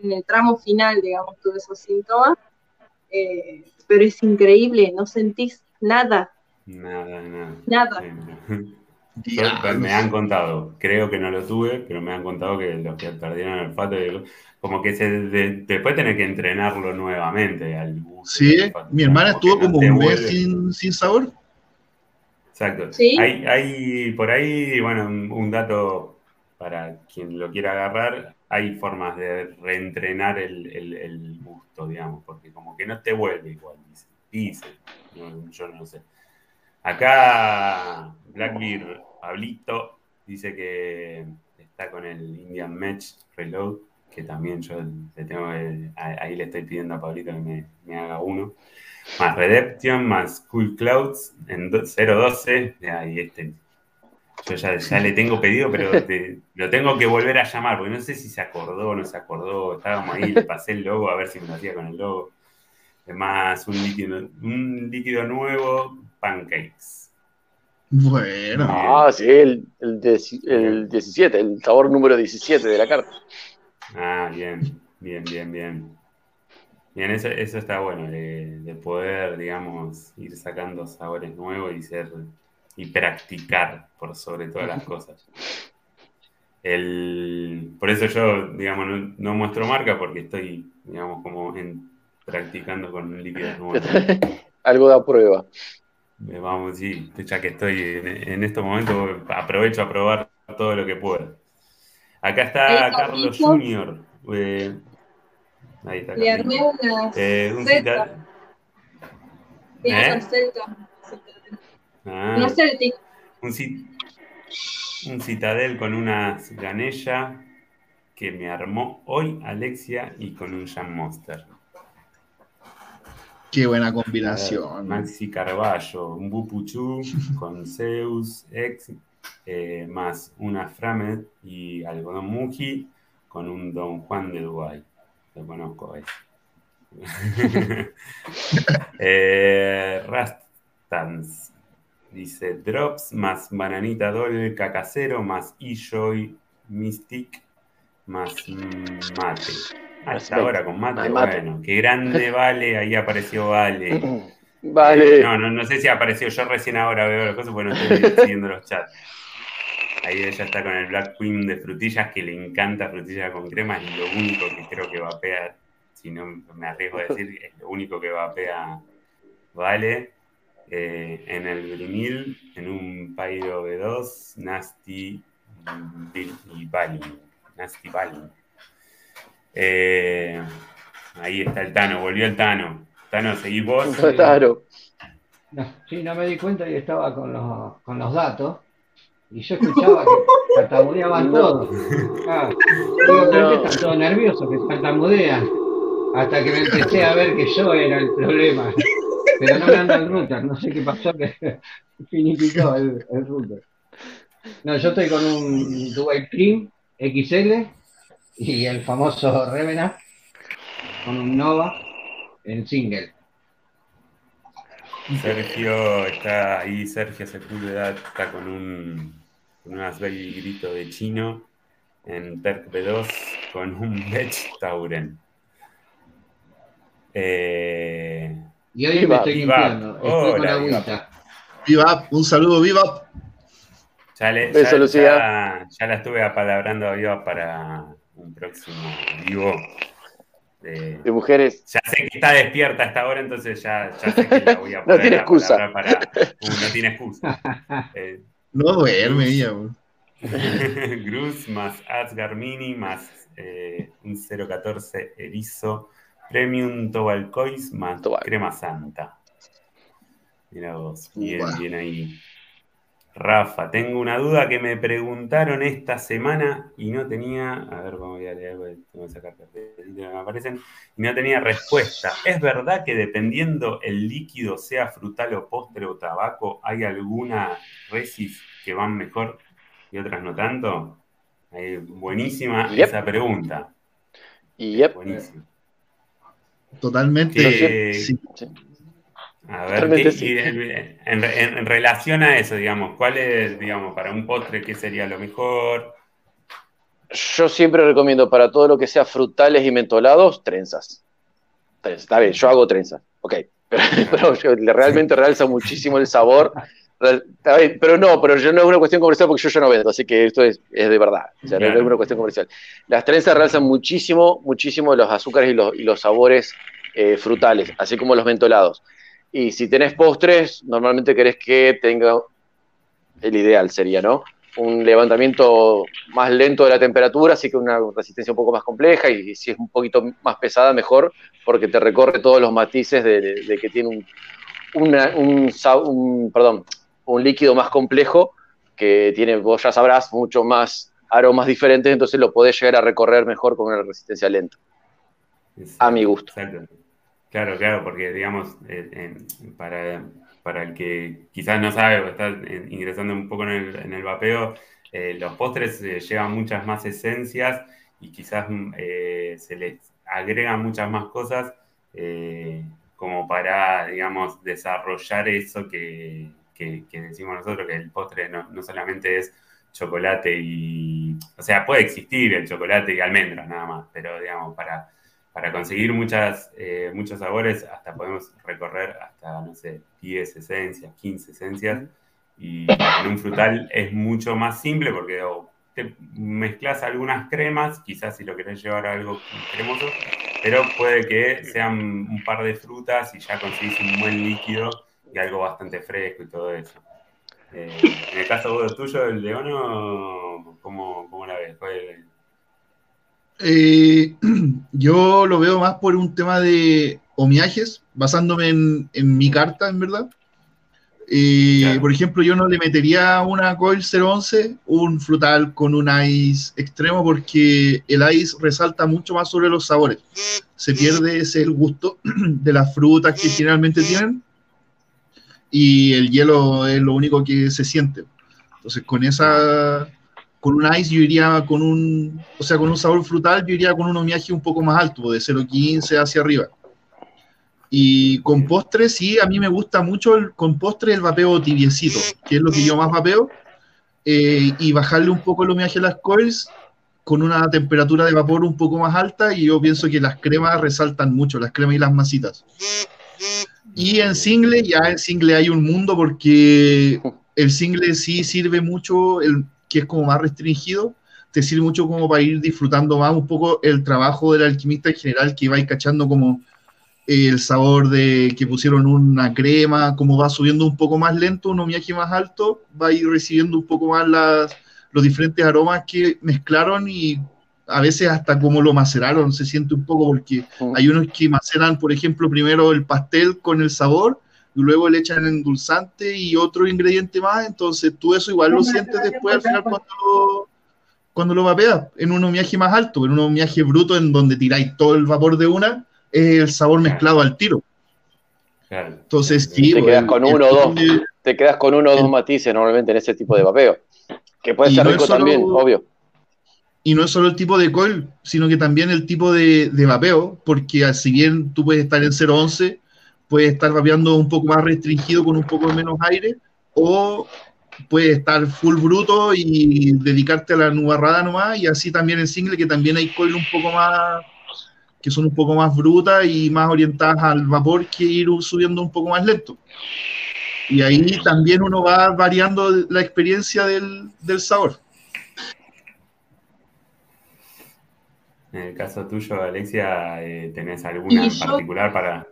en el tramo final, digamos, tuve esos síntomas. Eh, pero es increíble, no sentís nada. Nada, nada. Nada. me han contado, creo que no lo tuve, pero me han contado que los que perdieron el olfato, como que se, después tener que entrenarlo nuevamente al. Sí, mi hermana estuvo como un mes sin, sin sabor. Exacto. Hay, hay por ahí, bueno, un, dato para quien lo quiera agarrar, hay formas de reentrenar el, gusto, digamos, porque como que no te vuelve igual, dice, yo no lo sé. Acá Blackbeard Pablito dice que está con el Indian Match Reload, que también yo le tengo ahí le estoy pidiendo a Pablito que me, me haga uno más Redemption, más Cool Clouds en 012. Ahí este. Yo ya, ya, le tengo pedido, pero lo tengo que volver a llamar, porque no sé si se acordó o no se acordó. Estábamos ahí, le pasé el logo a ver si me lo hacía con el logo. Además, un líquido, un líquido nuevo, pancakes. Bueno. Ah, sí, el, el, el 17, el sabor número 17 de la carta. Ah, bien, bien, bien, bien. Bien, eso, eso está bueno, de, poder, digamos, ir sacando sabores nuevos y ser y practicar por sobre todas las cosas. El, por eso yo, digamos, no, muestro marca porque estoy, digamos, como en, practicando con líquidos nuevos. Algo da prueba. Eh, vamos, sí, ya que estoy en, en estos momentos, aprovecho a probar todo lo que puedo. Acá está Carlos Junior. Eh, Ahí está. Le armé una eh, un Celta. ¿Eh? Celta. Ah, una Celtic. Un, un Citadel con una ganella que me armó hoy Alexia y con un Jam Monster. Qué buena combinación. Maxi Carballo, un Bupuchu con Zeus X, eh, más una Framet y algodón Muji con un Don Juan de Dubai. Lo conozco ese. eh, Rastans dice Drops más Bananita Dol Cacacero más E-Joy Mystic más Mate. Hasta ahora con mate, bueno, qué grande Vale, ahí apareció Vale. Vale. No, no, no sé si apareció, yo recién ahora veo las cosas porque no estoy siguiendo los chats. Ahí ella está con el Black Queen de frutillas, que le encanta frutillas con crema, es lo único que creo que vapea, si no me arriesgo a decir, es lo único que vapea Vale. Eh, en el vinil, en un Pyro B2, Nasty y Bali. Nasty Bali. Eh, ahí está el Tano, volvió el Tano. Tano, seguí vos. Claro. No, sí, no me di cuenta y estaba con los, con los datos y yo escuchaba que tartamudeaban todos. Ah, digo, están todos nerviosos, que tartamudean. Hasta que me empecé a ver que yo era el problema. Pero no me anda el router, no sé qué pasó que finiquitó el, el router. No, yo estoy con un Dual Cream XL y el famoso Revenant con un Nova en single. Sergio está ahí, Sergio Sepúlveda está con un, con un grito de chino en Perk B2 con un Bech Tauren. Eh, y hoy me estoy limpiando, Viva, un saludo, Viva. Ya, ya, ya, la estuve apalabrando a Viva para un próximo vivo de, mujeres. Ya sé que está despierta a esta hora, entonces ya, ya sé que la voy a poner no tiene excusa. Para, uh, no tiene excusa. Eh, no duerme ella. Gruz más Asgar Mini más eh, un 014 Erizo Premium Tobalcois más Crema Santa. Mira vos, bien, bien ahí. Rafa, tengo una duda que me preguntaron esta semana y no tenía, a ver, cómo voy a leer, tengo que sacar me aparecen, y no tenía respuesta. ¿Es verdad que dependiendo el líquido, sea frutal o postre o tabaco, hay alguna resis que van mejor y otras no tanto? buenísima esa pregunta. Yep. Buenísima. Totalmente. sí. A ver, en, relación a eso, digamos, ¿cuál es, digamos, para un postre, qué sería lo mejor? Yo siempre recomiendo para todo lo que sea frutales y mentolados, trenzas. Está bien, yo hago trenzas, ok. Pero, realmente realza muchísimo el sabor. pero no, pero yo no es una cuestión comercial porque yo ya no vendo, así que esto es, de verdad. O sea, no es una cuestión comercial. Las trenzas realzan muchísimo, muchísimo los azúcares y los, sabores eh, frutales, así como los mentolados. Y si tenés postres, normalmente querés que tenga, el ideal sería, ¿no? Un levantamiento más lento de la temperatura, así que una resistencia un poco más compleja y, si es un poquito más pesada, mejor, porque te recorre todos los matices de, que tiene un, un, perdón, un líquido más complejo que tiene, vos ya sabrás, mucho más aromas diferentes, entonces lo podés llegar a recorrer mejor con una resistencia lenta. a mi gusto. Claro, claro, porque digamos, eh, para, el que quizás no sabe o está ingresando un poco en el, vapeo, eh, los postres eh, llevan muchas más esencias y quizás mm, se les agregan muchas más cosas como para, digamos, desarrollar eso que, decimos nosotros, que el postre no, no solamente es chocolate y, o sea, puede existir el chocolate y almendras nada más, pero digamos, para para conseguir muchas, eh, muchos sabores, hasta podemos recorrer hasta, no sé, 10 esencias, 15 esencias. Y en un frutal es mucho más simple porque te mezclas algunas cremas, quizás si lo querés llevar a algo cremoso, pero puede que sean un par de frutas y ya conseguís un buen líquido y algo bastante fresco y todo eso. Eh, en el caso tuyo, el leono, ¿cómo, cómo la ves? Eh, yo lo veo más por un tema de homiajes, basándome en, mi carta, en verdad. Eh, por ejemplo, yo no le metería una Coil 011 un frutal con un ice extremo porque el ice resalta mucho más sobre los sabores. Se pierde ese el gusto de las frutas que generalmente tienen y el hielo es lo único que se siente. Entonces, con esa con un ice yo iría con un, o sea, con un sabor frutal, yo iría con un homiaje un poco más alto, de 0.15 hacia arriba. Y con postre, sí, a mí me gusta mucho el, con postre el vapeo tibiecito, que es lo que yo más vapeo, eh, y bajarle un poco el homiaje a las coils con una temperatura de vapor un poco más alta, y yo pienso que las cremas resaltan mucho, las cremas y las masitas. Y en single, ya en single hay un mundo porque el single sí sirve mucho, el, que es como más restringido, te sirve mucho como para ir disfrutando más un poco el trabajo del alquimista en general, que vais cachando como el sabor de que pusieron una crema, como va subiendo un poco más lento, un omiaje más alto, va a ir recibiendo un poco más las, los diferentes aromas que mezclaron y a veces hasta como lo maceraron, se siente un poco porque hay unos que maceran, por ejemplo, primero el pastel con el sabor y luego le echan endulzante y otro ingrediente más, entonces tú eso igual lo sientes después al final cuando lo, cuando lo vapeas, en un viaje más alto, en un viaje bruto en donde tiráis todo el vapor de una, es el sabor mezclado al tiro. Entonces, sí, te quedas con uno o dos, te quedas con uno o dos matices normalmente en ese tipo de vapeo, que puede ser rico también, obvio. y no es solo el tipo de coil, sino que también el tipo de, de vapeo, porque si bien tú puedes estar en 0.11, puedes estar vapeando un poco más restringido con un poco menos aire, o puedes estar full bruto y dedicarte a la nubarrada nomás, y así también en single, que también hay coil un poco más, que son un poco más brutas y más orientadas al vapor que ir subiendo un poco más lento. Y ahí también uno va variando la experiencia del, del sabor. En el caso tuyo, Alexia, eh, ¿tenés alguna en particular para...?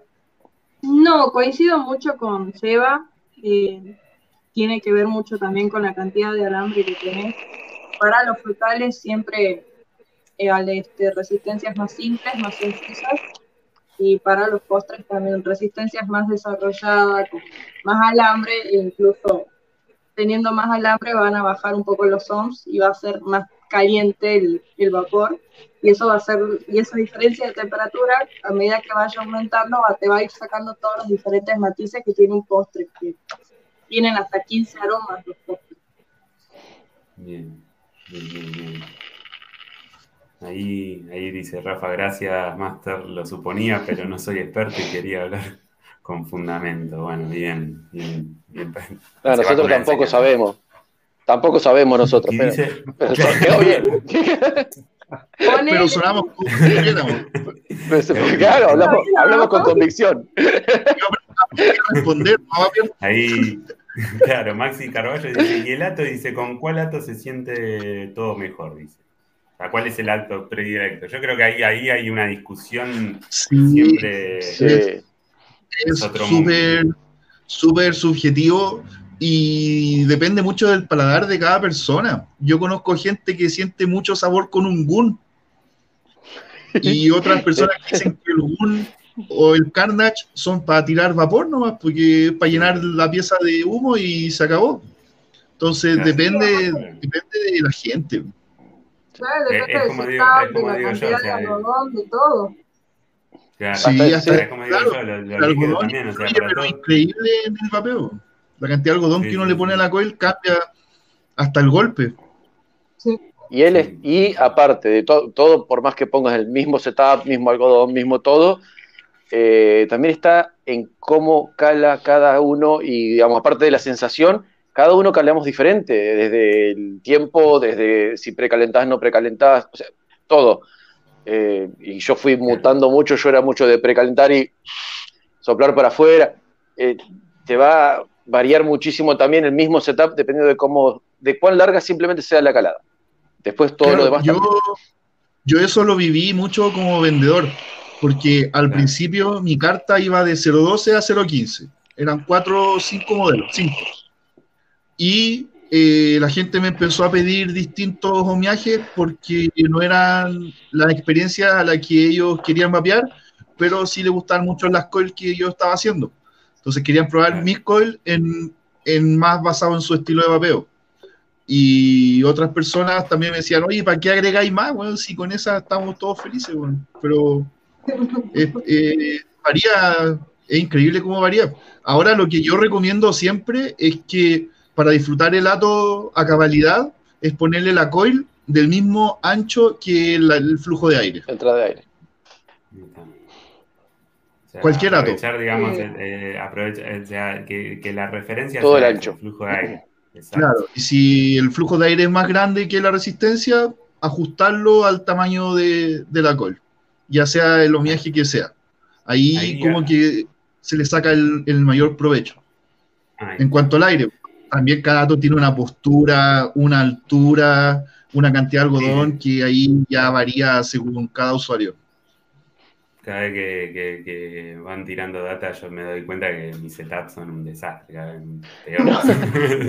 No, coincido mucho con Seba. Tiene que ver mucho también con la cantidad de alambre que tenés. Para los frutales siempre eh, este, resistencias más simples, más sencillas. Y para los postres también resistencias más desarrolladas, con más alambre, incluso teniendo más alambre van a bajar un poco los ohms y va a ser más caliente el, el, vapor y eso va a ser, y esa diferencia de temperatura, a medida que vaya aumentando, te va a ir sacando todos los diferentes matices que tiene un postre, que tienen hasta 15 aromas los postres. Bien, bien, bien, bien. Ahí, ahí dice Rafa, gracias, Master, lo suponía, pero no soy experto y quería hablar con fundamento. Bueno, bien, bien, bien. nosotros tampoco sabemos. Tampoco sabemos nosotros. Pero, dice, pero, bien. pero sonamos Claro, hablamos, hablamos con convicción. responder, Ahí, claro, Maxi Carballo dice, y el ato dice, ¿con cuál ato se siente todo mejor? Dice. O ¿cuál es el alto predilecto? Yo creo que ahí, ahí hay una discusión siempre. Sí. Es súper, súper subjetivo y depende mucho del paladar de cada persona. Yo conozco gente que siente mucho sabor con un gun y otras personas que dicen que el gun o el carnage son para tirar vapor nomás, porque es para llenar la pieza de humo y se acabó. Entonces depende, depende de la gente. Claro, depende de como digo, de la cantidad de algodón, de todo. Claro, sí, hasta, es como digo yo, lo, lo algodón también, o sea, para increíble en el vapeo. La cantidad de algodón que uno le pone a la coil cambia hasta el golpe. Y él es, y aparte de todo, por más que pongas el mismo setup, mismo algodón, mismo todo, eh, también está en cómo cala cada uno y, digamos, aparte de la sensación, cada uno calamos diferente, desde el tiempo, desde si precalentás, no precalentás, o sea, todo. Eh, y yo fui mutando mucho, yo era mucho de precalentar y soplar para afuera. Eh, te va, variar muchísimo también el mismo setup dependiendo de cómo, de cuán larga simplemente sea la calada. Después todo lo demás. Yo, yo eso lo viví mucho como vendedor, porque al principio mi carta iba de 0.12 a 0.15. Eran cuatro o cinco modelos, cinco. Y eh, la gente me empezó a pedir distintos homeajes porque no eran la experiencia a la que ellos querían mapear, pero sí les gustaban mucho las coils que yo estaba haciendo. Entonces querían probar mis coil en, en, más basado en su estilo de vapeo. Y otras personas también me decían, oye, ¿para qué agregáis más? Bueno, si con esa estamos todos felices, bueno. Pero eh, varía, es increíble cómo varía. Ahora lo que yo recomiendo siempre es que para disfrutar el ato a cabalidad es ponerle la coil del mismo ancho que el flujo de aire. Entrada de aire. Cualquier aprovechar, digamos, eh, aprovechar, que, la referencia Todo el ancho. flujo de aire. Claro, y si el flujo de aire es más grande que la resistencia, ajustarlo al tamaño de, la col, ya sea el homiaje que sea. Ahí, como que se le saca el, mayor provecho. En cuanto al aire, también cada dato tiene una postura, una altura, una cantidad de algodón que ahí ya varía según cada usuario. Cada vez que, van tirando data, yo me doy cuenta que mis setups son un desastre.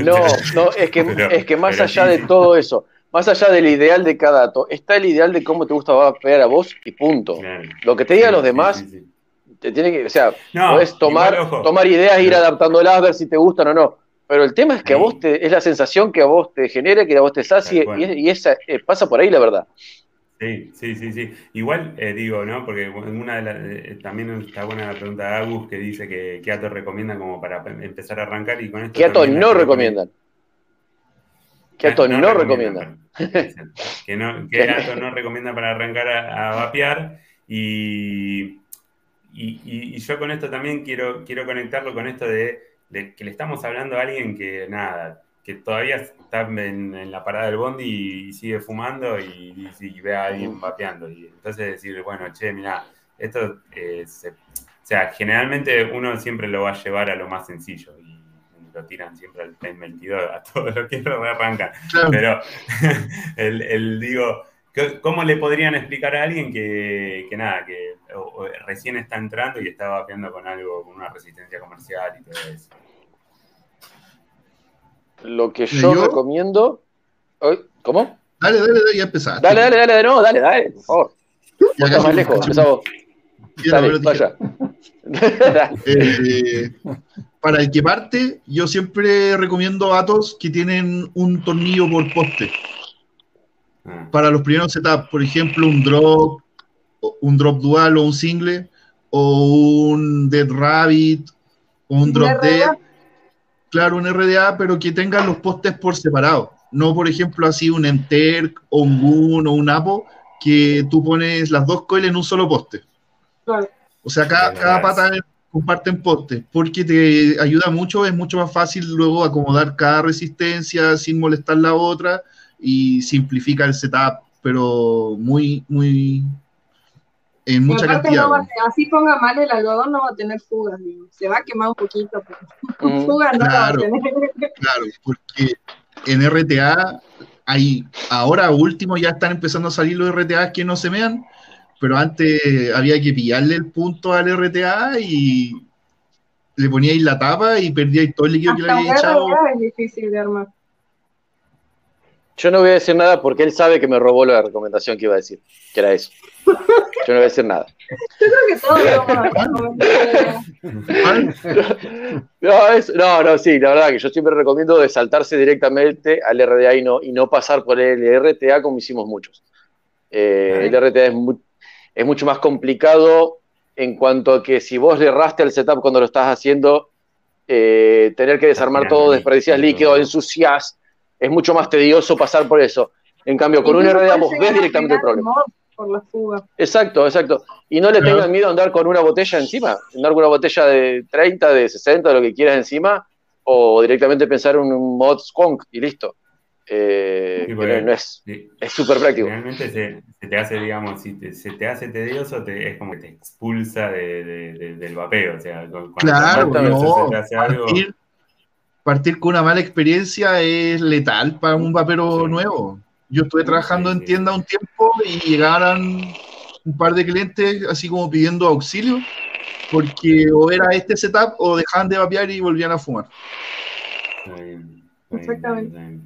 No, no, es que, es que más allá de todo eso, más allá del ideal de cada dato, está el ideal de cómo te gusta pegar a vos y punto. Lo que te digan los demás, te tiene que, o sea, puedes tomar, tomar ideas, ir adaptándolas, ver si te gustan o no. Pero el tema es que a vos te, es la sensación que a vos te genere, que a vos te sacie, y, esa eh, pasa por ahí la verdad. Sí, sí, sí, sí. Igual eh, digo, ¿no? Porque una de las, eh, también está buena la pregunta de Agus que dice que qué ato recomiendan como para empezar a arrancar y con esto. ¿Qué ato no recomiendan? ¿Qué ato no, recomiendan? que no, ¿Qué ato no recomienda para arrancar a, vapear? Y, y, yo con esto también quiero, quiero conectarlo con esto de que le estamos hablando a alguien que nada, que todavía está en, la parada del bondi y, sigue fumando y, ve a alguien vapeando. Y entonces decir, bueno, che, mira, esto, eh, o sea, generalmente uno siempre lo va a llevar a lo más sencillo y lo tiran siempre al Play 22, a todo lo que lo arrancan. Pero el, el, digo, ¿cómo le podrían explicar a alguien que, que nada, que recién está entrando y está vapeando con algo, con una resistencia comercial y todo eso? Lo que yo, recomiendo. ¿Cómo? Dale, dale, dale, ya empezar. Dale, dale, dale, de nuevo, dale, dale, por favor. Ya más lejos, empezamos. Dale, vaya. Eh, para el que parte, yo siempre recomiendo atos que tienen un tornillo por poste. Ah. Para los primeros setups, por ejemplo, un drop, un drop dual o un single, o un dead rabbit, o un drop dead claro, un RDA, pero que tengan los postes por separado. No, por ejemplo, así un Enter o un Gun o un Apo, que tú pones las dos coils en un solo poste. O sea, cada, cada pata comparten postes, porque te ayuda mucho, es mucho más fácil luego acomodar cada resistencia sin molestar la otra y simplifica el setup, pero muy, muy, en mucha cantidad. así ponga mal el algodón, no va a tener fugas, se va a quemar un poquito, pero fugas no va a tener. Claro, porque en RTA hay, ahora último ya están empezando a salir los RTA que no se mean, pero antes había que pillarle el punto al RTA y le poníais la tapa y perdíais todo el líquido que le había echado. Es difícil de armar. Yo no voy a decir nada porque él sabe que me robó la recomendación que iba a decir, que era eso. Yo no voy a decir nada. Yo creo que todos no, no, no, sí, la verdad que yo siempre recomiendo de saltarse directamente al RDA y no, y no pasar por el RTA como hicimos muchos. Eh, el RTA es, es mucho más complicado en cuanto a que si vos le erraste al setup cuando lo estás haciendo, eh, tener que desarmar todo, desperdicias líquido, ensucias es mucho más tedioso pasar por eso. En cambio, con un RDA vos ves directamente el problema. Por la fuga. Exacto, exacto. Y no le tengan miedo a andar con una botella encima, andar con una botella de 30, de 60, de lo que quieras encima, o directamente pensar en un mod skunk y listo. Eh, no, es súper práctico. Realmente se, te hace, digamos, si se te hace tedioso, te, es como que te expulsa del vapeo. O sea, cuando claro, no, se hace algo partir con una mala experiencia es letal para un vapero nuevo. Yo estuve trabajando en tienda un tiempo y llegaron un par de clientes así como pidiendo auxilio porque o era este setup o dejaban de vapear y volvían a fumar. Exactamente.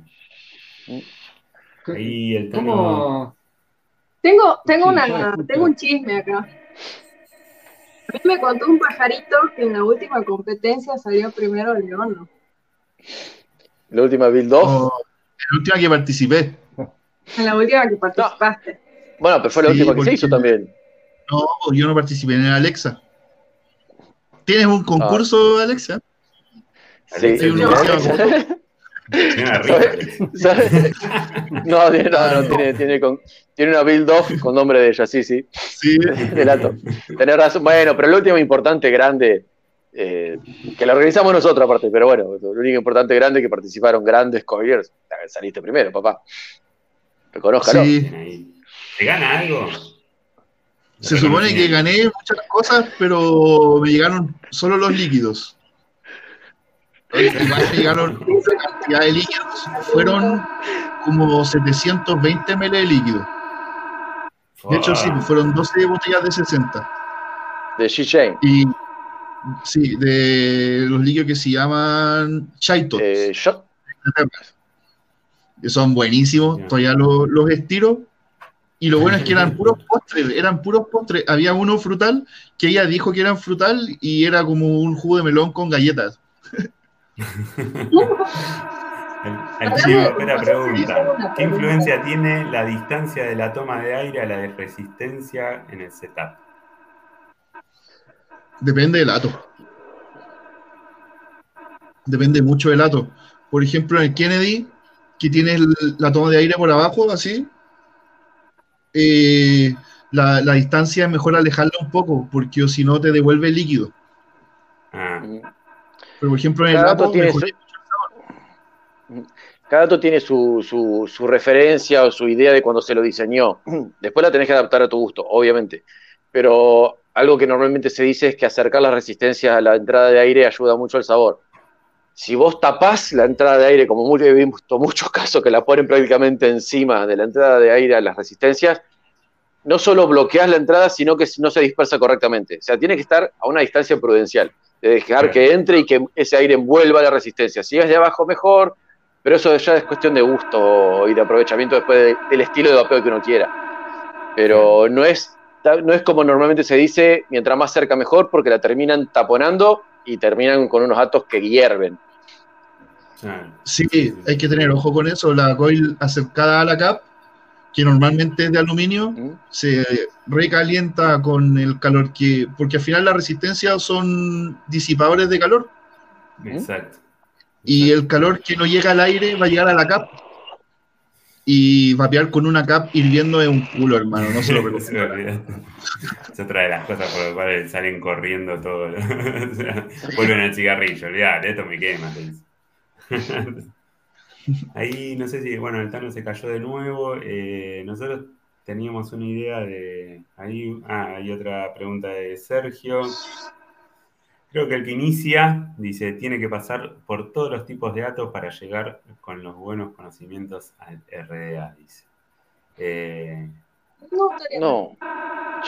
Ahí el Tengo, tengo, una, tengo un chisme acá. A mí me contó un pajarito que en la última competencia salió primero León. La última Build 2. la última que participé. En la última que participaste. Bueno, pero fue la última que se hizo también. No, yo no participé en Alexa. ¿Tienes un concurso, ah. Alexa? Sí, sí no, no, no, tiene, tiene, tiene, una build 2 con nombre de ella, sí, sí. Sí. Tenés razón. Bueno, pero la última importante, grande, eh, que la organizamos nosotros aparte, pero bueno, lo único importante grande que participaron grandes couriers, saliste primero, papá. Sí. ¿Te gana algo? Se supone que gané muchas cosas, pero me llegaron solo los líquidos. igual llegaron una cantidad de líquidos, fueron como 720 ml de líquido. De hecho, sí, fueron 12 botellas de 60. De She Y sí, de los líquidos que se llaman Chaitos. Eh, son buenísimos, todavía los, los estiro. Y lo bueno es que eran puros postres, eran puros postres. Había uno frutal que ella dijo que eran frutal y era como un jugo de melón con galletas. El, chivo espera pregunta: ¿Qué influencia tiene la distancia de la toma de aire a la de resistencia en el setup? Depende del ato. Depende mucho del ato. Por ejemplo, en el Kennedy, que tienes la toma de aire por abajo, así, eh, la, distancia es mejor alejarla un poco, porque si no te devuelve líquido. Ah. Pero por ejemplo, en el tiene su, cada dato tiene su, su, referencia o su idea de cuando se lo diseñó. Después la tenés que adaptar a tu gusto, obviamente. Pero algo que normalmente se dice es que acercar las resistencias a la entrada de aire ayuda mucho al sabor si vos tapás la entrada de aire, como muy, he visto muchos casos que la ponen prácticamente encima de la entrada de aire a las resistencias, no solo bloqueas la entrada, sino que no se dispersa correctamente. O sea, tiene que estar a una distancia prudencial, de dejar que entre y que ese aire envuelva la resistencia. Si es de abajo, mejor, pero eso ya es cuestión de gusto y de aprovechamiento después del estilo de vapeo que uno quiera. Pero no es, no es como normalmente se dice, mientras más cerca mejor, porque la terminan taponando y terminan con unos datos que hierven. Sí, hay que tener ojo con eso. La coil acercada a la cap, que normalmente es de aluminio, se recalienta con el calor que. Porque al final la resistencia son disipadores de calor. Exacto. Y el calor que no llega al aire va a llegar a la cap. Y vapear con una cap hirviendo es un culo, hermano. No se lo recomiendo. es otra de las cosas por las cuales salen corriendo todo. vuelven al cigarrillo, olvidate, esto me quema. Ahí no sé si, bueno, el Tano se cayó de nuevo. Eh, nosotros teníamos una idea de. Ahí, ah, hay otra pregunta de Sergio. Creo que el que inicia, dice, tiene que pasar por todos los tipos de datos para llegar con los buenos conocimientos al RDA, dice. Eh, no,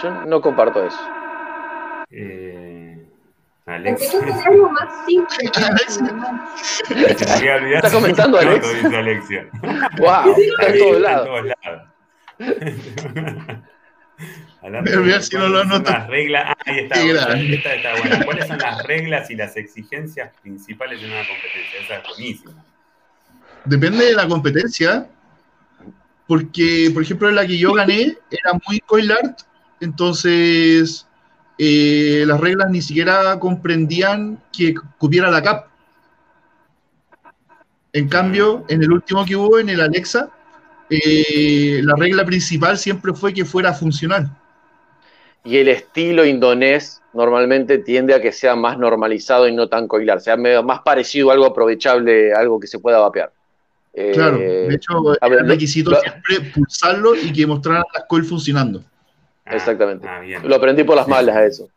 yo no comparto eso. Eh, Alex. algo más simple. ¿Está comentando Alex? dice Alexia. ¡Wow! Está en todos lados. Hablando si no lo. Las reglas, ah, ahí está, esta está buena. ¿Cuáles son las reglas y las exigencias principales de una competencia? Esa es buenísima. Depende de la competencia, porque, por ejemplo, la que yo gané era muy coil art, entonces eh, las reglas ni siquiera comprendían que cupiera la CAP. En cambio, en el último que hubo, en el Alexa, eh, la regla principal siempre fue que fuera funcional. Y el estilo indonés normalmente tiende a que sea más normalizado y no tan coilar, sea más parecido a algo aprovechable, algo que se pueda vapear. Claro, de eh, hecho, el requisito siempre pulsarlo y que mostraran las coil funcionando. Ah, Exactamente. Ah, lo aprendí por las malas a eso.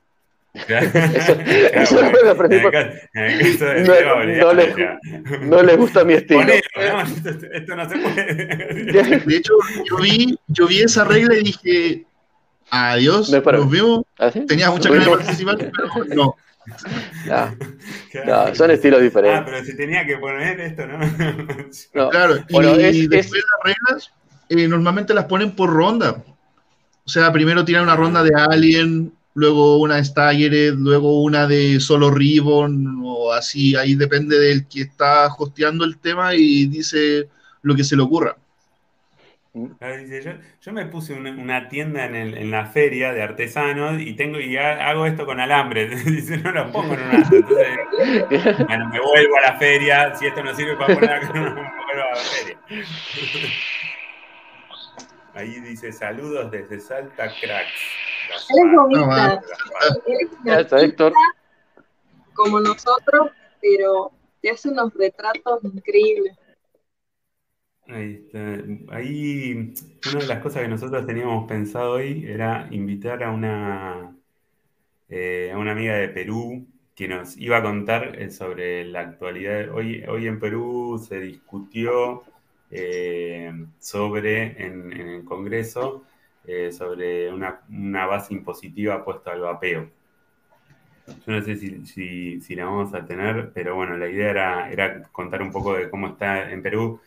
eso, lo aprendí por... no, les gusta mi estilo. esto, no se puede. De hecho, yo vi, yo vi esa regla y dije, adiós, nos vemos. ¿Ah, Tenía mucha ganas de participar, pero no. No, son estilos diferentes. Ah, pero se tenía que poner esto, ¿no? no. Claro, y después las reglas eh, normalmente las ponen por ronda. O sea, primero tiran una ronda de Alien, luego una de Staggered, luego una de Solo Ribbon, o así, ahí depende del que está hosteando el tema y dice lo que se le ocurra. Yo, me puse una, tienda en, la feria de artesanos y tengo y hago esto con alambre. Dice, no lo pongo en un. Entonces, bueno, me vuelvo a la feria. Si esto no sirve para poner acá, me vuelvo a la feria. Ahí dice saludos desde Salta Cracks. Él es bonita. Él es Héctor. como nosotros, pero te hace unos retratos increíbles. Ahí está. Ahí, una de las cosas que nosotros teníamos pensado hoy era invitar a una, eh, a una amiga de Perú que nos iba a contar eh, sobre la actualidad. Hoy, hoy en Perú se discutió sobre, en, el Congreso, eh, sobre una, base impositiva puesta al vapeo. Yo no sé si, si, la vamos a tener, pero bueno, la idea era, era contar un poco de cómo está en Perú.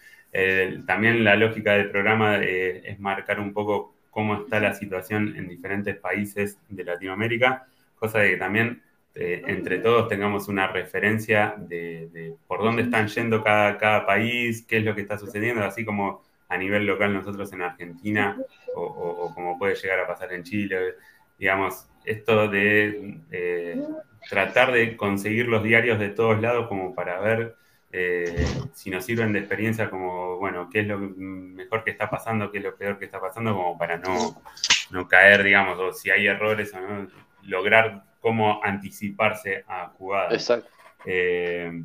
también la lógica del programa es marcar un poco cómo está la situación en diferentes países de Latinoamérica, cosa que también eh, entre todos tengamos una referencia de, por dónde están yendo cada, cada, país, qué es lo que está sucediendo, así como a nivel local nosotros en Argentina o, como puede llegar a pasar en Chile. Digamos, esto de eh, tratar de conseguir los diarios de todos lados como para ver eh, si nos sirven de experiencia como, bueno, qué es lo mejor que está pasando, qué es lo peor que está pasando, como para no, no caer, digamos, o si hay errores o no, lograr cómo anticiparse a jugadas. Exacto. Eh,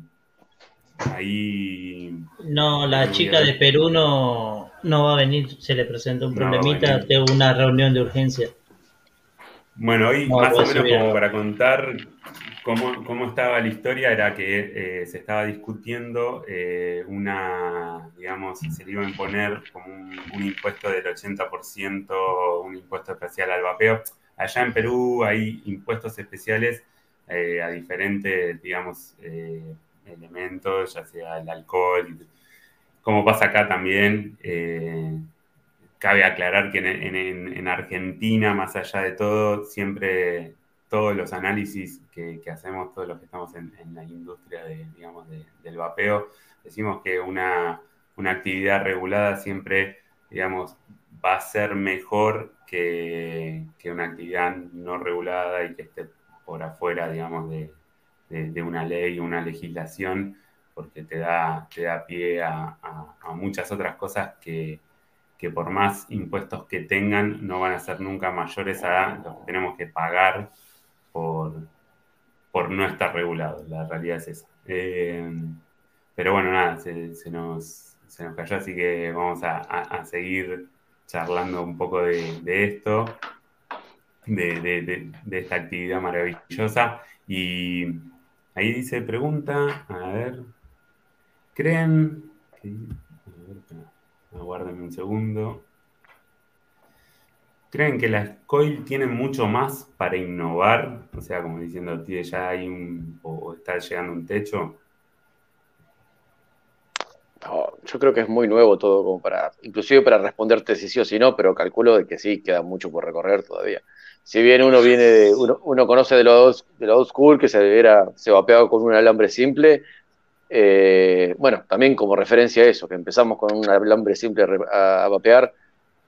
ahí. No, la chica de Perú no, no va a venir, se le presentó un problemita, tengo una reunión de urgencia. Bueno, hoy más o menos como para contar cómo, cómo, estaba la historia, era que eh, se estaba discutiendo eh, una, digamos, se le iba a imponer como un, un impuesto del 80%, un impuesto especial al vapeo Allá en Perú hay impuestos especiales eh, a diferentes, digamos, eh, elementos, ya sea el alcohol, como pasa acá también. Eh, cabe aclarar que en, Argentina, más allá de todo, siempre todos los análisis que, hacemos, todos los que estamos en, la industria de, digamos, del vapeo, decimos que una, una actividad regulada siempre, digamos, va a ser mejor que, una actividad no regulada y que esté por afuera, digamos, de, una ley, una legislación, porque te da, te da pie a, muchas otras cosas que, por más impuestos que tengan no van a ser nunca mayores a los que tenemos que pagar por, por no estar regulados. La realidad es esa. Eh, pero bueno, nada, se, nos, se, nos, cayó, así que vamos a seguir charlando un poco de, esto, de, esta actividad maravillosa. Y ahí dice, pregunta, a ver, ¿creen? aguárdenme un segundo. ¿Creen que la SCOIL tiene mucho más para innovar? O sea, como diciendo, ya hay un, o está llegando un techo yo creo que es muy nuevo todo como para, inclusive para responderte si sí o si no, pero calculo de que sí, queda mucho por recorrer todavía. Si bien uno viene de, uno, conoce de los de old school, que se era, se vapeaba con un alambre simple, eh, bueno, también como referencia a eso, que empezamos con un alambre simple a, vapear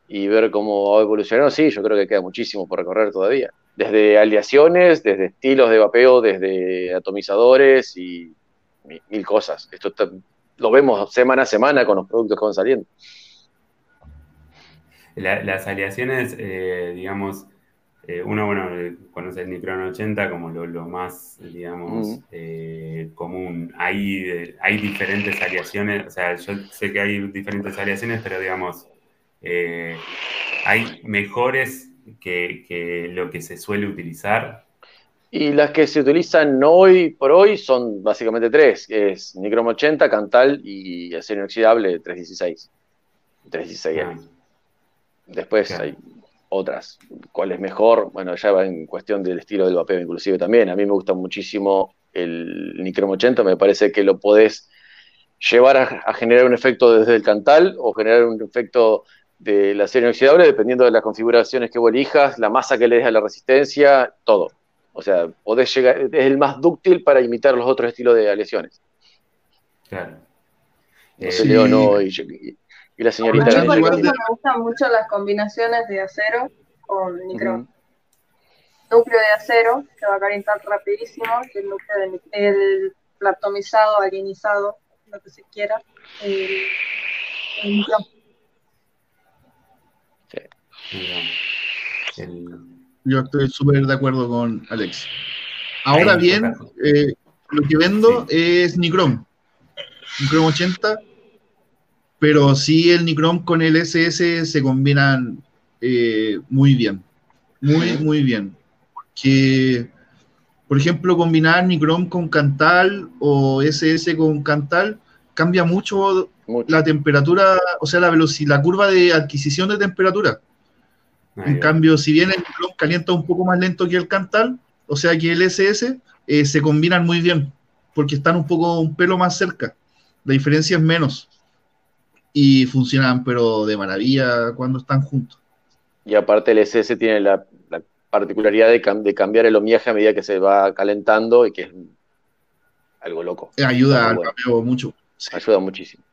y ver cómo ha evolucionado, sí, yo creo que queda muchísimo por recorrer todavía. Desde aleaciones, desde estilos de vapeo, desde atomizadores y mil, cosas. Esto está lo vemos semana a semana con los productos que van saliendo. las aleaciones, eh, digamos, eh, uno, bueno, conoce el Nicron 80 como lo, más, digamos, eh, común. Hay, hay diferentes aleaciones, o sea, yo sé que hay diferentes aleaciones, pero digamos, hay mejores que, que, lo que se suele utilizar. Y las que se utilizan hoy por hoy son básicamente tres, que es Nicrom 80, Cantal y acero inoxidable 316. 316 ah. Después hay otras. ¿Cuál es mejor? Bueno, ya va en cuestión del estilo del vapeo inclusive también. A mí me gusta muchísimo el Nicrom 80, me parece que lo podés llevar a, generar un efecto desde el Cantal o generar un efecto del acero inoxidable dependiendo de las configuraciones que vos elijas, la masa que le des a la resistencia, todo. O sea, podés llegar, es el más dúctil para imitar los otros estilos de lesiones. Claro. No sé, Leo, no, y, la señorita. A mí, por ejemplo, me gustan mucho las combinaciones de acero con micro. Núcleo de acero, que va a calentar rapidísimo, el núcleo de, el platomizado, alinizado, lo que se quiera. El, el Sí. El, yo estoy súper de acuerdo con Alex. Ahora bien, eh, lo que vendo es Nicrom. Nicrom 80. Pero sí el Nicrom con el SS se combinan eh, muy bien. Muy, muy bien. Porque Por ejemplo, combinar Nicrom con Cantal o SS con Cantal cambia mucho, la temperatura, o sea, la velocidad, la curva de adquisición de temperatura. En cambio, si bien el Nicrom calienta un poco más lento que el Cantal, o sea que el SS, eh, se combinan muy bien, porque están un poco, un pelo más cerca. La diferencia es menos. Y funcionan, pero de maravilla cuando están juntos. Y aparte el SS tiene la, particularidad de, cambiar el homiaje a medida que se va calentando y que es algo loco. Ayuda al mucho. Ayuda muchísimo.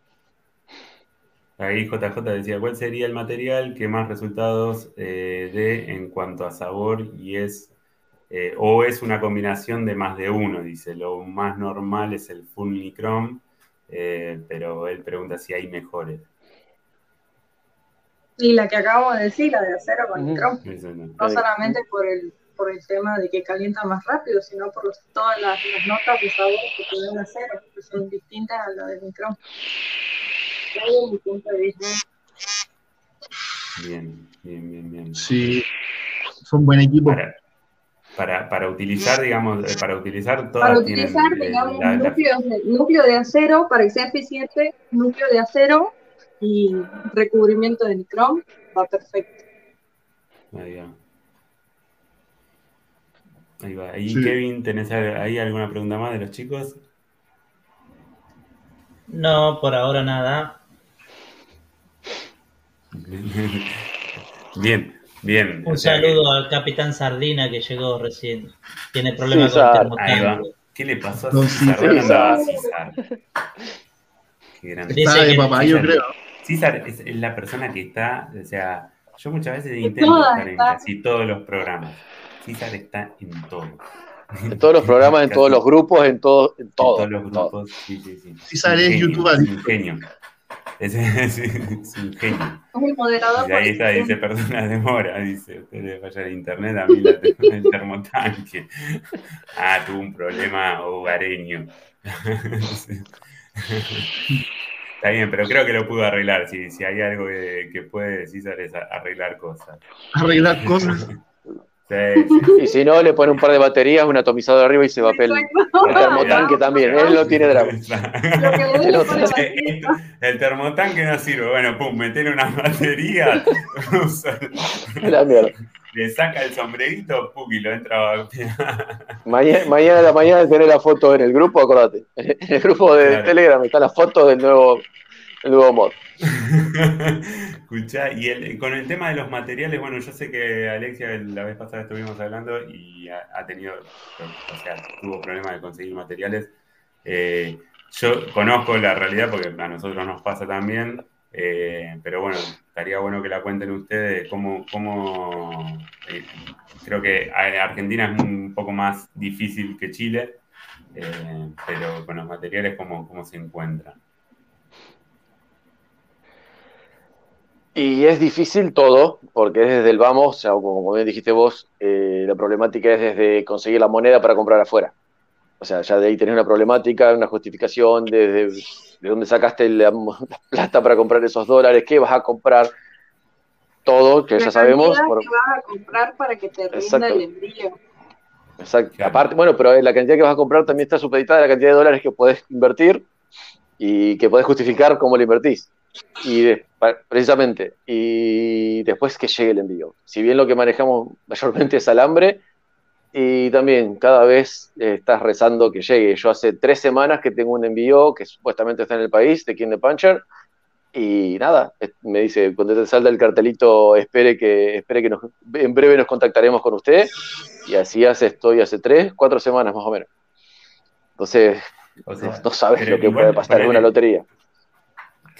Ahí JJ decía, ¿cuál sería el material que más resultados eh, dé en cuanto a sabor y es eh, o es una combinación de más de uno? Dice, lo más normal es el full nicrom, eh, pero él pregunta si hay mejores. Y la que acabo de decir, la de acero con nicrom, no solamente por el, por el tema de que calienta más rápido, sino por todas las, notas de sabor que tiene un acero, que son distintas a la del nicrom. mi punto de vista. Bien, bien, bien, bien. Sí, son buen equipo para, para utilizar, digamos, eh, para utilizar todas Para utilizar, digamos, núcleo de acero, para que sea eficiente, núcleo de acero y recubrimiento de nicrom, va perfecto. Ahí va. Ahí va. ¿Y Kevin, tenés ahí alguna pregunta más de los chicos? No, por ahora nada. Bien. Bien. Un saludo al capitán Sardina que llegó recién. Tiene problemas con el. ¿Qué le pasó a César? ¿Dónde andaba César? Qué grande. Está de papá, yo creo. César es, la persona que está, o sea, yo muchas veces intento estar en casi todos los programas. César está en todo. En todos los programas, en todos los grupos, en todo. En, todo, en todos los grupos, sí, sí, sí. César es youtuber. Es un genio. Es, un genio. Y ahí está, dice, perdona demora, dice, ustedes vayan a internet, a mí la tengo el termotanque. Ah, tuvo un problema hogareño. Está bien, pero creo que lo pudo arreglar. Si, si hay algo que, que puede decir es arreglar cosas. Arreglar cosas. Y si no, le pone un par de baterías, un atomizador arriba y se va a El termotanque también, él lo tiene drama. el, termotanque no sirve. Bueno, pum, meterle una batería. la mierda. Le saca el sombrerito, pum, y lo entra. mañana, mañana a la mañana tener la foto en el grupo, acordate. En el grupo de Telegram está la foto del nuevo, el nuevo mod. Y con el tema de los materiales, bueno, yo sé que Alexia la vez pasada estuvimos hablando y ha, tenido, o sea, tuvo problemas de conseguir materiales. Eh, yo conozco la realidad porque a nosotros nos pasa también, eh, pero bueno, estaría bueno que la cuenten ustedes cómo, cómo eh, creo que Argentina es un poco más difícil que Chile, pero con los materiales cómo, cómo se encuentran. Y es difícil todo, porque es desde el vamos, o sea, como bien dijiste vos, eh, la problemática es desde conseguir la moneda para comprar afuera. O sea, ya de ahí tenés una problemática, una justificación de, de, dónde sacaste la, plata para comprar esos dólares, qué vas a comprar, todo, que ya sabemos. Por... que vas a comprar para que te rinda el envío. Exacto. Aparte, bueno, pero la cantidad que vas a comprar también está supeditada a la cantidad de dólares que puedes invertir y que puedes justificar cómo lo invertís. Y precisamente, y después que llegue el envío. Si bien lo que manejamos mayormente es alambre, y también cada vez eh, estás rezando que llegue. Yo hace tres semanas que tengo un envío que supuestamente está en el país, de King the Puncher, y nada, me dice, cuando te salga el cartelito, espere que, espere que en breve nos contactaremos con usted. Y así hace, estoy hace tres, cuatro semanas más o menos. Entonces, no, sabes lo que puede pasar, es una lotería.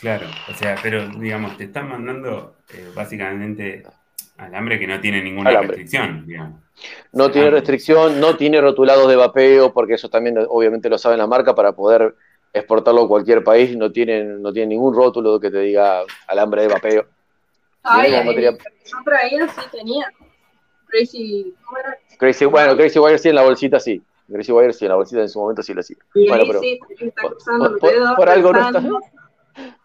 Claro, o sea, pero digamos, te están mandando eh, básicamente alambre que no tiene ninguna restricción, digamos. No tiene restricción, no tiene rotulados de vapeo, porque eso también obviamente lo sabe la marca para poder exportarlo a cualquier país, no tiene, no tiene ningún rótulo que te diga alambre de vapeo. Ay, ay yo traía sí tenía. Crazy, ¿cómo era? Crazy, bueno, Crazy Wire sí en la bolsita sí. Crazy Wire sí en la bolsita en su momento sí lo hacía. bueno, pero, sí, está por, por, por algo no está.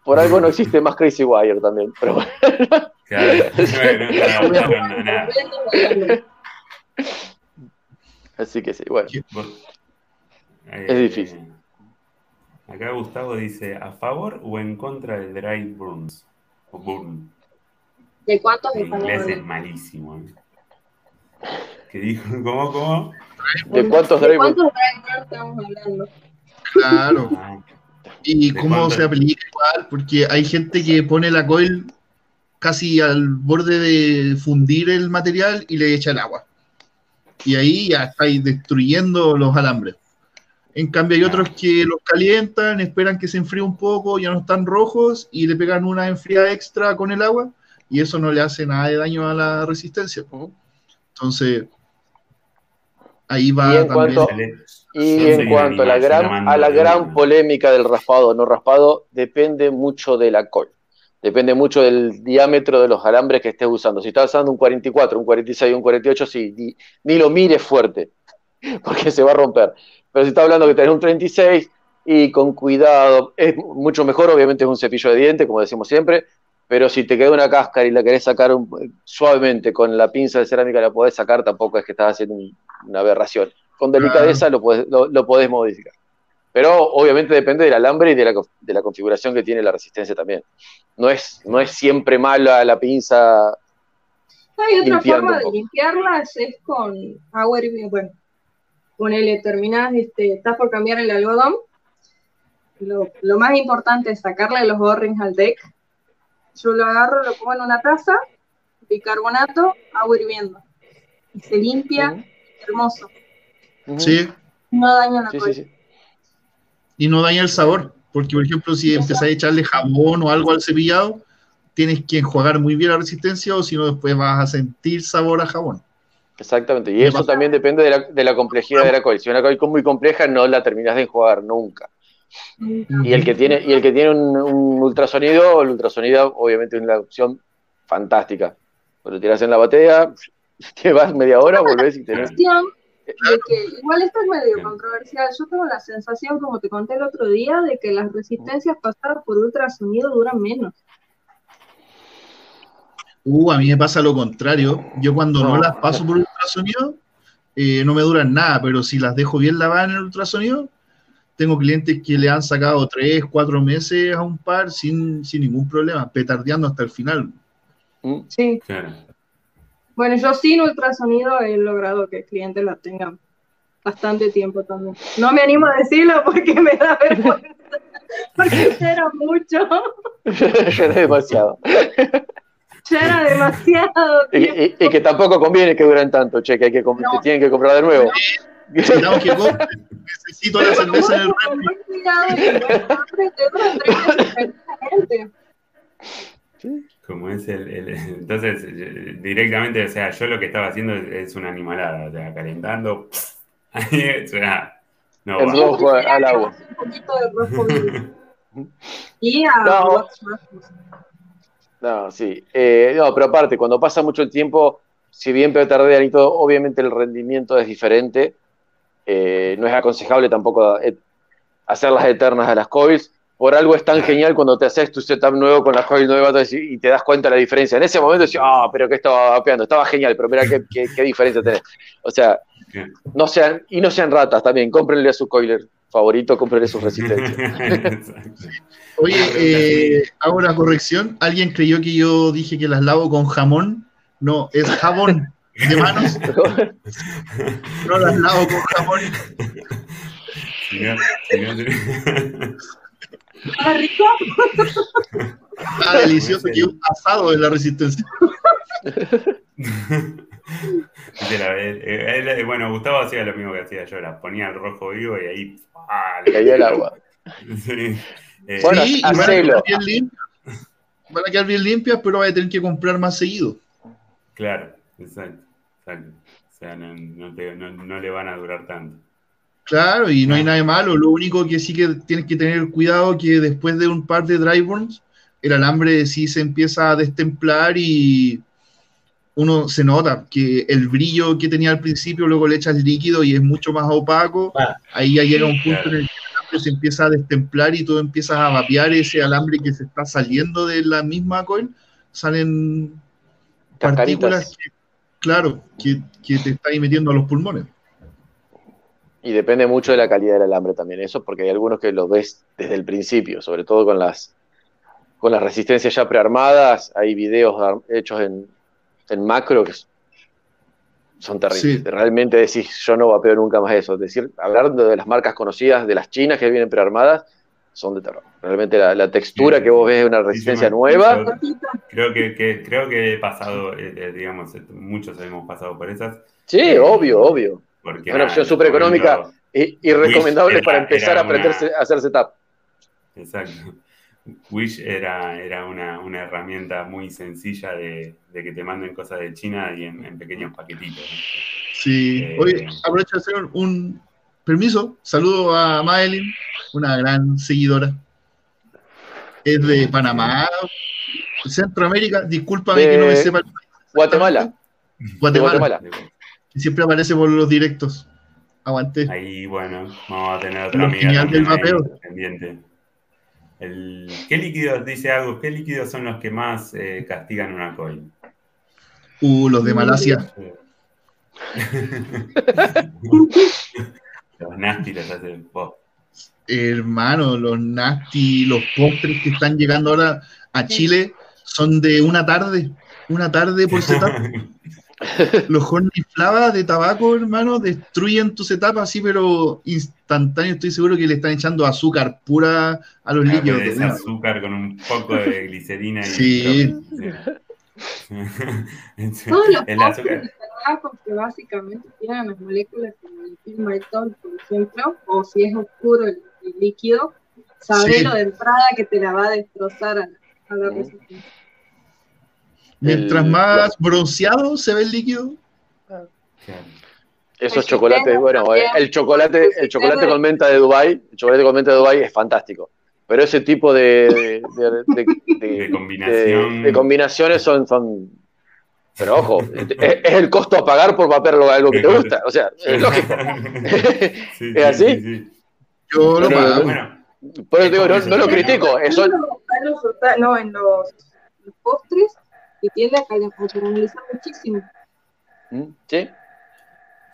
Por algo no existe más Crazy Wire también, pero bueno. Así que sí, bueno. Eh, es difícil. Acá Gustavo dice, ¿a favor o en contra de dry burns? O burn. ¿De cuántos En inglés es malísimo. ¿eh? ¿Qué dijo? ¿Cómo, cómo? ¿De cuántos dry burns? estamos hablando? Claro. ¿Y cómo se aplica igual? Porque hay gente que pone la coil casi al borde de fundir el material y le echa el agua. Y ahí ya estáis destruyendo los alambres. En cambio hay otros que los calientan, esperan que se enfríe un poco, ya no están rojos y le pegan una enfriada extra con el agua y eso no le hace nada de daño a la resistencia. Entonces, ahí va Cuanto, y en cuanto a la, gran, a la gran polémica del raspado o no raspado, depende mucho de la coil. Depende mucho del diámetro de los alambres que estés usando. Si estás usando un 44, un 46, un 48, sí, ni, ni lo mires fuerte, porque se va a romper. Pero si estás hablando que tenés un 36 y con cuidado, es mucho mejor, obviamente es un cepillo de dientes, como decimos siempre, pero si te queda una cáscara y la querés sacar suavemente con la pinza de cerámica, la podés sacar, tampoco es que estás haciendo una aberración. Con delicadeza lo, podés, lo podés modificar. Pero obviamente depende del alambre y de la, de la configuración que tiene la resistencia también. No es, no es siempre mala la pinza. Hay otra forma de limpiarlas, es con agua hirviendo. Bueno, ponele, terminás, este, estás por cambiar el algodón. Lo, lo más importante es sacarle los borrings al deck. Yo lo agarro, lo pongo en una taza, bicarbonato, agua hirviendo. Y se limpia, hermoso. Sí. No daña la sí, y no daña el sabor. Porque, por ejemplo, si empezás a echarle jabón o algo al cepillado, tienes que enjuagar muy bien la resistencia o si no, después vas a sentir sabor a jabón. Exactamente, y eso también depende de la, complejidad de la coil. Si una coil es muy compleja, no la terminas de enjuagar nunca. Y el que tiene, y el que tiene un, ultrasonido, el ultrasonido obviamente es una opción fantástica. Cuando tiras en la batea, te vas media hora, volvés y tenés de que igual esto es medio controversial. Yo tengo la sensación, como te conté el otro día, de que las resistencias pasadas por ultrasonido duran menos. Uh, a mí me pasa lo contrario. Yo cuando no, las paso por ultrasonido, eh, no me duran nada, pero si las dejo bien lavadas en el ultrasonido, tengo clientes que le han sacado tres, cuatro meses a un par sin, sin ningún problema, petardeando hasta el final. Sí. Bueno, yo sin ultrasonido he logrado que el cliente la tenga bastante tiempo también. No me animo a decirlo porque me da vergüenza. Porque ya era mucho. ya era demasiado. Ya era demasiado. Y, que tampoco conviene que duren tanto, che, que hay que tienen que comprar de nuevo. No, que necesito la cerveza en el refri. ¿Sí? Como es el, Entonces, directamente, o sea, yo lo que estaba haciendo es, una animalada, o sea, calentando. o sea, no. El rojo al agua. Un poquito de rojo. y a no. no, sí. Eh, no, pero aparte, cuando pasa mucho el tiempo, si bien petardean y todo, obviamente el rendimiento es diferente. Eh, no es aconsejable tampoco eh, hacerlas eternas a las coils por algo es tan genial cuando te haces tu setup nuevo con la coil nueva y te das cuenta de la diferencia. En ese momento decís, ah, pero que estaba vapeando, estaba genial, pero mira qué, qué, diferencia tenés. O sea, no sean, y no sean ratas también, cómprenle a su coiler favorito, cómprenle su resistencia. Oye, eh, hago una corrección. ¿Alguien creyó que yo dije que las lavo con jamón? No, es jabón de manos. no las lavo con jamón. Ah, rico. Ah, delicioso, que un asado de la resistencia. bueno, Gustavo hacía lo mismo que hacía yo, la ponía el rojo vivo y ahí ¡ah! le caía el agua. Sí. Eh, bueno, sí, van, a quedar bien limpias, van a quedar bien limpias, pero va a tener que comprar más seguido. Claro, exacto. exacto. O sea, no, no, no le van a durar tanto. Claro, y no hay nada de malo. Lo único que sí que tienes que tener cuidado que después de un par de dryburns, el alambre sí se empieza a destemplar y uno se nota que el brillo que tenía al principio, luego le echas líquido y es mucho más opaco. Ah. Ahí ya llega un punto en el que el alambre se empieza a destemplar y todo empiezas a vapear ese alambre que se está saliendo de la misma coil. Salen partículas, claro, que, que te está ahí metiendo a los pulmones. Y depende mucho de la calidad del alambre también, eso, porque hay algunos que los ves desde el principio, sobre todo con las, con las resistencias ya prearmadas. Hay videos hechos en, en macro que son terribles. Realmente decís, yo no vapeo nunca más eso. Es decir, hablando de las marcas conocidas, de las chinas que vienen prearmadas, son de terror. Realmente la, textura que vos ves de una resistencia nueva. Creo que, creo que he pasado, eh, eh, digamos, muchos hemos pasado por esas. Sí, obvio, obvio una opción súper económica y, recomendable para empezar a aprender a hacer setup. Exacto. Wish era, era una, herramienta muy sencilla de, que te manden cosas de China y en, pequeños paquetitos. Sí, eh, hoy aprovecho de hacer un permiso. Saludo a Madeline, una gran seguidora. Es de Panamá, Centroamérica. Discúlpame que no me sepa. Guatemala. Guatemala siempre aparece por los directos. Aguante. Ahí, bueno, vamos a tener otra amiga del pendiente. ¿Qué líquidos, dice algo, qué líquidos son los que más eh, castigan una coin? Uh, los de Malasia. los nasty los hacen pop. Hermano, los nasty, los postres que están llegando ahora a Chile son de una tarde. Una tarde por setup. Los horny flava de tabaco, hermano, destruyen tus etapas así, pero instantáneo. Estoy seguro que le están echando azúcar pura a los líquidos. Es azúcar con un poco de glicerina. Y sí. Todos los el azúcar. de tabaco que básicamente tienen las moléculas como el filmaltol, por ejemplo, o si es oscuro el, líquido, sabré lo de entrada que te la va a destrozar a, a la resistencia. Mientras más bronceado se ve el líquido. Esos chocolates, bueno, eh, el chocolate, el chocolate con menta de Dubai, el chocolate con menta de Dubai es fantástico. Pero ese tipo de, de, combinaciones son, son, pero ojo, es, el costo a pagar por papear algo que te gusta. O sea, es lógico. ¿Es así? Yo lo pago. por eso digo, no, lo critico. Eso... No, en los postres y tiende a muchísimo. ¿Mm? ¿Sí?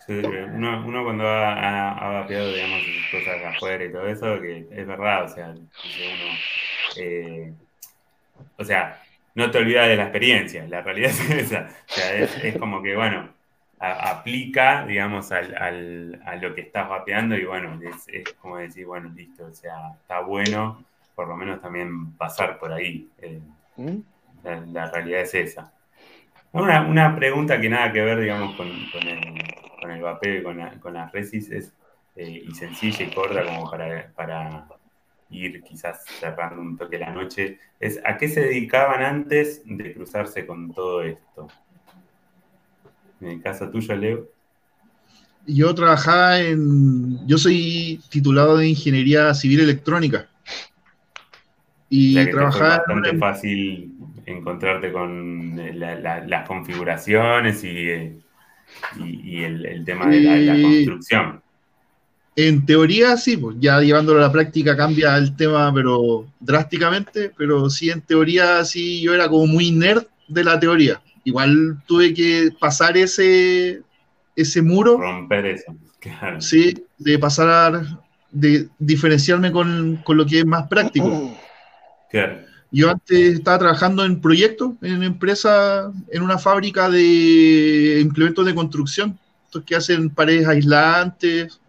Sí, uno, uno cuando ha, ha, vapeado, digamos, cosas afuera y todo eso, que es verdad, o sea, uno, eh, o sea, no te olvidas de la experiencia, la realidad es esa, o sea, es, como que, bueno, aplica, digamos, al, al, a lo que estás vapeando y, bueno, es, es, como decir, bueno, listo, o sea, está bueno, por lo menos también pasar por ahí. Eh, La, realidad es esa. Una, pregunta que nada que ver, digamos, con, el, vapeo y con, la, con las resis es, eh, y sencilla y corta como para, para ir quizás cerrando un toque la noche, es ¿a qué se dedicaban antes de cruzarse con todo esto? En el caso tuyo, Leo. Yo trabajaba en. Yo soy titulado de Ingeniería Civil Electrónica. Y trabajaba. bastante fácil encontrarte con eh, las configuraciones y, eh, y, el, tema de la, construcción. En teoría sí, pues ya llevándolo a la práctica cambia el tema, pero drásticamente, pero sí, en teoría sí, yo era como muy nerd de la teoría. Igual tuve que pasar ese, ese muro. Romper eso, claro. Sí, de pasar, de diferenciarme con, con lo que es más práctico. Claro. Yo antes estaba trabajando en proyectos, en empresa, en una fábrica de implementos de construcción, estos que hacen paredes aislantes.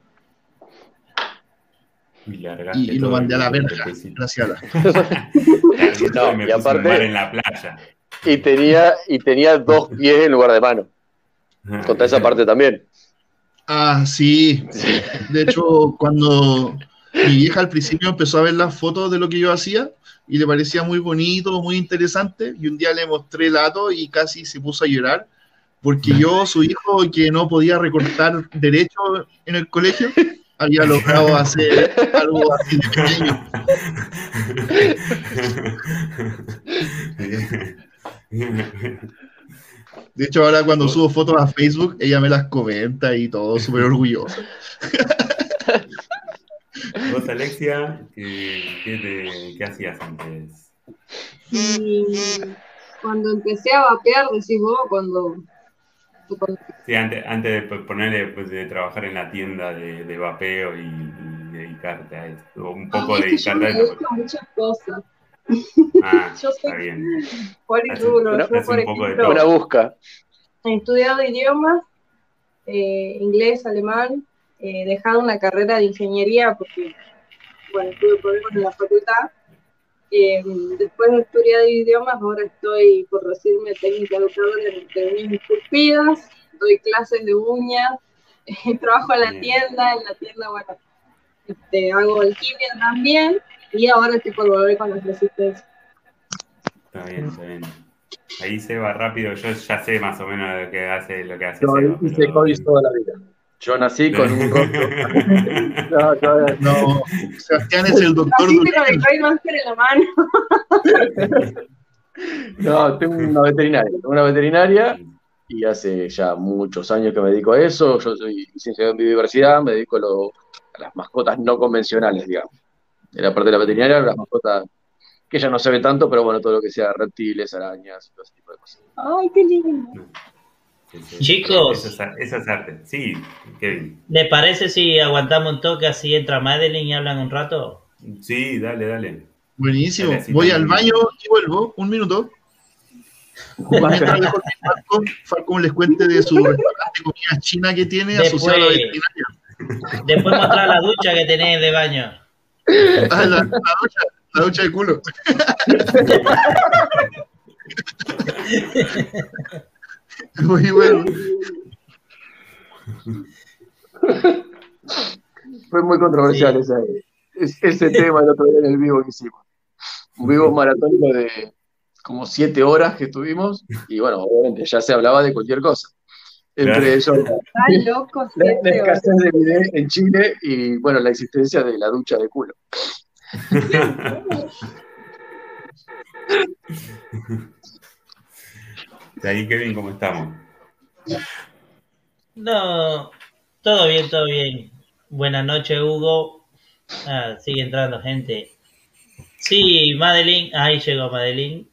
Y, lo mandé a la verga, gracias a la. y aparte, en la playa. Y tenía, y tenía dos pies en lugar de mano. Conta esa parte también. Ah, sí. De hecho, cuando mi vieja al principio empezó a ver las fotos de lo que yo hacía, y le parecía muy bonito, muy interesante. Y un día le mostré el dato y casi se puso a llorar, porque yo, su hijo, que no podía recortar derecho en el colegio, había logrado hacer algo así de pequeño. De hecho, ahora cuando subo fotos a Facebook, ella me las comenta y todo, súper orgulloso. Vos, Alexia, ¿qué, hacías antes? cuando empecé a vapear, decís vos, cuando Sí, antes, antes de ponerle pues, de trabajar en la tienda de, de vapeo y, dedicarte a esto, un poco dedicarte a eso. muchas cosas. Ah, yo soy está bien. Por yo, por ejemplo, una busca. He estudiado idiomas, eh, inglés, alemán, he dejado una carrera de ingeniería porque, bueno, tuve problemas en la facultad. Eh, después de estudiar idiomas, ahora estoy por recibirme técnica educadora de uñas esculpidas, doy clases de uñas, trabajo en la tienda, en la tienda, bueno, este, hago alquimia también, y ahora estoy por volver con las resistencias. Está bien, está bien. Ahí se va rápido, yo ya sé más o menos lo que hace, lo que hace Yo hice COVID toda la vida. Yo nací con un rostro. no, todavía no. Sebastián es el doctor. Así pero le máster en la mano. no, tengo una veterinaria. Tengo una veterinaria y hace ya muchos años que me dedico a eso. Yo soy licenciado en biodiversidad, me dedico a, a las mascotas no convencionales, digamos. En la parte de la veterinaria, las mascotas que ya no se ve tanto, pero bueno, todo lo que sea reptiles, arañas, todo ese tipo de cosas. Ay, qué lindo. Chicos, eso es, arte. Sí, Kevin. ¿Le parece si aguantamos un toque así entra Madeline y hablan un rato? Sí, dale, dale. Buenísimo. Voy al baño y vuelvo. Un minuto. Falcón les cuente de su restaurante comida china que tiene después, asociado a la veterinaria. Después mostrar la ducha que tenés de baño. Ah, la, la ducha. La ducha de culo. Muy bueno. Fue muy controversial ese, tema el otro día en el vivo que hicimos. Un vivo maratónico de como siete horas que estuvimos y bueno, obviamente ya se hablaba de cualquier cosa. Entre ellos la, escasez de video en Chile y bueno, la existencia de la ducha de culo. De ahí, Kevin, ¿cómo estamos? No, todo bien, todo bien. Buenas noches, Hugo. Ah, sigue entrando gente. Sí, Madeline. Ahí llegó Madeline.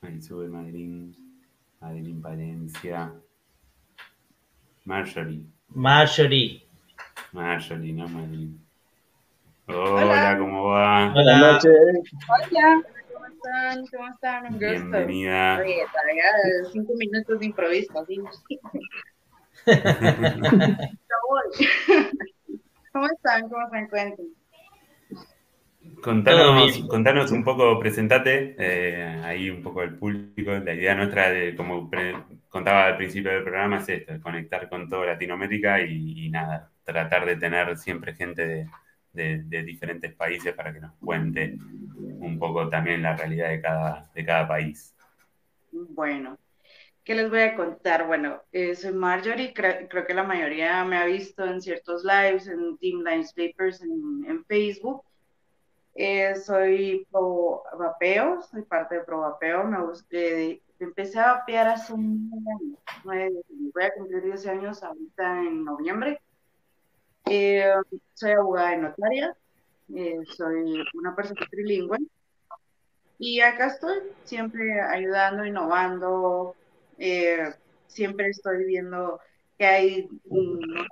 Ahí sube Madeline. Madeline Valencia. Marjorie. Marjorie. Marjorie, no Madeline. Hola, ¿cómo va? Buenas noches. Hola. ¿Cómo están? ¿Cómo están? Un gusto. Bienvenida. Oye, todavía cinco minutos de improviso, así. ¿Cómo están? ¿Cómo se encuentran? Contanos, contanos un poco, presentate eh, ahí un poco el público. La idea nuestra, de, como contaba al principio del programa, es esto, conectar con toda Latinoamérica y nada, tratar de tener siempre gente de, de, diferentes países para que nos cuente un poco también la realidad de cada, de cada país. Bueno, ¿qué les voy a contar? Bueno, eh, soy Marjorie, creo que la mayoría me ha visto en ciertos lives, en Team Lives Papers, en, Facebook. Eh, soy pro vapeo, soy parte de pro vapeo, me busqué, empecé a vapear hace un año, voy a cumplir 10 años ahorita en noviembre. Eh, soy abogada y notaria, eh, soy una persona trilingüe y acá estoy siempre ayudando, innovando, eh, siempre estoy viendo que hay nuevos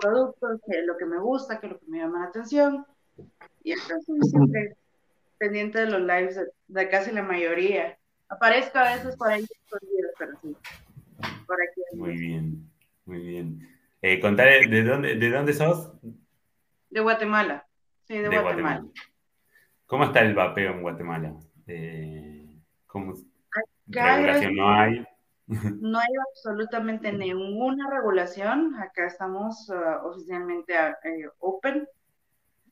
productos, que lo que me gusta, que lo que me llama la atención y acá estoy siempre pendiente de los lives de, casi la mayoría. Aparezco a veces por ahí, pero sí. Por aquí. Muy bien, muy bien. Eh, ¿de dónde, ¿de dónde sos? De Guatemala. Sí, de, Guatemala. ¿Cómo está el vapeo en Guatemala? Eh, ¿Cómo regulación no hay? No hay absolutamente ninguna regulación. Acá estamos uh, oficialmente uh, open.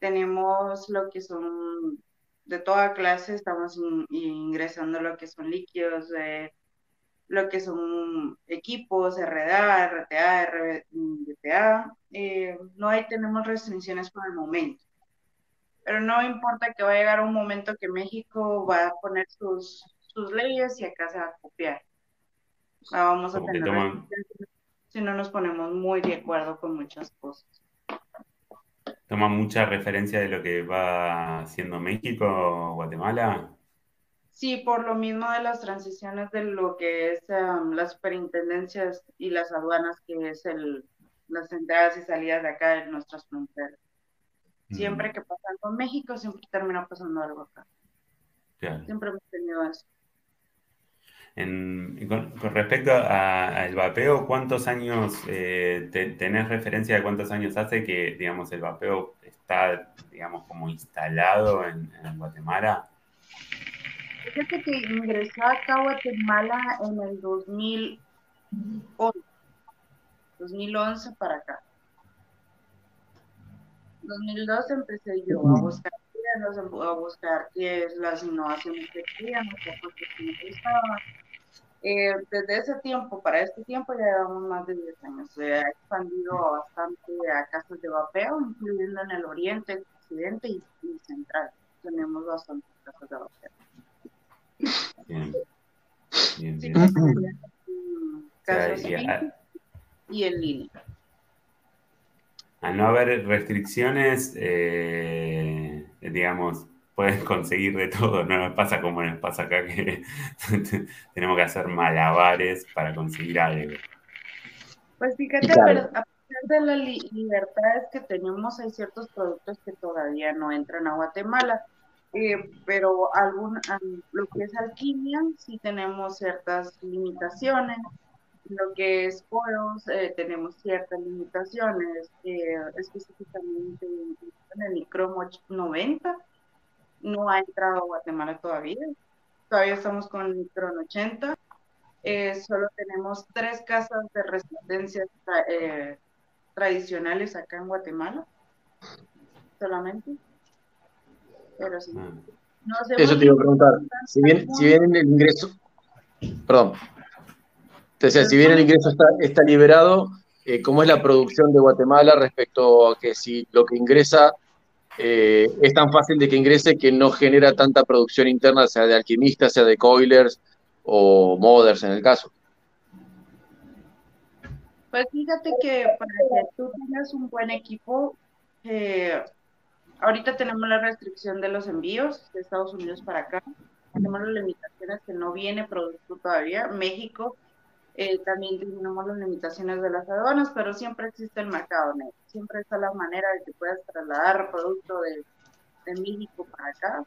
Tenemos lo que son de toda clase, estamos ingresando lo que son líquidos, de lo que son equipos, RDA, RTA, RDTA. Eh, no hay, tenemos restricciones por el momento. Pero no importa que va a llegar un momento que México va a poner sus, sus leyes y acá se va a copiar. Vamos a tener si no nos ponemos muy de acuerdo con muchas cosas. ¿Toma mucha referencia de lo que va haciendo México o Guatemala? Sí, por lo mismo de las transiciones de lo que es um, las superintendencias y las aduanas, que es el, las entradas y salidas de acá de nuestras fronteras. Siempre mm. que pasa algo en México, siempre termina pasando algo acá. Siempre hemos tenido eso. con, respecto al vapeo, ¿cuántos años eh, tenés referencia de cuántos años hace que, digamos, el vapeo está, digamos, como instalado en, en Guatemala? Fíjate que ingresó acá a Guatemala en el 2011, 2011 para acá. 2012 empecé yo a buscar a buscar qué es las innovaciones que queríamos, qué que estaban. Eh, desde ese tiempo, para este tiempo, ya llevamos más de 10 años. Se ha expandido bastante a casas de vapeo, incluyendo en el oriente, occidente y, y central. Tenemos bastantes casas de vapeo. Bien. Bien, bien. y en línea. Al no haber restricciones, eh, digamos, puedes conseguir de todo, no nos pasa como nos pasa acá que tenemos que hacer malabares para conseguir algo. Pues fíjate, a pesar de las libertades que tenemos, hay ciertos productos que todavía no entran a Guatemala. Eh, pero algún, lo que es alquimia sí tenemos ciertas limitaciones, lo que es poros eh, tenemos ciertas limitaciones, eh, específicamente en el micromo 90 no ha entrado a Guatemala todavía, todavía estamos con el micron 80, solo tenemos tres casas de resistencia tradicionales acá en Guatemala, solamente. Eso te iba a preguntar. Si bien, si bien el ingreso, perdón, te decía, si bien el ingreso está, está liberado, eh, ¿cómo es la producción de Guatemala respecto a que si lo que ingresa eh, es tan fácil de que ingrese que no genera tanta producción interna, sea de alquimistas, sea de coilers o modders en el caso? Pues fíjate que para que tú tengas un buen equipo, eh, ahorita tenemos la restricción de los envíos de Estados Unidos para acá. Tenemos las limitaciones que no viene producto todavía. México eh, también tenemos las limitaciones de las aduanas, pero siempre existe el mercado negro. Siempre está la manera de que puedas trasladar producto de, México para acá.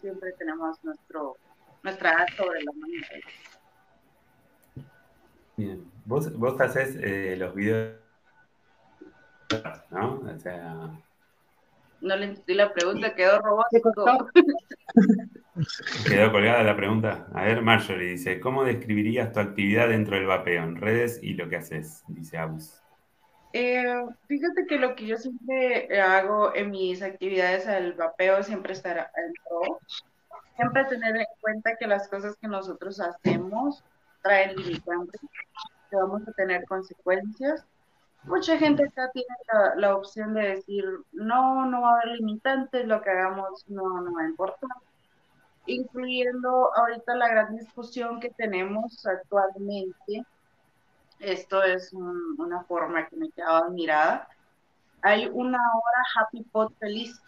siempre tenemos nuestro nuestra sobre la mano. Bien, vos, vos haces eh, los videos, ¿no? O sea, no le entendí la pregunta, quedó robótico. Quedó colgada la pregunta. A ver, Marjorie dice, ¿cómo describirías tu actividad dentro del vapeo en redes y lo que haces? Dice Abus. Eh, fíjate que lo que yo siempre hago en mis actividades al vapeo siempre estar en pro. Siempre tener en cuenta que las cosas que nosotros hacemos traen limitantes, que vamos a tener consecuencias mucha gente acá tiene la, opción de decir, no, no va a haber limitantes, lo que hagamos no, no va a importar. Incluyendo ahorita la gran discusión que tenemos actualmente, esto es una forma que me quedaba admirada, hay una hora Happy Pot feliz.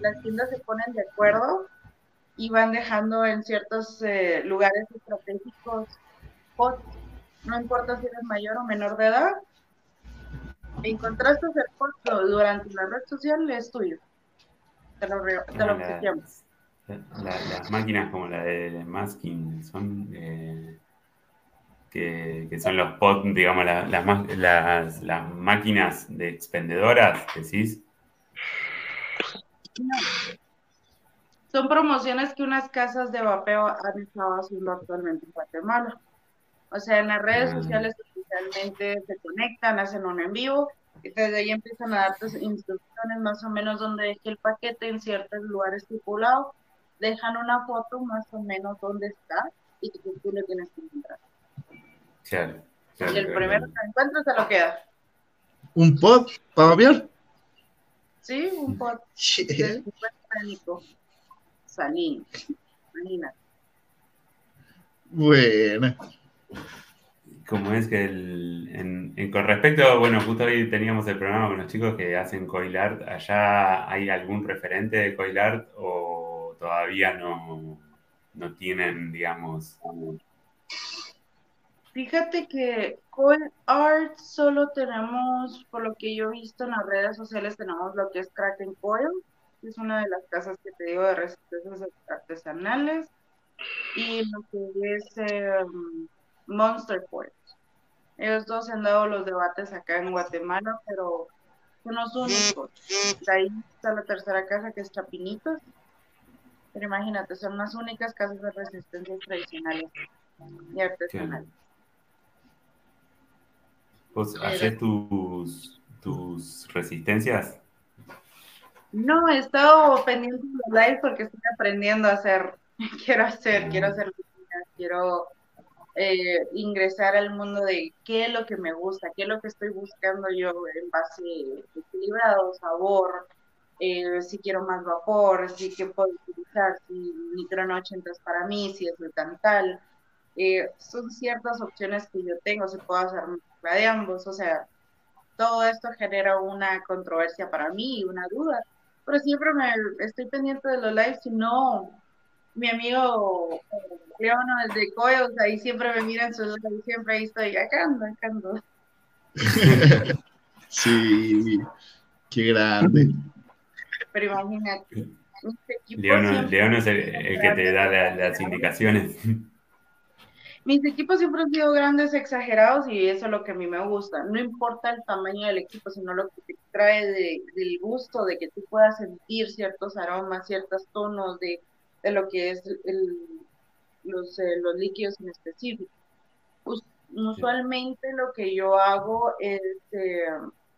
Las tiendas se ponen de acuerdo y van dejando en ciertos eh, lugares estratégicos pots. No importa si eres mayor o menor de edad, encontraste el foto durante la red social, es tuyo. Te lo, te lo las máquinas como la de Masking son eh, que, que, son los pod, digamos, las, máquinas de expendedoras, decís. Son promociones que unas casas de vapeo han estado haciendo actualmente en Guatemala. O sea, en las redes ah. sociales oficialmente se conectan, hacen un en vivo y desde ahí empiezan a darte instrucciones más o menos donde deje el paquete en ciertos lugares estipulados, dejan una foto más o menos donde está y que tú le tienes que encontrar. Claro, y el primero que encuentras se lo queda. ¿Un pod para vapear? Sí, un pod. Sí. Salín. Imagínate. Bueno. Como es que el, con respecto, bueno, justo hoy teníamos el programa con los chicos que hacen coil art. ¿Allá hay algún referente de coil art o todavía no, no tienen, digamos... Fíjate que Coin Art solo tenemos, por lo que yo he visto en las redes sociales, tenemos lo que es Kraken Coil, que es una de las casas que te digo de resistencias artesanales, y lo que es em, Monster Coil. Ellos dos se han dado los debates acá en Guatemala, pero son los únicos. De ahí está la tercera casa que es Chapinitos. Pero imagínate, son las únicas casas de resistencia tradicionales y artesanales. ¿Vos haces tus, tus resistencias? No, he estado pendiente de los live porque estoy aprendiendo a hacer. Quiero hacer, quiero hacer, quiero eh, ingresar al mundo de qué es lo que me gusta, qué es lo que estoy buscando yo en base equilibrado, sabor, eh, si quiero más vapor, si qué puedo utilizar, si 80 es para mí, si es el tantal. Eh, son ciertas opciones que yo tengo, se puede hacer mezcla de ambos, o sea, todo esto genera una controversia para mí una duda, pero siempre me estoy pendiente de los lives, si no, mi amigo Leono desde Coyos, ahí siempre me miran sus y siempre ahí estoy, acá ando, acá ando. sí, qué grande. Pero imagínate. Leono, es el, que te da las indicaciones. Mis equipos siempre han sido grandes, exagerados y eso es lo que a mí me gusta. No importa el tamaño del equipo, sino lo que te trae del gusto, de que tú puedas sentir ciertos aromas, ciertos tonos, de de lo que es el, los, eh, los líquidos en específico. usualmente lo que yo hago es eh,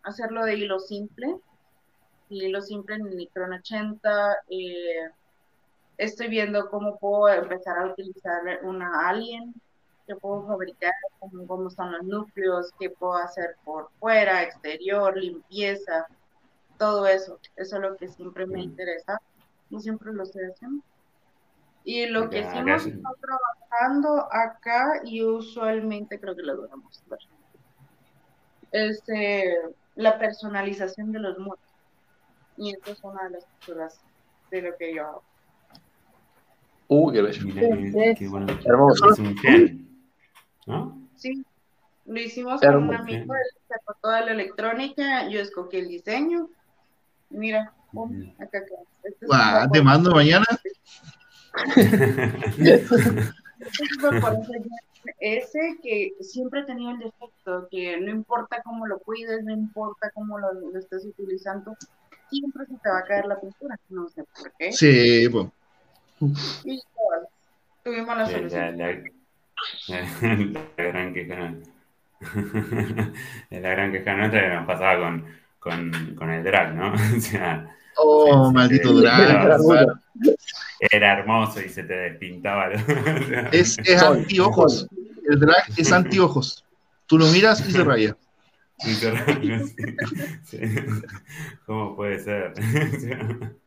hacerlo de hilo simple, hilo simple en Micron 80. Eh, estoy viendo cómo puedo empezar a utilizar una alien, que puedo fabricar, cómo, cómo son los núcleos, qué puedo hacer por fuera, exterior, limpieza, todo eso. Eso es lo que siempre me interesa y siempre lo estoy haciendo. Y lo que sí hemos estado trabajando acá, y usualmente creo que lo voy a mostrar, es eh, la personalización de los muros. Y esto es una de las cosas de lo que yo hago. Uh, qué bello. qué, bueno. Hermoso. Es un gen, ¿no? Sí, lo hicimos con un amigo, él sacó toda la electrónica, yo escogí el diseño. Mira, acá, acá. Este te mando mañana. Ese que siempre he tenido el defecto, que no importa cómo lo cuides, no importa cómo lo, estés utilizando, siempre se te va a caer la pintura, no sé por qué. Sí, pues. Y tuvimos la solución. La, gran queja la gran queja nuestra que nos pasaba con, con, con el drag, ¿no? o sea, Oh, maldito drag. Era hermoso y se te despintaba. es, es antiojos. El drag es antiojos. Tú lo miras y se raya. ¿Cómo puede ser?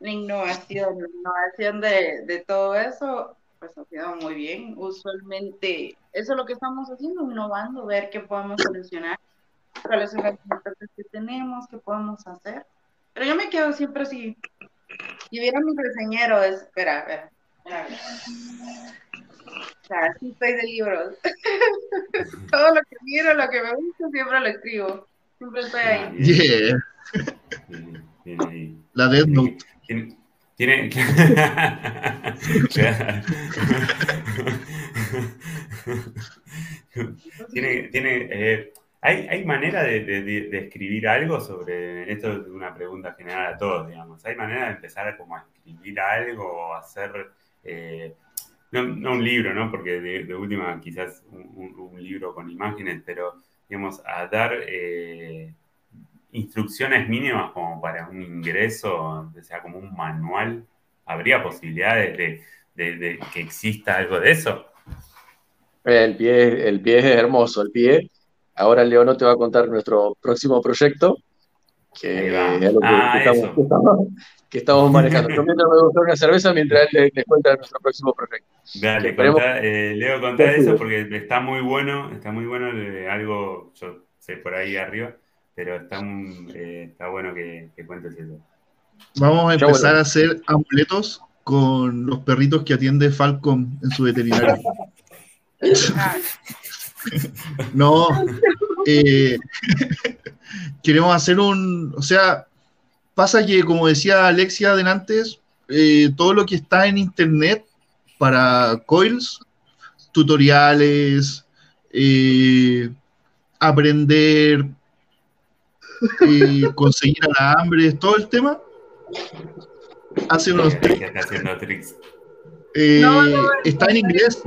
La innovación, la innovación de, de todo eso, pues ha quedado muy bien. Usualmente, eso es lo que estamos haciendo, innovando, ver qué podemos solucionar, cuáles son las dificultades que tenemos, qué podemos hacer. Pero yo me quedo siempre así. Si hubiera mi reseñero, espera, espera, espera. O sea, sí estoy de libros. Todo lo que miro, lo que me gusta, siempre lo escribo. Siempre estoy ahí. Yeah. La Death Note. Tiene, tiene, tiene, tiene eh, ¿Hay, manera de, escribir algo sobre, esto es una pregunta general a todos, digamos, ¿hay manera de empezar como a escribir algo o hacer, eh, no, un libro, ¿no? Porque de, última quizás un, libro con imágenes, pero digamos, a dar eh, instrucciones mínimas como para un ingreso, o sea, como un manual, ¿habría posibilidades de, que exista algo de eso? El pie, el pie es hermoso, el pie Ahora Leono te va a contar nuestro próximo proyecto, que es lo que, ah, estamos, manejando. Yo mientras me gusta una cerveza mientras él le, cuenta nuestro próximo proyecto. Dale, eh, Leo, contá eso porque está muy bueno, está muy bueno algo, yo sé por ahí arriba, pero está, eh, está bueno que, que, cuentes eso. Vamos a empezar a hacer amuletos con los perritos que atiende Falcon en su veterinario. no, eh, queremos hacer un, o sea, pasa que como decía Alexia adelante, eh, todo lo que está en internet para coils, tutoriales, eh, aprender, conseguir alambres, todo el tema, hace unos está en inglés.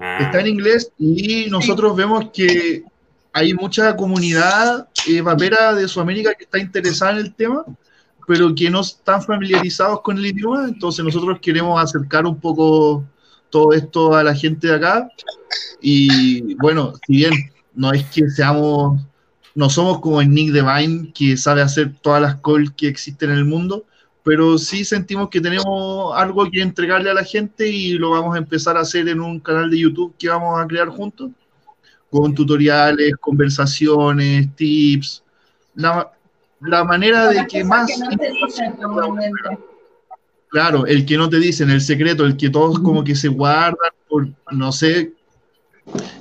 Ah. Está en inglés y nosotros vemos que hay mucha comunidad eh, vapera de Sudamérica que está interesada en el tema, pero que no están familiarizados con el idioma. Entonces nosotros queremos acercar un poco todo esto a la gente de acá. Y bueno, si bien no es que seamos, no somos como el Nick Devine que sabe hacer todas las calls que existen en el mundo, pero sí sentimos que tenemos algo que entregarle a la gente y lo vamos a empezar a hacer en un canal de YouTube que vamos a crear juntos, con tutoriales, conversaciones, tips, la, manera de que más... claro, el que no te dicen, el secreto, el que todos como que se guardan por, no sé,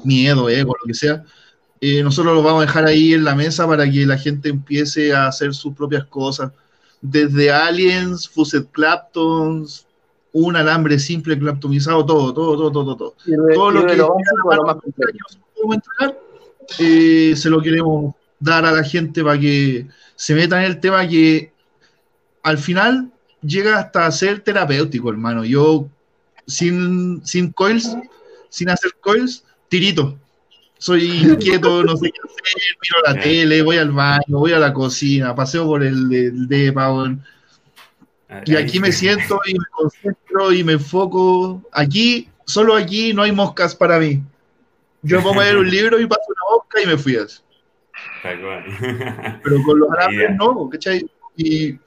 miedo, ego, lo que sea. Eh, nosotros lo vamos a dejar ahí en la mesa para que la gente empiece a hacer sus propias cosas desde Aliens, Fusset Claptons, un alambre simple claptonizado, todo, todo, todo, todo, todo. todo lo que lo eh, se lo queremos dar a la gente para que se meta en el tema que al final llega hasta ser terapéutico, hermano. Yo sin, sin coils, sin hacer coils, tirito soy inquieto, no sé qué hacer, miro la tele, voy al baño, voy a la cocina, paseo por el, el depa, y aquí me siento y me concentro y me enfoco. Aquí, solo aquí no hay moscas para mí. Yo pongo a leer un libro y paso una mosca y me fui así. Pero con los árabes no, ¿cachai? Y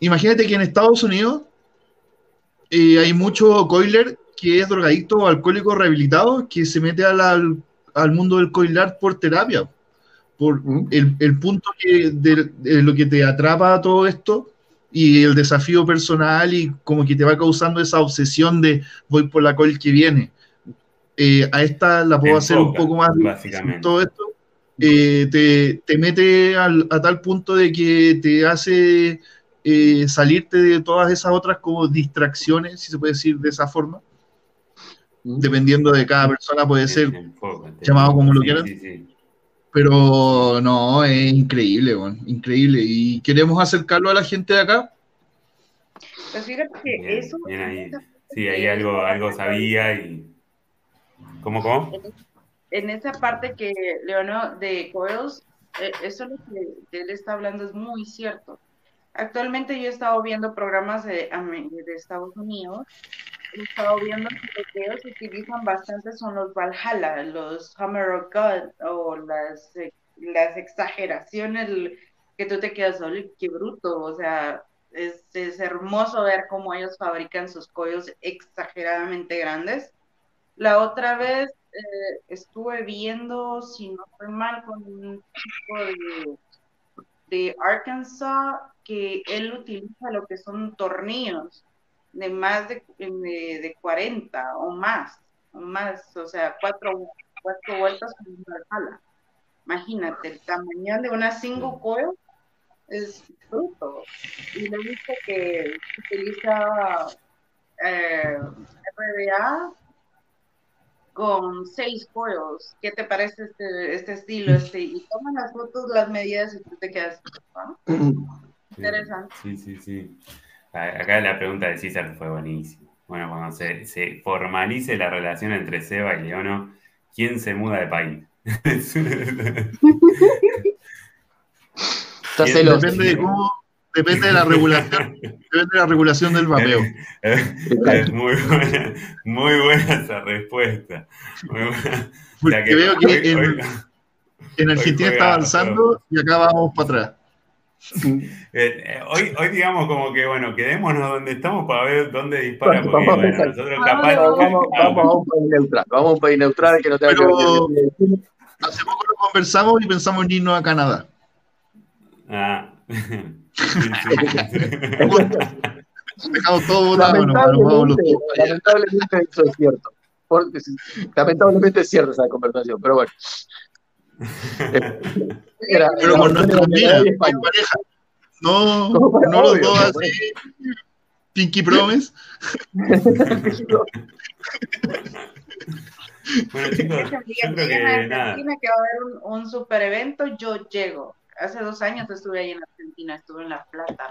imagínate que en Estados Unidos eh, hay mucho coiler que es drogadicto o alcohólico rehabilitado que se mete a la, al mundo del coilar por terapia, por el, punto que, de, lo que te atrapa a todo esto y el desafío personal y como que te va causando esa obsesión de voy por la coil que viene. Eh, a esta la puedo hacer un poco más básicamente. todo esto. Eh, te, te, mete a tal punto de que te hace eh, salirte de todas esas otras como distracciones, si se puede decir de esa forma, dependiendo de cada persona, puede ser llamado como lo quieran. Pero no, es increíble, increíble. Y queremos acercarlo a la gente de acá. Pues fíjate que eso. Sí, ahí algo, algo sabía y. ¿Cómo, cómo? En, esa parte que Leono de Coils, eh, eso lo que él está hablando es muy cierto. Actualmente yo he estado viendo programas de, de Estados Unidos he viendo que ellos utilizan bastante son los Valhalla, los Hammer of God o las, las exageraciones que tú te quedas, qué bruto, o sea, es, es, hermoso ver cómo ellos fabrican sus collos exageradamente grandes. La otra vez eh, estuve viendo, si no fue mal, con un chico de, de Arkansas que él utiliza lo que son tornillos de más de, de, 40 o más, o más, o sea, cuatro, cuatro vueltas con una sala. Imagínate, el tamaño de una single coil es bruto. Y le dice que utiliza eh, RDA con seis coils. ¿Qué te parece este, este estilo? Este? Y toman las fotos, las medidas y tú te quedas. Interesante. Sí, sí, sí. Acá la pregunta de César fue buenísima. Bueno, cuando se, formalice la relación entre Seba y Leono, ¿quién se muda de país? depende de cómo, depende de la regulación, depende de la regulación del vapeo. Muy buena, muy buena esa respuesta. Porque veo que en, en Argentina está avanzando y acá vamos para atrás. Eh, eh, hoy, hoy digamos como que, bueno, quedémonos donde estamos para ver dónde dispara, porque bueno, nosotros capaz... Vamos, vamos, a un país neutral, vamos a un país neutral que no tenga Pero, que ver. Hace poco lo conversamos y pensamos en irnos a Canadá. Ah. dejamos todo lamentablemente, lamentablemente eso es cierto. lamentablemente es cierta esa conversación, pero bueno. Era, pero con nuestra pareja. No, no los dos así. Pinky Promise. bueno, chicos, yo creo que nada. Argentina que va a haber un, un super evento, yo llego. Hace dos años estuve ahí en Argentina, estuve en La Plata.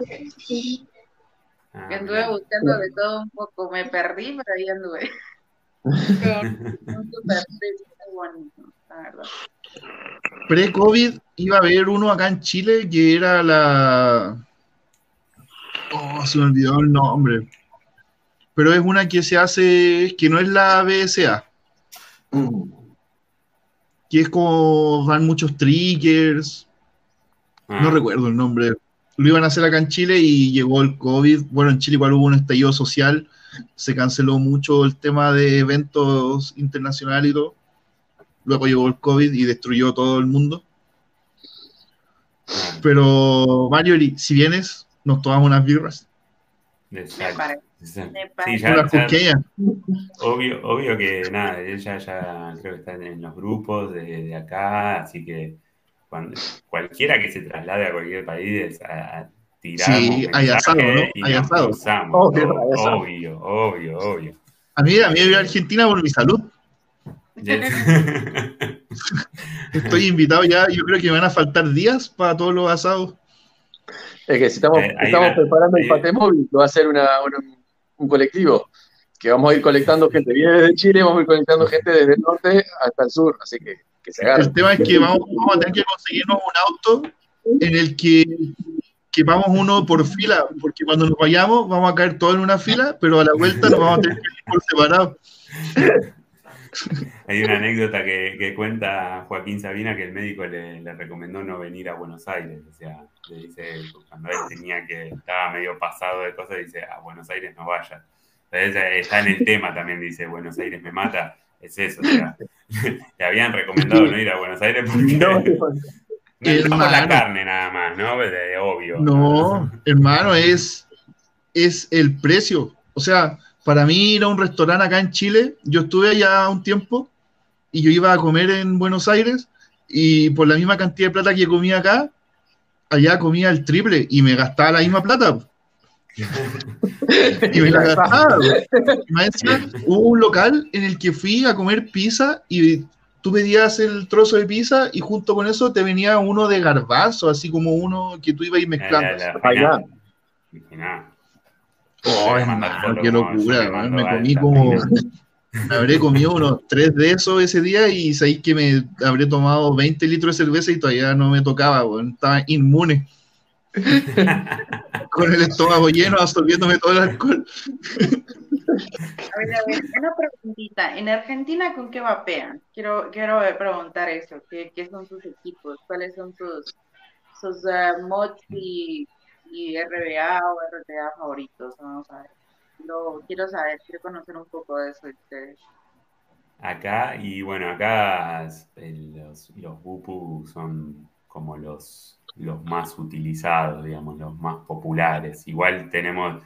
Ah, anduve buscando de todo un poco, me perdí, pero ahí anduve. un super bonito, la verdad. Pre-COVID iba a haber uno acá en Chile que era la Oh, se me olvidó el nombre. Pero es una que se hace, que no es la BSA. Que es como van muchos triggers. No ah. recuerdo el nombre. Lo iban a hacer acá en Chile y llegó el COVID. Bueno, en Chile igual hubo un estallido social. Se canceló mucho el tema de eventos internacionales y todo. Luego llegó el COVID y destruyó todo el mundo. Pero, Mario, si vienes, nos tomamos unas birras. Exacto. Sí, obvio, obvio que nada, ella ya creo que está en los grupos de, acá, así que cuando, cualquiera que se traslade a cualquier país a, tirar. Sí, hay asado, ¿no? Hay asado. Obvio, obvio, obvio, A mí, a mí voy a Argentina por mi salud. Estoy invitado ya, yo creo que me van a faltar días para todos los asados. Es que si estamos, eh, estamos preparando el pate móvil, va a ser una, un colectivo que vamos a ir colectando gente. Viene desde Chile, vamos a ir colectando gente desde el norte hasta el sur, así que, que se agarre. El tema es que vamos, vamos, a tener que conseguirnos un auto en el que, que vamos uno por fila, porque cuando nos vayamos vamos a caer todos en una fila, pero a la vuelta nos vamos a tener que ir por separado. Hay una anécdota que, cuenta Joaquín Sabina que el médico le, recomendó no venir a Buenos Aires. O sea, le dice, cuando él tenía que, estaba medio pasado de cosas, dice, a Buenos Aires no vaya. Entonces está en el tema también, dice, Buenos Aires me mata. Es eso, o sea, le habían recomendado no ir a Buenos Aires porque no, es la carne nada más, ¿no? obvio. No, hermano, es, es el precio. O sea, para mí ir a un restaurante acá en Chile, yo estuve allá un tiempo y yo iba a comer en Buenos Aires y por la misma cantidad de plata que comía acá, allá comía el triple y me gastaba la misma plata. y me la gastaba. hubo un local en el que fui a comer pizza y tú pedías el trozo de pizza y junto con eso te venía uno de garbazo, así como uno que tú ibas a ir mezclando. Oh, qué locura, me comí como. Me habré comido unos tres de esos ese día y sabéis que me habré tomado 20 litros de cerveza y todavía no me tocaba, estaba inmune. Con el estómago lleno, absorbiéndome todo el alcohol. A ver, a ver, una preguntita. ¿En Argentina con qué vapean? Quiero, quiero preguntar eso. ¿Qué, qué son sus equipos? ¿Cuáles son sus, sus uh, mods y y RBA o RTA favoritos. Vamos a ver. Lo, quiero saber, quiero conocer un poco de eso de ustedes. Acá, y bueno, acá los, los Bupu son como los, los más utilizados, digamos, los más populares. Igual tenemos,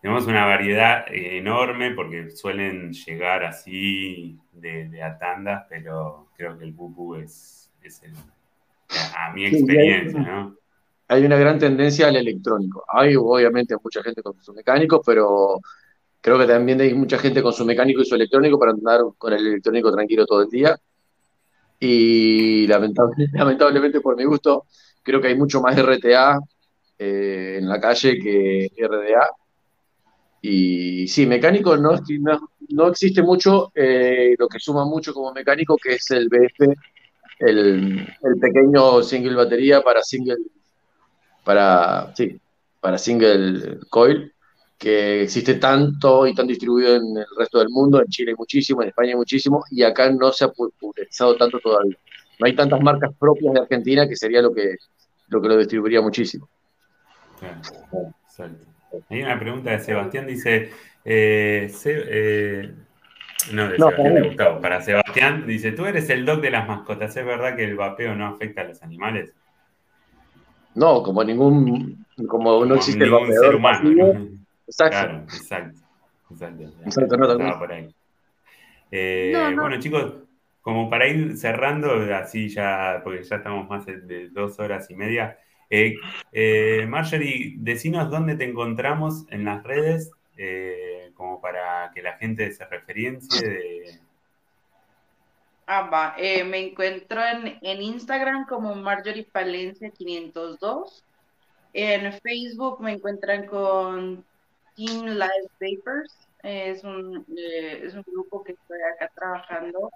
tenemos una variedad enorme porque suelen llegar así de, de a tandas, pero creo que el Bupu es, es el, a mi experiencia, ¿no? Hay una gran tendencia al electrónico. Hay obviamente mucha gente con su mecánico, pero creo que también hay mucha gente con su mecánico y su electrónico para andar con el electrónico tranquilo todo el día. Y lamentablemente, por mi gusto, creo que hay mucho más RTA eh, en la calle que RDA. Y sí, mecánico no, no, existe mucho, eh, lo que suma mucho como mecánico, que es el BF, el pequeño single batería para single para, sí, para single coil, que existe tanto y tan distribuido en el resto del mundo, en Chile muchísimo, en España muchísimo, y acá no se ha popularizado tanto todavía. No hay tantas marcas propias de Argentina que sería lo que lo, que lo distribuiría muchísimo. Hay una pregunta de Sebastián, dice, eh, eh, no, de Sebastián de Gustavo, para Sebastián, dice, tú eres el doc de las mascotas, ¿es verdad que el vapeo no afecta a los animales? No, como ningún, como no existe el vapeador pasivo, Exacto. Claro, exacto. Exacto. no, por ahí. Eh, bueno, chicos, como para ir cerrando, así ya, porque ya estamos más de dos horas y media. Eh, eh, Marjorie, decinos dónde te encontramos en las redes, como para que la gente se referencie de, Ah, va. Eh, me encuentro en, Instagram como Marjorie Palencia 502. En Facebook me encuentran con Team Live Papers. Es un, eh, es un grupo que estoy acá trabajando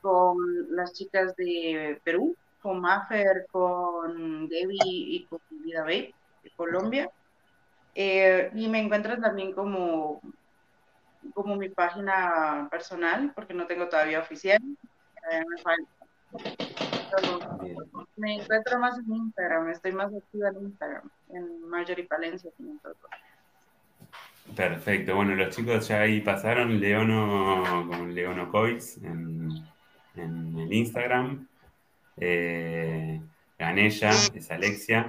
con las chicas de Perú, con Maffer, con Debbie y con Vida Babe de Colombia. Eh, y me encuentran también como como mi página personal, porque no tengo todavía oficial. me falta. me encuentro más en Instagram, estoy más activa en Instagram, en Marjorie Palencia. Perfecto, bueno, los chicos ya ahí pasaron, Leono con Leono Coix en, en el Instagram. Eh, Ganella es Alexia,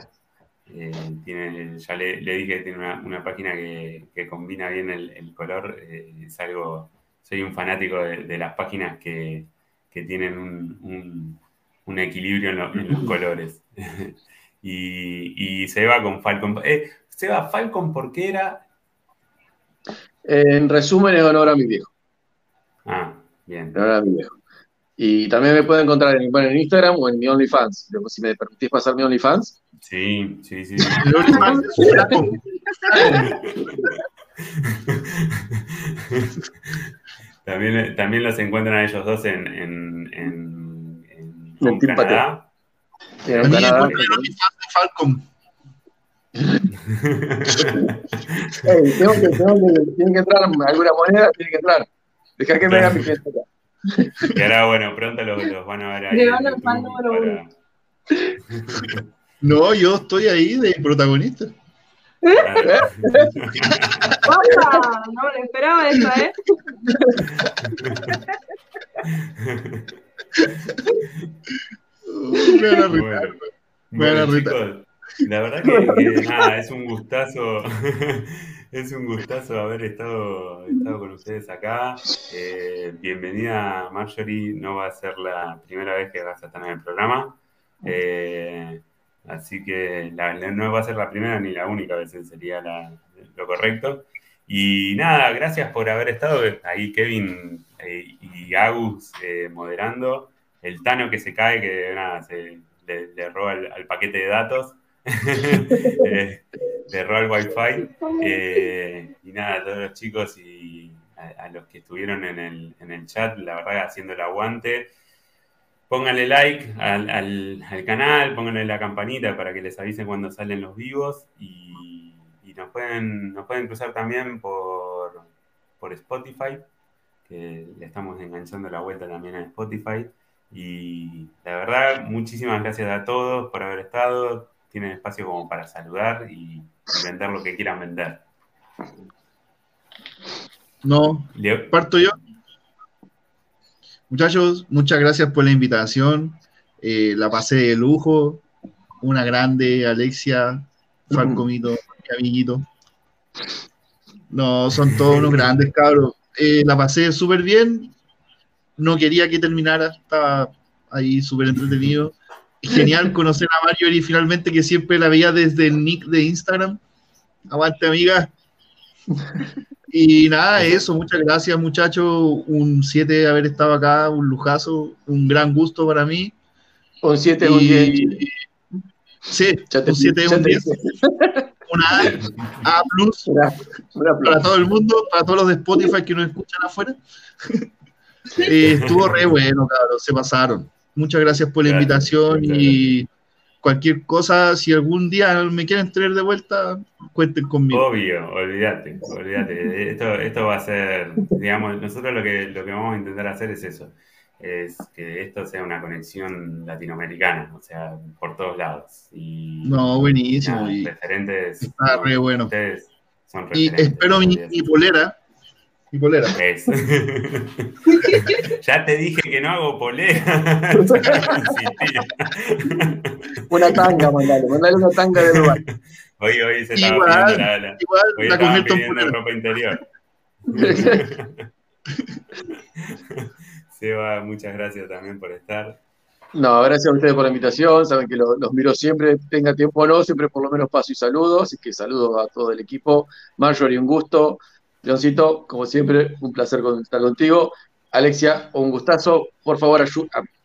eh, tiene, ya le, dije que tiene una, página que, combina bien el, color. Eh, es algo, soy un fanático de, las páginas que, tienen un, equilibrio en, los colores. y, y, se va con Falcon. Eh, se va Falcon porque era. En resumen, es honor a mi viejo. Ah, bien. honor a mi viejo. Y también me pueden encontrar en, en Instagram o en mi OnlyFans. Si me permitís pasar mi OnlyFans. Sí, sí, sí. también, también los encuentran a ellos dos en, en, en, en, Canadá. En Canadá. Falcon. hey, tengo que, tengo que, tienen que entrar alguna moneda, tienen que entrar. Deja que me haga mi gente acá. Y ahora, bueno, pronto los, van a ver ahí. No, yo estoy ahí de protagonista. ¡Opa! No le esperaba eso, ¿eh? me van a bueno, me van a bueno, la verdad que, nada, es un gustazo es un gustazo haber estado, con ustedes acá. Eh, bienvenida, Marjorie. No va a ser la primera vez que vas a estar en el programa. Eh, así que no va a ser la primera ni la única vez, sería lo correcto. Y nada, gracias por haber estado ahí, Kevin eh, y Agus moderando. El Tano que se cae, que nada, se, le, roba al paquete de datos. de Roll Wi-Fi. Eh, y nada, a todos los chicos y a, los que estuvieron en el, en el, chat, la verdad, haciendo el aguante. Pónganle like al, al, canal, pónganle la campanita para que les avisen cuando salen los vivos y, nos, pueden, nos pueden cruzar también por, por Spotify, que le estamos enganchando la vuelta también a Spotify. Y la verdad, muchísimas gracias a todos por haber estado tienen espacio como para saludar y, vender lo que quieran vender. No, parto yo. Muchachos, muchas gracias por la invitación. Eh, la pasé de lujo. Una grande, Alexia, Falcomito, amiguito. No, son todos unos grandes cabros. Eh, la pasé súper bien. No quería que terminara. Estaba ahí súper entretenido genial conocer a Marjorie finalmente, que siempre la veía desde el nick de Instagram. Aguante, amiga. Y nada, eso, muchas gracias, muchachos. Un 7 de haber estado acá, un lujazo, un gran gusto para mí. Un 7 un 10. Sí, un 7 un 10. Una A, plus para todo el mundo, para todos los de Spotify que nos escuchan afuera. Eh, estuvo re bueno, cabrón, se pasaron. Muchas gracias por la invitación y cualquier cosa, si algún día me quieren traer de vuelta, cuenten conmigo. Obvio, olvídate, olvídate. Esto, esto va a ser, digamos, nosotros lo que, lo que vamos a intentar hacer es eso, es que esto sea una conexión latinoamericana, o sea, por todos lados. Y, no, buenísimo. y referentes. Está re bueno. y espero mi, mi polera polera. ya te dije que no hago polera. una tanga, mandale, mandale una tanga de lugar. Hoy, hoy se estaba igual, pidiendo la, la, igual, hoy estaban pidiendo ropa interior. Seba, muchas gracias también por estar. No, gracias a ustedes por la invitación. Saben que los, miro siempre, tenga tiempo o no, siempre por lo menos paso y saludos. Así que saludos a todo el equipo. Marjorie, un gusto. Leoncito, como siempre, un placer estar contigo. Alexia, un gustazo. Por favor,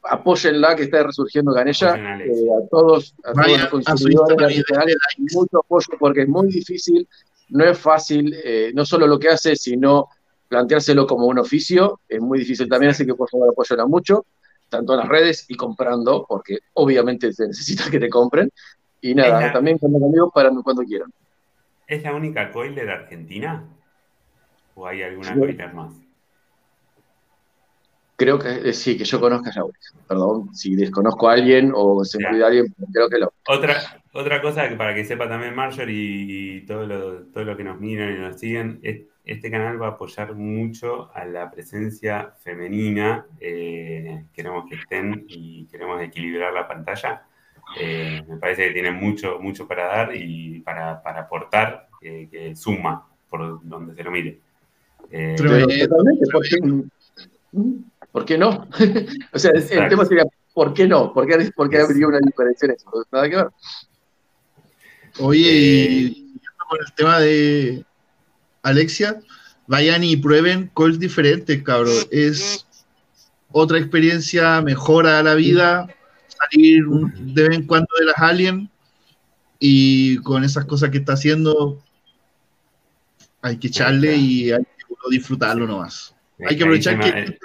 apóyenla que está resurgiendo Ganella. Eh, a todos, a todos los consumidores mucho apoyo porque es muy difícil, no es fácil, eh, no solo lo que hace, sino planteárselo como un oficio. Es muy difícil también, así que por favor apóyenla mucho tanto en las redes y comprando, porque obviamente se necesita que te compren. Y nada, también cuando conmigo para cuando quieran. ¿Es la única coiler argentina? ¿O hay alguna coiler más? Creo que eh, sí, que yo conozca ya. Perdón, si desconozco a alguien o se me olvida alguien, creo que lo. Otra, otra cosa que para que sepa también Marjorie y, y todo lo, todo lo que nos miran y nos siguen, es este canal va a apoyar mucho a la presencia femenina. Eh, queremos que estén y queremos equilibrar la pantalla. Eh, me parece que tiene mucho, mucho para dar y para, para aportar, que suma por donde se lo mire. Eh, ¿por, qué, no? o sea, el tema sería, ¿por qué no? ¿Por qué, por qué habría una diferencia en eso? Nada que ver. Oye, y con el tema de, Alexia, vayan y prueben calls diferentes, cabrón. Es otra experiencia, mejora la vida, salir de vez en cuando de las aliens y con esas cosas que está haciendo hay que echarle y hay que disfrutarlo nomás. Hay que aprovechar que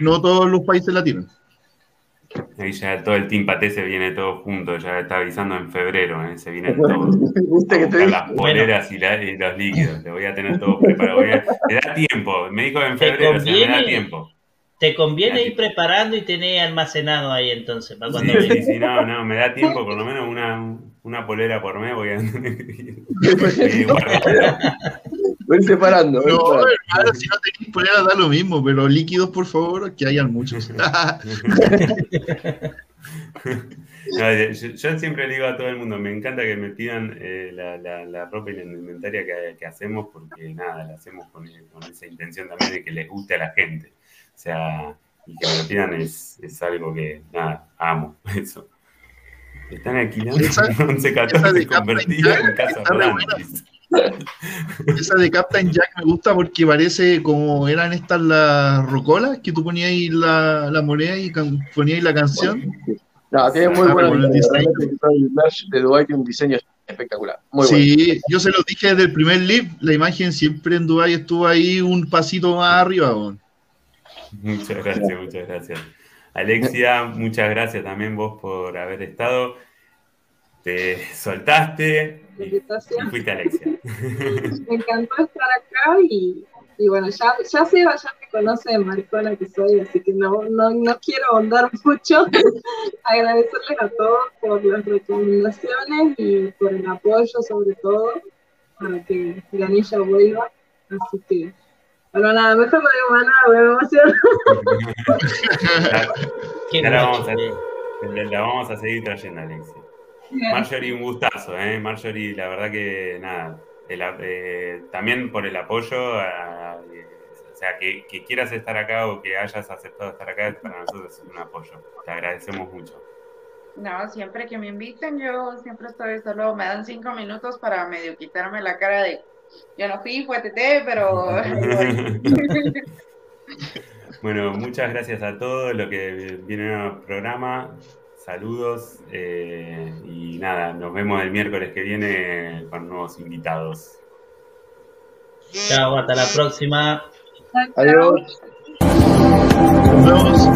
no todos los países la tienen. Ahí ya todo el Team Pate se viene todo junto, ya está avisando en febrero, ¿eh? se viene todo. las poleras y, los líquidos, te voy a tener todo preparado. te da tiempo, me dijo en febrero, se me da tiempo. Te conviene ir preparando y tener almacenado ahí entonces, para cuando sí, sí, no, no, me da tiempo, por lo menos una, una polera por mes voy a... Voy separando. no, separando. si no tenéis polera da lo mismo, pero líquidos, por favor, que hayan muchos. yo, siempre le digo a todo el mundo, me encanta que me pidan eh, la, la, ropa y la indumentaria que, que, hacemos, porque nada, la hacemos con, con, esa intención también de que les guste a la gente. O sea, y que me lo pidan es, es algo que, nada, amo, eso. Están alquilando 11-14 convertida en casa esa de Captain Jack me gusta porque parece como eran estas las rocolas que tú ponías ahí la, la moneda y ponías ahí la canción. No, tiene muy ah, buen diseño. El merch de Dubai tiene un diseño espectacular. Muy sí, yo se lo dije desde el primer live, la imagen siempre en Dubai estuvo ahí un pasito más arriba. Muchas gracias, muchas gracias. Alexia, muchas gracias también vos por haber estado. Te soltaste, y, fuiste Alexia. Me encantó estar acá y, y bueno, ya, ya Seba ya me conoce de maricona que soy, así que no, no, no quiero ahondar mucho. Agradecerles a todos por las recomendaciones y por el apoyo sobre todo para que Ganilla vuelva. Así que, bueno, nada, mejor no digo más nada, me emociono. la, vamos a, la vamos a seguir trayendo, Alexia. Marjorie, un gustazo, ¿eh? Marjorie, la verdad que nada, eh, también por el apoyo, o sea, que, quieras estar acá o que hayas aceptado estar acá, para nosotros es un apoyo. Te agradecemos mucho. No, siempre que me inviten, yo siempre estoy solo, me dan cinco minutos para medio quitarme la cara de, yo no fui, fue TT, pero... bueno, muchas gracias a todos los que vienen al programa saludos eh, y nada, nos vemos el miércoles que viene con nuevos invitados. Chao, hasta la próxima. Adiós. Nos vemos.